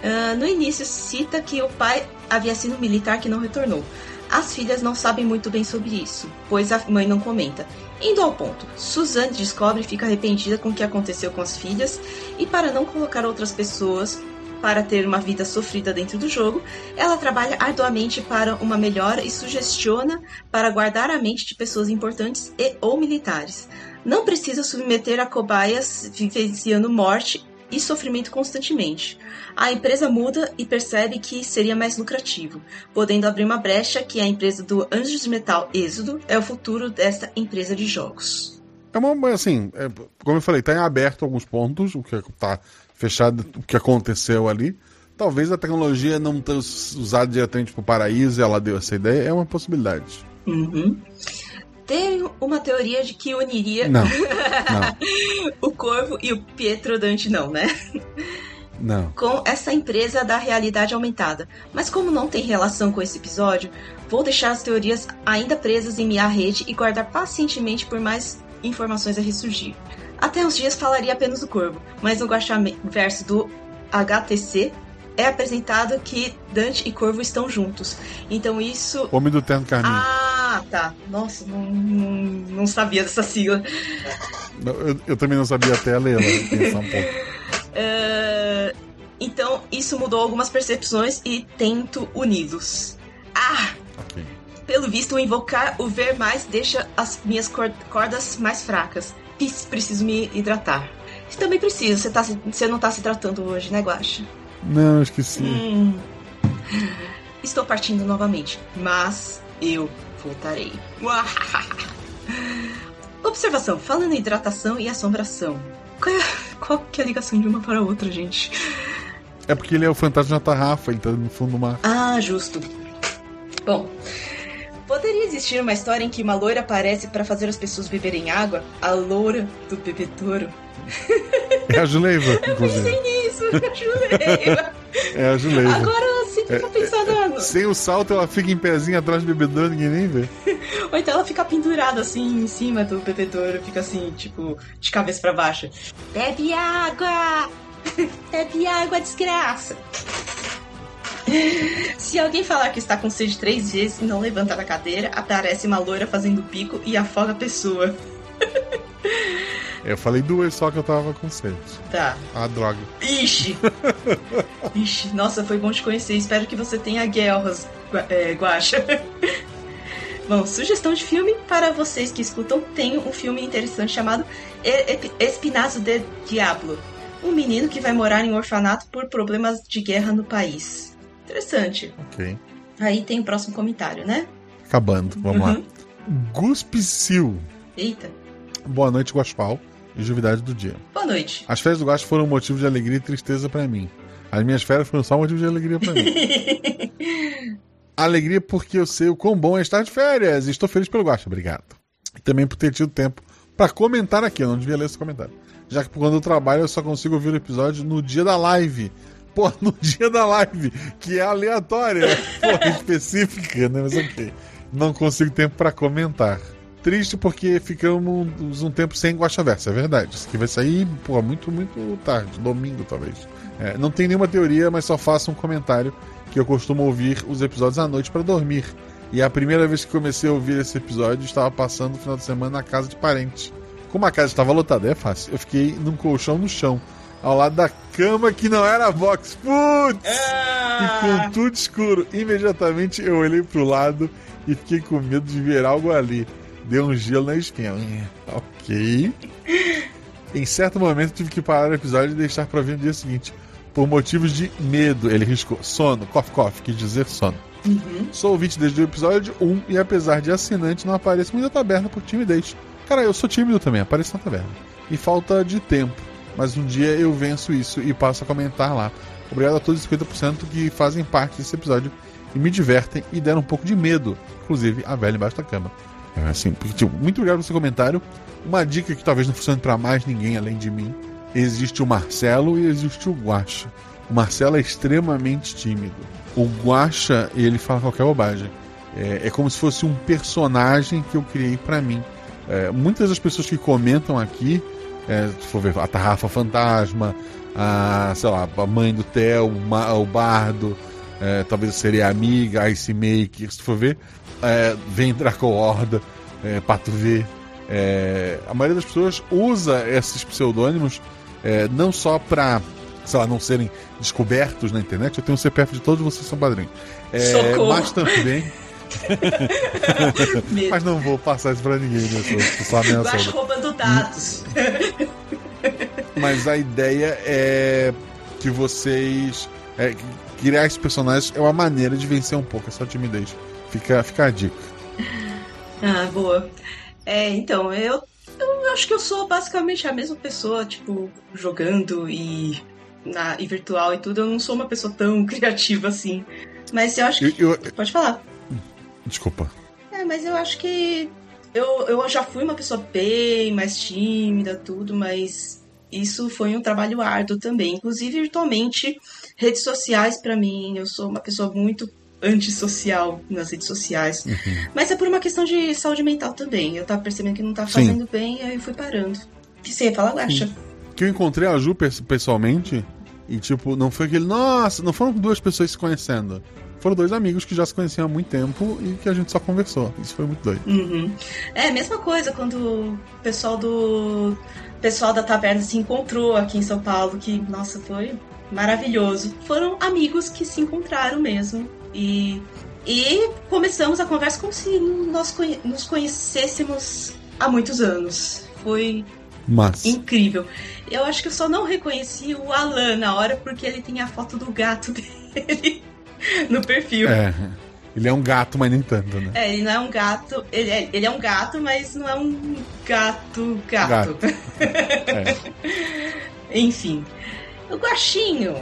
Ah, no início, cita que o pai havia sido militar que não retornou. As filhas não sabem muito bem sobre isso, pois a mãe não comenta. Indo ao ponto, Suzanne descobre e fica arrependida com o que aconteceu com as filhas, e para não colocar outras pessoas para ter uma vida sofrida dentro do jogo, ela trabalha arduamente para uma melhora e sugestiona para guardar a mente de pessoas importantes e ou militares. Não precisa submeter a cobaias vivenciando morte e sofrimento constantemente. A empresa muda e percebe que seria mais lucrativo, podendo abrir uma brecha que a empresa do Anjos de Metal Êxodo é o futuro desta empresa de jogos. É uma, assim, é, como eu falei, tá em aberto alguns pontos, o que tá fechado, o que aconteceu ali. Talvez a tecnologia não tenha usado diretamente pro paraíso e ela deu essa ideia, é uma possibilidade. Uhum. Tem uma teoria de que uniria Não, não, *laughs* o Corvo e o Pietro Dante, não, né? não. com essa empresa da realidade aumentada. Mas como não tem relação com esse episódio, vou deixar as teorias ainda presas em minha rede e guardar pacientemente por mais informações a ressurgir. Até uns dias falaria apenas do Corvo, mas no Verso do HTC é apresentado que Dante e Corvo estão juntos. Então isso Homem do Terno Carminho. ah, tá. Nossa, não, não, não sabia dessa sigla. Eu, eu também não sabia até ler ela, pensar um pouco. É, *laughs* Então, isso mudou algumas percepções e tento unidos. Ah! Ok. Pelo visto, o invocar o ver mais deixa as minhas cor- cordas mais fracas. Pis- Preciso me hidratar. Você também precisa, você, tá, você não tá se tratando hoje, né, Guaxa? Não, esqueci. Hum. Estou partindo novamente, mas eu voltarei. Observação: falando em hidratação e assombração. Qual, é, qual que é a ligação de uma para a outra, gente? É porque ele é o fantasma da tarrafa, ele tá no fundo do mar. Ah, justo. Bom, poderia existir uma história em que uma loira aparece para fazer as pessoas beberem água? A loura do bebedouro. É a Juleiva, inclusive. Pensei nisso, Juleia. É a Juleiva. Agora sim que tá pensando. Sem o salto, ela fica em pezinho atrás do bebedouro, ninguém nem vê. Ou então ela fica pendurada assim em cima do bebedouro, fica assim, tipo, de cabeça pra baixo. Bebe água! *laughs* Bebe água, desgraça! Se alguém falar que está com sede três vezes e não levanta da cadeira, aparece uma loira fazendo bico e afoga a pessoa. *laughs* Eu falei duas só que eu tava com sede. Tá. Ah, droga. Ixi! *laughs* Ixi, nossa, foi bom te conhecer. Espero que você tenha guerras, é, Guaxa. *laughs* Bom, sugestão de filme para vocês que escutam. Tem um filme interessante chamado Espinazo de Diablo. Um menino que vai morar em um orfanato por problemas de guerra no país. Interessante. Ok. Aí tem o próximo comentário, né? Acabando, vamos Uhum. lá. Guspicil. Eita. Boa noite, Guaspal. E juvidade do dia. Boa noite. As férias do Guacho foram um motivo de alegria e tristeza pra mim. As minhas férias foram só um motivo de alegria pra mim. *laughs* alegria porque eu sei o quão bom é estar de férias. E estou feliz pelo Guacho, obrigado. E também por ter tido tempo pra comentar aqui. Eu não devia ler esse comentário. Já que quando eu trabalho eu só consigo ouvir o episódio no dia da live. Pô, *laughs* no dia da live, que é aleatória. Pô, *laughs* específica, né? Mas ok. Não consigo tempo pra comentar. Triste porque ficamos um tempo sem Guaxaverso, é verdade. Isso aqui vai sair, pô, muito, muito tarde, domingo talvez. É, não tem nenhuma teoria, mas só faço um comentário que eu costumo ouvir os episódios à noite para dormir. E a primeira vez que comecei a ouvir esse episódio, estava passando o final de semana na casa de parentes. Como a casa estava lotada, é fácil. Eu fiquei num colchão no chão, ao lado da cama que não era box. Putz! E com tudo escuro. Imediatamente eu olhei pro lado e fiquei com medo de ver algo ali. Deu um gelo na espinha. Ok. Em certo momento tive que parar o episódio e deixar pra ver no dia seguinte. Por motivos de medo, ele riscou. Sono, cough cough, quis dizer sono. Sou ouvinte desde o episódio 1 e apesar de assinante, não apareço muito na taberna por timidez. Cara, eu sou tímido também, apareço na taberna. E falta de tempo. Mas um dia eu venço isso e passo a comentar lá. Obrigado a todos os 50% que fazem parte desse episódio e me divertem e deram um pouco de medo. Inclusive a velha embaixo da cama. É assim, porque, tipo, muito obrigado pelo seu comentário. Uma dica que talvez não funcione pra mais ninguém além de mim. Existe o Marcelo e existe o Guacha. O Marcelo é extremamente tímido. O Guacha, ele fala qualquer bobagem. É, é como se fosse um personagem que eu criei pra mim. É, muitas das pessoas que comentam aqui, é, se for ver a Tarrafa Fantasma, a, sei lá, a mãe do Theo, o, o Bardo, é, talvez seria amiga, Ice Maker, se for ver, é, vem Draco Horda, é, Pato V. É, a maioria das pessoas usa esses pseudônimos é, não só pra, sei lá, não serem descobertos na internet, eu tenho o CPF de todos vocês são padrinhos. É, mas também. *laughs* mas não vou passar isso pra ninguém, né? Sou, só. Baixo roubando dados. Mas a ideia é que vocês. é, criar esses personagens é uma maneira de vencer um pouco essa timidez. Fica, fica a dica. *laughs* Ah, boa. É, então, eu, eu acho que eu sou basicamente a mesma pessoa, tipo, jogando e, na, e virtual e tudo. Eu não sou uma pessoa tão *laughs* criativa assim. Mas eu acho que. Eu- eu- Pode falar. Desculpa. É, mas eu acho que. Eu, eu já fui uma pessoa bem mais tímida, tudo, mas isso foi um trabalho árduo também. Inclusive, virtualmente, redes sociais, pra mim, eu sou uma pessoa muito antissocial nas redes sociais. Mas é por uma questão de saúde mental também. Eu tava percebendo que não tava Sim. fazendo bem, aí eu fui parando. O que você ia falar, Guaxa? Que eu encontrei a Ju pes- pessoalmente e, tipo, não foi aquele. Nossa, não foram duas pessoas se conhecendo. Foram dois amigos que já se conheciam há muito tempo e que a gente só conversou. Isso foi muito doido. Uhum. É a mesma coisa quando o pessoal do pessoal da taverna se encontrou aqui em São Paulo, que nossa, foi maravilhoso. Foram amigos que se encontraram mesmo e e começamos a conversa como se nós conhe- nos conhecêssemos há muitos anos. Foi Mas. incrível. Eu acho que eu só não reconheci o Alan na hora porque ele tem a foto do gato *laughs* dele no perfil. É. Ele é um gato, mas nem tanto, né? É, ele não é um gato. Ele é, ele é um gato, mas não é um gato gato. *laughs* É. Enfim. O Guaxinho.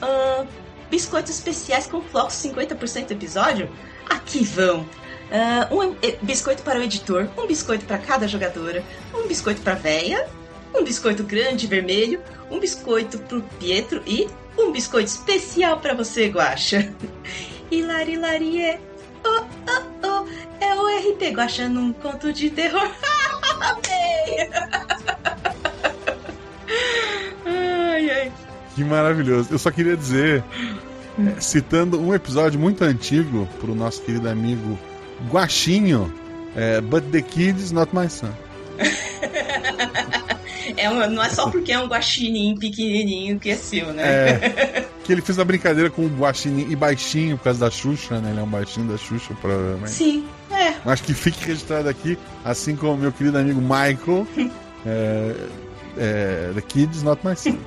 ahn, biscoitos especiais com flocos 50% episódio? Aqui vão. Ah, um eh, biscoito para o editor, um biscoito para cada jogadora, um biscoito para véia, um biscoito grande vermelho, um biscoito pro Pietro e um biscoito especial para você, Guaxa. *laughs* Hilari Larie. Oh, oh, oh. É o RP Guaxa num conto de terror. *laughs* Amei! *laughs* ai, ai. Que maravilhoso. Eu só queria dizer, é, citando um episódio muito antigo pro nosso querido amigo Guaxinho, é, But the Kids Not My Son. *laughs* É um- não é só porque é um guaxinim pequenininho que é seu, né? É, *laughs* que ele fez uma brincadeira com o Guaxinim e baixinho por causa da Xuxa, né? Ele é um baixinho da Xuxa, provavelmente. Sim, é. Mas que fique registrado aqui, assim como meu querido amigo Michael, *laughs* é, é, The Kids Not My Son.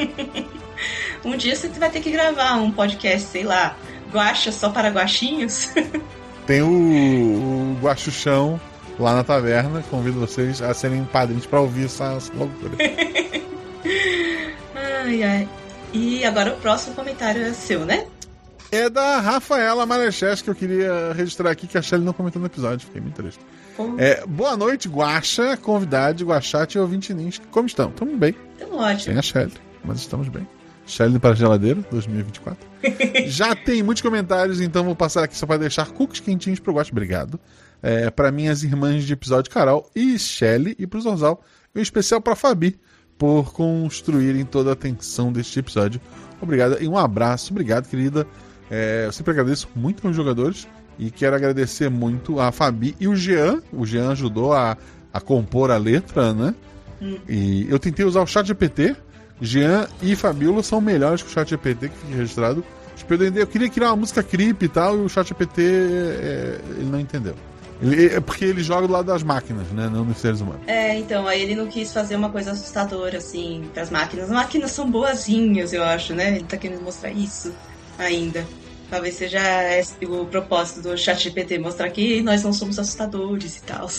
Um dia você vai ter que gravar um podcast, sei lá, guaxa só para guaxinhos. *laughs* Tem o, o Guaxuchão lá na taverna. Convido vocês a serem padrinhos pra ouvir essa, essa loucura. ai, ai. E agora o próximo comentário é seu, né? É da Rafaela Marechés que eu queria registrar aqui, que a Shelly não comentou no episódio. Fiquei muito triste. É, boa noite, Guaxa, convidado, Guaxate e ouvinte Nins. Como estão? Estamos bem. então ótimo. Sem a Shelly, mas estamos bem. Shelly para a geladeira, 2024. *laughs* Já tem muitos comentários, então vou passar aqui só para deixar cookies quentinhos pro Guaxa. Obrigado. é, para minhas irmãs de episódio, Carol e Shelly, e pro Zorzal, e um especial pra Fabi, por construírem toda a tensão deste episódio. Obrigado e um abraço. Obrigado, querida. É, eu sempre agradeço muito aos jogadores e quero agradecer muito a Fabi e o Jean. O Jean ajudou a, a compor a letra, né? E eu tentei usar o chat GPT. Jean e Fabiola são melhores que o chat GPT que fica registrado. Tipo, eu, eu queria criar uma música creep e tal, e o chat GPT é, ele não entendeu. Ele, é porque ele joga do lado das máquinas, né? Não dos seres humanos. É, então, aí ele não quis fazer uma coisa assustadora, assim, pras máquinas. As máquinas são boazinhas, eu acho, né? Ele tá querendo mostrar isso ainda. Talvez seja esse o propósito do chat GPT, mostrar que nós não somos assustadores e tal.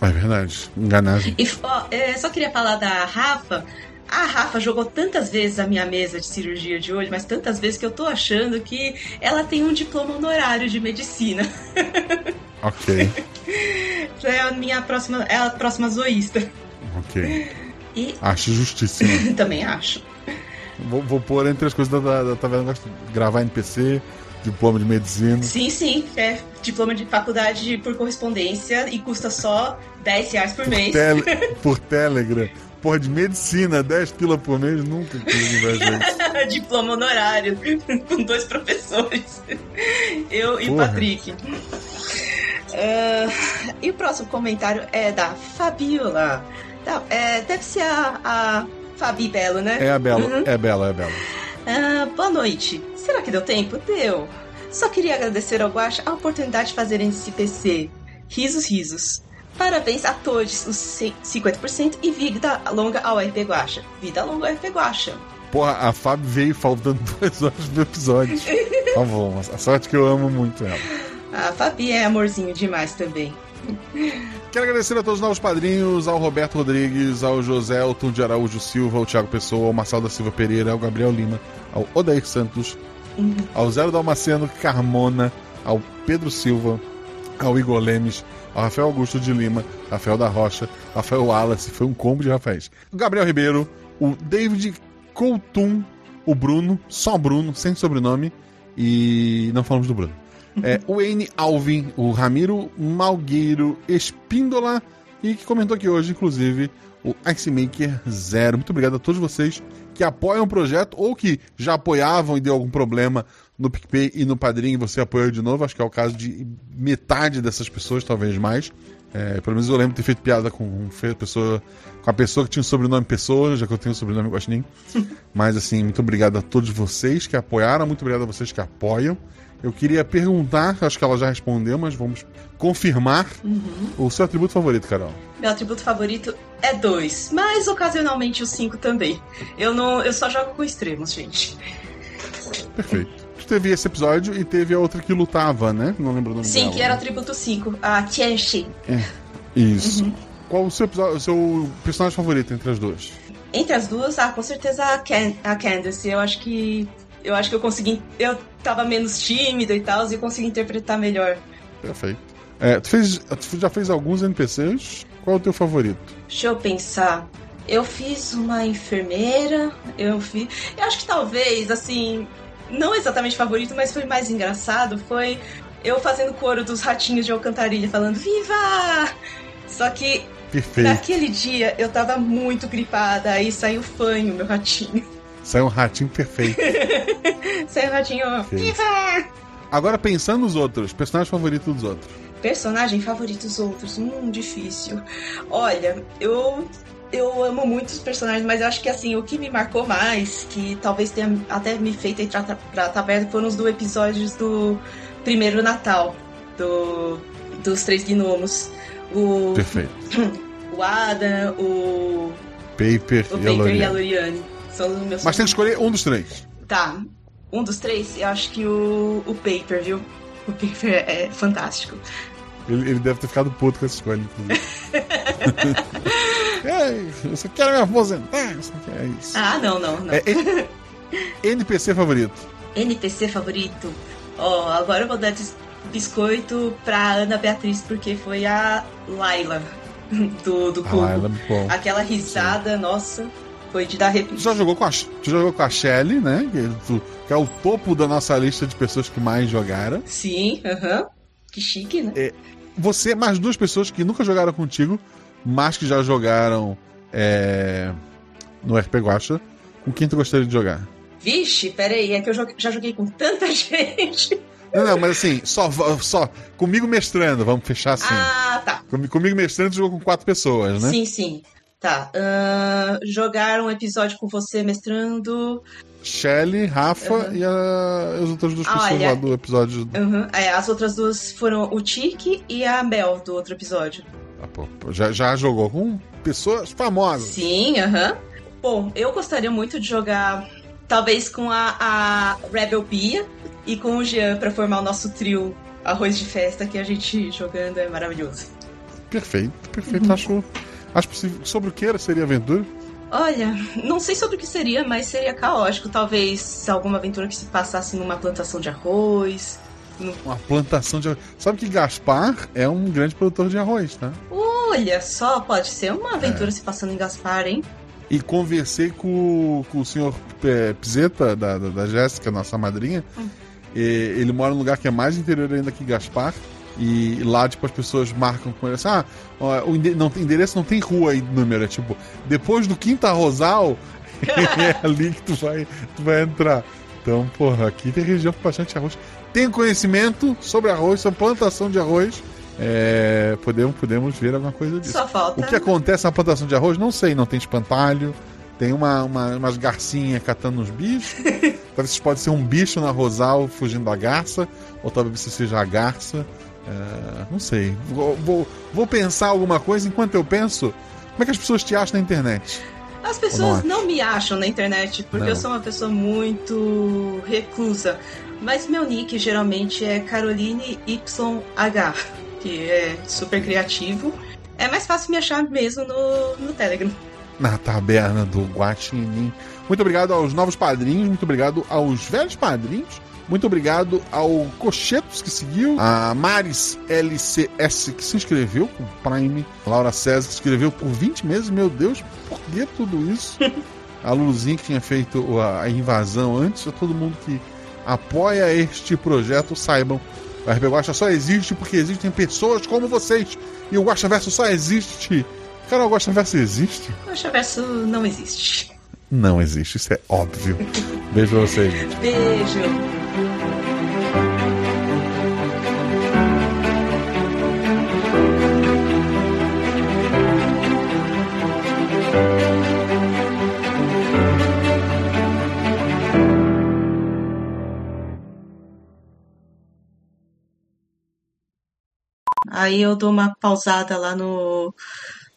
É verdade. Enganar. E ó, é, só queria falar da Rafa. A Rafa jogou tantas vezes a minha mesa de cirurgia de olho, mas tantas vezes que eu tô achando que ela tem um diploma honorário de medicina. *laughs* Ok, é a minha próxima, é a próxima zoísta. ok. E Acho justíssimo. *laughs* também acho. vou, vou pôr entre as coisas da, da, da Taverna gravar NPC, diploma de medicina. Sim, sim, é diploma de faculdade por correspondência e custa só 10 reais por mês. Tele, *laughs* por Telegram. Porra, de medicina, 10 pila por mês, nunca invejar isso. *laughs* diploma honorário *laughs* com dois professores. Eu e o Porra. Patrick. Ah, e o próximo comentário é da Fabiola. Tá, é, deve ser a, a Fabi Belo, né? É a Bela, Uhum. é Bela, é Bela. Ah, boa noite. Será que deu tempo? Deu. Só queria agradecer ao Guaxa a oportunidade de fazer esse PC. Risos, risos. Parabéns a todos os 50% e vida longa ao RP Guaxa. Vida longa ao RP Guaxa. Porra, a Fábio veio faltando *laughs* duas horas do episódio. Tá bom, a sorte que eu amo muito ela. A Fabi é amorzinho demais também. Quero agradecer a todos os novos padrinhos, ao Roberto Rodrigues, ao José Elton de Araújo Silva, ao Thiago Pessoa, ao Marcelo da Silva Pereira, ao Gabriel Lima, ao Odair Santos, ao Zero Dalmaceno Carmona, ao Pedro Silva, ao Igor Lemes, ao Rafael Augusto de Lima, Rafael da Rocha, Rafael Wallace, foi um combo de Rafaéis. Gabriel Ribeiro, o David Coutum, o Bruno, só Bruno, sem sobrenome, e não falamos do Bruno. *laughs* É, o Wayne Alvin, o Ramiro Malgueiro Espíndola e que comentou aqui hoje, inclusive, o Ice Maker Zero. Muito obrigado a todos vocês que apoiam o projeto ou que já apoiavam e deu algum problema no PicPay e no Padrim você apoiou de novo. Acho que é o caso de metade dessas pessoas, talvez mais. É, pelo menos eu lembro de ter feito piada com, pessoa, com a pessoa que tinha o sobrenome Pessoa, já que eu tenho o sobrenome Guaxinim. *laughs* Mas assim, muito obrigado a todos vocês que apoiaram, muito obrigado a vocês que apoiam. Eu queria perguntar, acho que ela já respondeu, mas vamos confirmar o seu atributo favorito, Carol. Meu atributo favorito é dois, mas ocasionalmente o cinco também. Eu não, eu só jogo com extremos, gente. Perfeito. Teve esse episódio e teve a outra que lutava, né? Não lembro o nome Sim, dela. que era o atributo 5, a Tianxi. Isso. Qual o seu, episódio- o seu personagem favorito entre as duas? Entre as duas, ah, com certeza a, Can a Candace. Eu acho que. Eu acho que eu consegui. Eu tava menos tímida e tal, e consegui interpretar melhor. Perfeito. É, tu, fez, tu já fez alguns NPCs? Qual é o teu favorito? Deixa eu pensar. Eu fiz uma enfermeira, eu fiz. Eu acho que talvez, assim, não exatamente favorito, mas foi mais engraçado. Foi eu fazendo coro dos ratinhos de Alcantarilha, falando Viva! Só que Perfeito. naquele dia eu tava muito gripada, aí saiu fanho meu ratinho. Saiu um ratinho perfeito. *laughs* Saiu o ratinho. Viva! Agora pensando nos outros, personagem favorito dos outros. Personagem favorito dos outros? Hum, difícil. Olha, eu eu amo muitos personagens, mas eu acho que assim, o que me marcou mais, que talvez tenha até me feito entrar pra taverna, foram os do episódios do primeiro Natal, do dos três gnomos. O, Perfeito. *clears throat* o Adam, o, Paper o e a Paper e a. Loriane. São os meus Mas tem que escolher um dos três. Tá. Um dos três, eu acho que o, o Paper, viu? O Paper é fantástico. Ele, ele deve ter ficado puto com essa escolha, inclusive. *laughs* Você quer me aposentar? Quer isso. Ah, não, não, não. É, NPC favorito. NPC favorito? Ó, agora eu vou dar biscoito pra Ana Beatriz, porque foi a Laila do, do Cubo. Laila é bom. Aquela risada, nossa, foi de dar Tu arrepio. já jogou com a, tu já jogou com a Shelly, né? Que, tu- que é o topo da nossa lista de pessoas que mais jogaram. Sim, aham. Que chique, né? você, mais duas pessoas que nunca jogaram contigo, mas que já jogaram é, no RP Guacha. Com quem tu gostaria de jogar? Vixe, peraí, é que eu já joguei com tanta *laughs* gente. Não, não, mas assim, só, só comigo mestrando, vamos fechar assim. Ah, tá. Comi- Comigo mestrando, tu jogou com quatro pessoas, né? Sim, sim. Tá. ahn, jogar um episódio com você mestrando. Shelly, Rafa Uhum. e a- as outras duas pessoas Olha. lá do episódio. Uhum. É, as outras duas foram o Tiki e a Mel do outro episódio. Ah, já, já jogou com pessoas famosas. Sim, aham. Bom, eu gostaria muito de jogar, talvez com a, a Rebel Bia e com o Jean pra formar o nosso trio arroz de festa que a gente jogando é maravilhoso. Perfeito, perfeito. Acho, acho possível. Sobre o que era? Seria aventura? Olha, não sei sobre o que seria, mas seria caótico. Talvez alguma aventura que se passasse numa plantação de arroz. Uma plantação de arroz. Sabe que Gaspar é um grande produtor de arroz, tá? Olha só, pode ser uma aventura se passando em Gaspar, hein? E conversei com, com o senhor é, Pizeta, da, da, da Jéssica, nossa madrinha. E ele mora num lugar que é mais interior ainda que Gaspar. E lá, tipo, as pessoas marcam com ele assim: ah, o não, tem- endereço não tem rua aí, número. É tipo, depois do Quinta Rosal, *laughs* é ali que tu vai, tu vai entrar. Então, porra, aqui tem região com bastante arroz. Tem conhecimento sobre arroz, sobre plantação de arroz. É, podemos, podemos ver alguma coisa disso. Só falta. O que acontece na plantação de arroz, não sei, não tem espantalho. Tem uma, uma- umas garcinhas catando uns bichos. *laughs* talvez pode ser um bicho na rosal fugindo da garça, ou talvez você seja a garça. É, não sei. Vou, vou, vou pensar alguma coisa enquanto eu penso. Como é que as pessoas te acham na internet? As pessoas não não me acham na internet porque Não. eu sou uma pessoa muito reclusa. Mas meu nick geralmente é Caroline YH, que é super criativo. É mais fácil me achar mesmo no, no Telegram. *laughs* Na taberna do Guaxinim. Muito obrigado aos novos padrinhos, muito obrigado aos velhos padrinhos. Muito obrigado ao Cochetos que seguiu, a Maris LCS que se inscreveu com Prime, Laura César que se inscreveu por 20 meses. Meu Deus, por que tudo isso? *laughs* A Luluzinha que tinha feito a a invasão antes, a todo mundo que apoia este projeto, saibam. O RP Guacha só existe porque existem pessoas como vocês. E o Guacha Verso só existe. Cara, o Guacha Verso existe? O Verso não existe. Não existe, isso é óbvio. Beijo pra vocês. Beijo. Aí eu dou uma pausada lá no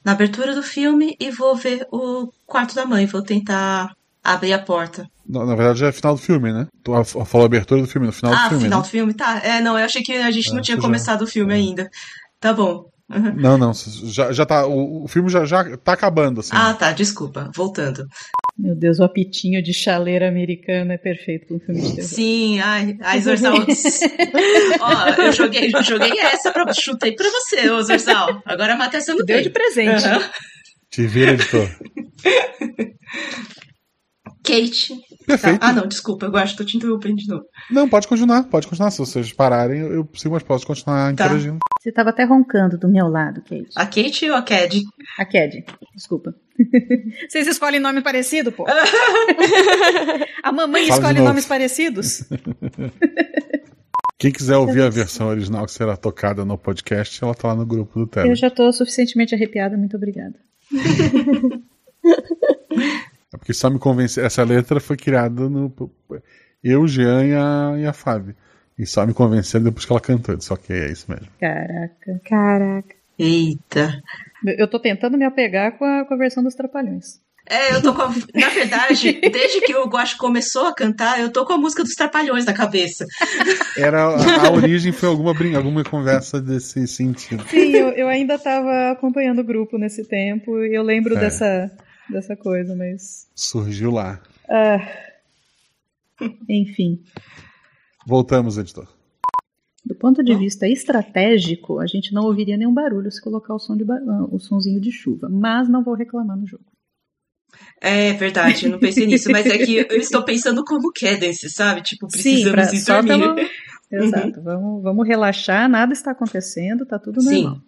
na abertura do filme e vou ver o quarto da mãe. Vou tentar abrir a porta. Na, na verdade, já é final do filme, né? Tu falou a abertura do filme, no final ah, do filme. final né? do filme? Tá. É, não, eu achei que a gente É, não tinha já- começado o filme ainda. Tá bom. Uhum. Não, não, já, já tá. O, o filme já, já tá acabando, assim. Ah, tá, desculpa. Voltando. Meu Deus, o apitinho de chaleira americana é perfeito para um filme de terror. Sim, ai, ai, Zorzal. *laughs* Ó, eu joguei, joguei essa pra chutei pra você, ô Zorzal. Agora mata essa não Deu de presente. Aham. Te vira, editor. *laughs* Kate. Perfeito. Tá. Ah, não, desculpa, eu acho que tô te interrompendo de novo. Não, pode continuar, pode continuar. Se vocês pararem, eu, sigo, mas posso continuar Tá. interagindo. Você estava até roncando do meu lado, Kate. A Kate ou a Cad? A Cad, desculpa. *laughs* Vocês escolhem nome parecido, pô? *laughs* A mamãe Fala escolhe nomes parecidos? *laughs* Quem quiser ouvir a versão original que será tocada no podcast, ela tá lá no grupo do Telegram. Eu já tô suficientemente arrepiada, muito obrigada. É porque só me convencer. Essa letra foi criada no. Eu, Jean e a, e a Fábio. E só me convenceram depois que ela cantou. Eu disse, ok, é isso mesmo. Caraca. Caraca. Eita. Eu tô tentando me apegar com a, com a versão dos Trapalhões. É, eu tô com. a- Na verdade, desde que o Guacho começou a cantar, eu tô com a música dos Trapalhões na cabeça. Era, a, a origem foi alguma, alguma conversa desse sentido. Sim, eu, eu ainda tava acompanhando o grupo nesse tempo e eu lembro É. dessa, dessa coisa, mas. Surgiu lá. Ah. Enfim. Voltamos, editor. Do ponto de vista estratégico, a gente não ouviria nenhum barulho se colocar o, som de ba- ah, o sonzinho de chuva. Mas não vou reclamar no jogo. É verdade, eu não pensei nisso, mas é que eu estou pensando como Cadence, sabe? Tipo, Sim, pra- precisamos ir só dormir. pelo, Exato. Vamos, vamos relaxar, nada está acontecendo, tá tudo Sim.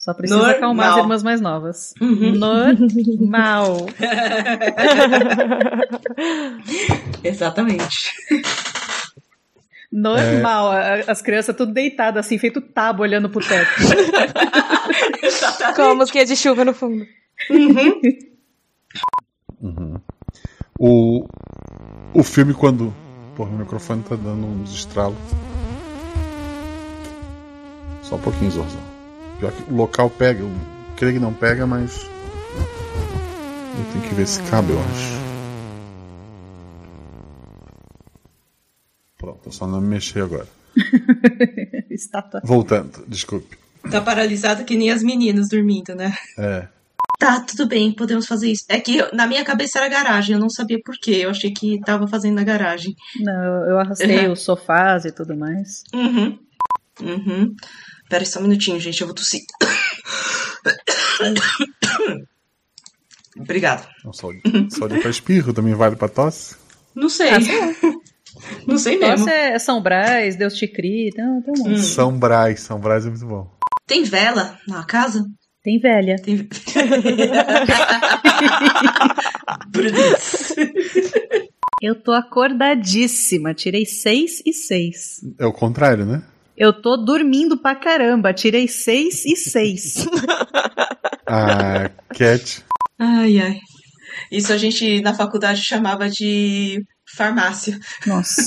Só precisa Normal. acalmar as irmãs mais novas. Uhum. Normal. *laughs* Exatamente. Normal. A- As crianças tudo deitadas assim, feito tábua olhando pro teto. *laughs* Com a musiquinha de chuva no fundo. Uhum. O, o filme, quando. Porra, o microfone tá dando uns estralos. Só um pouquinho, Zorzão. Pior que o local pega. Eu creio que não pega, mas. Eu tenho que ver esse cabo, eu acho. Pronto, só não me mexer agora. *laughs* Estátua. Voltando, desculpe. Tá paralisado que nem as meninas dormindo, né? É. Tá, tudo bem, podemos fazer isso. É que eu- na minha cabeça era garagem, eu não sabia por quê. Eu achei que tava fazendo na garagem. Não, eu- eu arrastei Uhum. os sofás e tudo mais. Uhum. Uhum. Pera só um minutinho, gente, eu vou tossir. Obrigado. Não, só, só de pra espirro também vale pra tosse? Não sei. Ah. Não sei mesmo. Nossa, é São Brás, Deus te crie, tem, tem um monte. Hum. São Brás, São Brás é muito bom. Tem vela na casa? Tem velha. Tem. *laughs* Eu tô acordadíssima, tirei seis e seis. É o contrário, né? Eu tô dormindo pra caramba, tirei seis e seis. A *laughs* Cat. ai, ai. Isso a gente na faculdade chamava de farmácia. Nossa.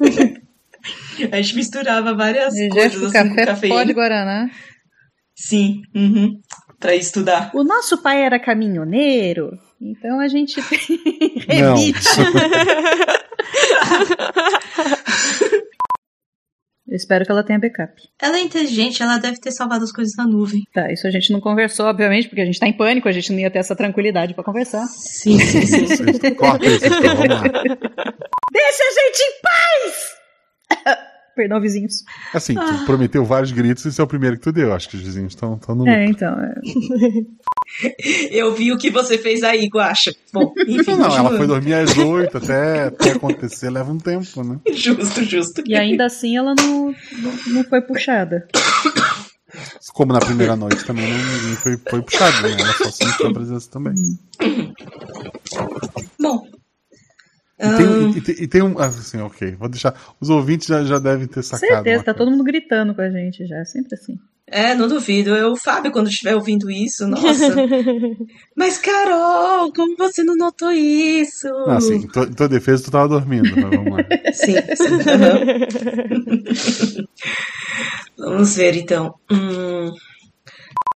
*laughs* A gente misturava várias Energético, coisas assim, com café, cafeína. pó de Guaraná. Sim, uhum. pra estudar. O nosso pai era caminhoneiro, então a gente tem Não. *laughs* rebite. Eu espero que ela tenha backup. Ela é inteligente, ela deve ter salvado as coisas na nuvem. Tá, isso a gente não conversou, obviamente, porque a gente tá em pânico, a gente não ia ter essa tranquilidade pra conversar. Sim, sim, sim. Corta isso, então, vamos lá. *laughs* Deixa a gente em paz! *laughs* Perdão, vizinhos. Assim, tu prometeu vários gritos e esse é o primeiro que tu deu. Acho que os vizinhos estão no É, lucro. então. é. *laughs* Eu vi o que você fez aí, Guaxa. Bom, *laughs* enfim, Não, ela foi dormir às *laughs* oito, até, até acontecer leva um tempo, né? Justo, justo. E ainda assim ela não, não, não foi puxada. *coughs* Como na primeira noite também não, ninguém foi, foi puxado, né? Ela só sentiu a presença também. Bom. E tem, e, tem- e tem um. Assim, ok, vou deixar. Os ouvintes já, já devem ter sacado. Certeza, tá todo mundo gritando com a gente já, é sempre assim. É, não duvido. Eu, o Fábio, quando estiver ouvindo isso, nossa. *laughs* Mas, Carol, como você não notou isso? Não, assim, em tua, em tua defesa tu tava dormindo, mas vamos lá. *laughs* Sim, sim. aham. *laughs* Vamos ver, então. Hum,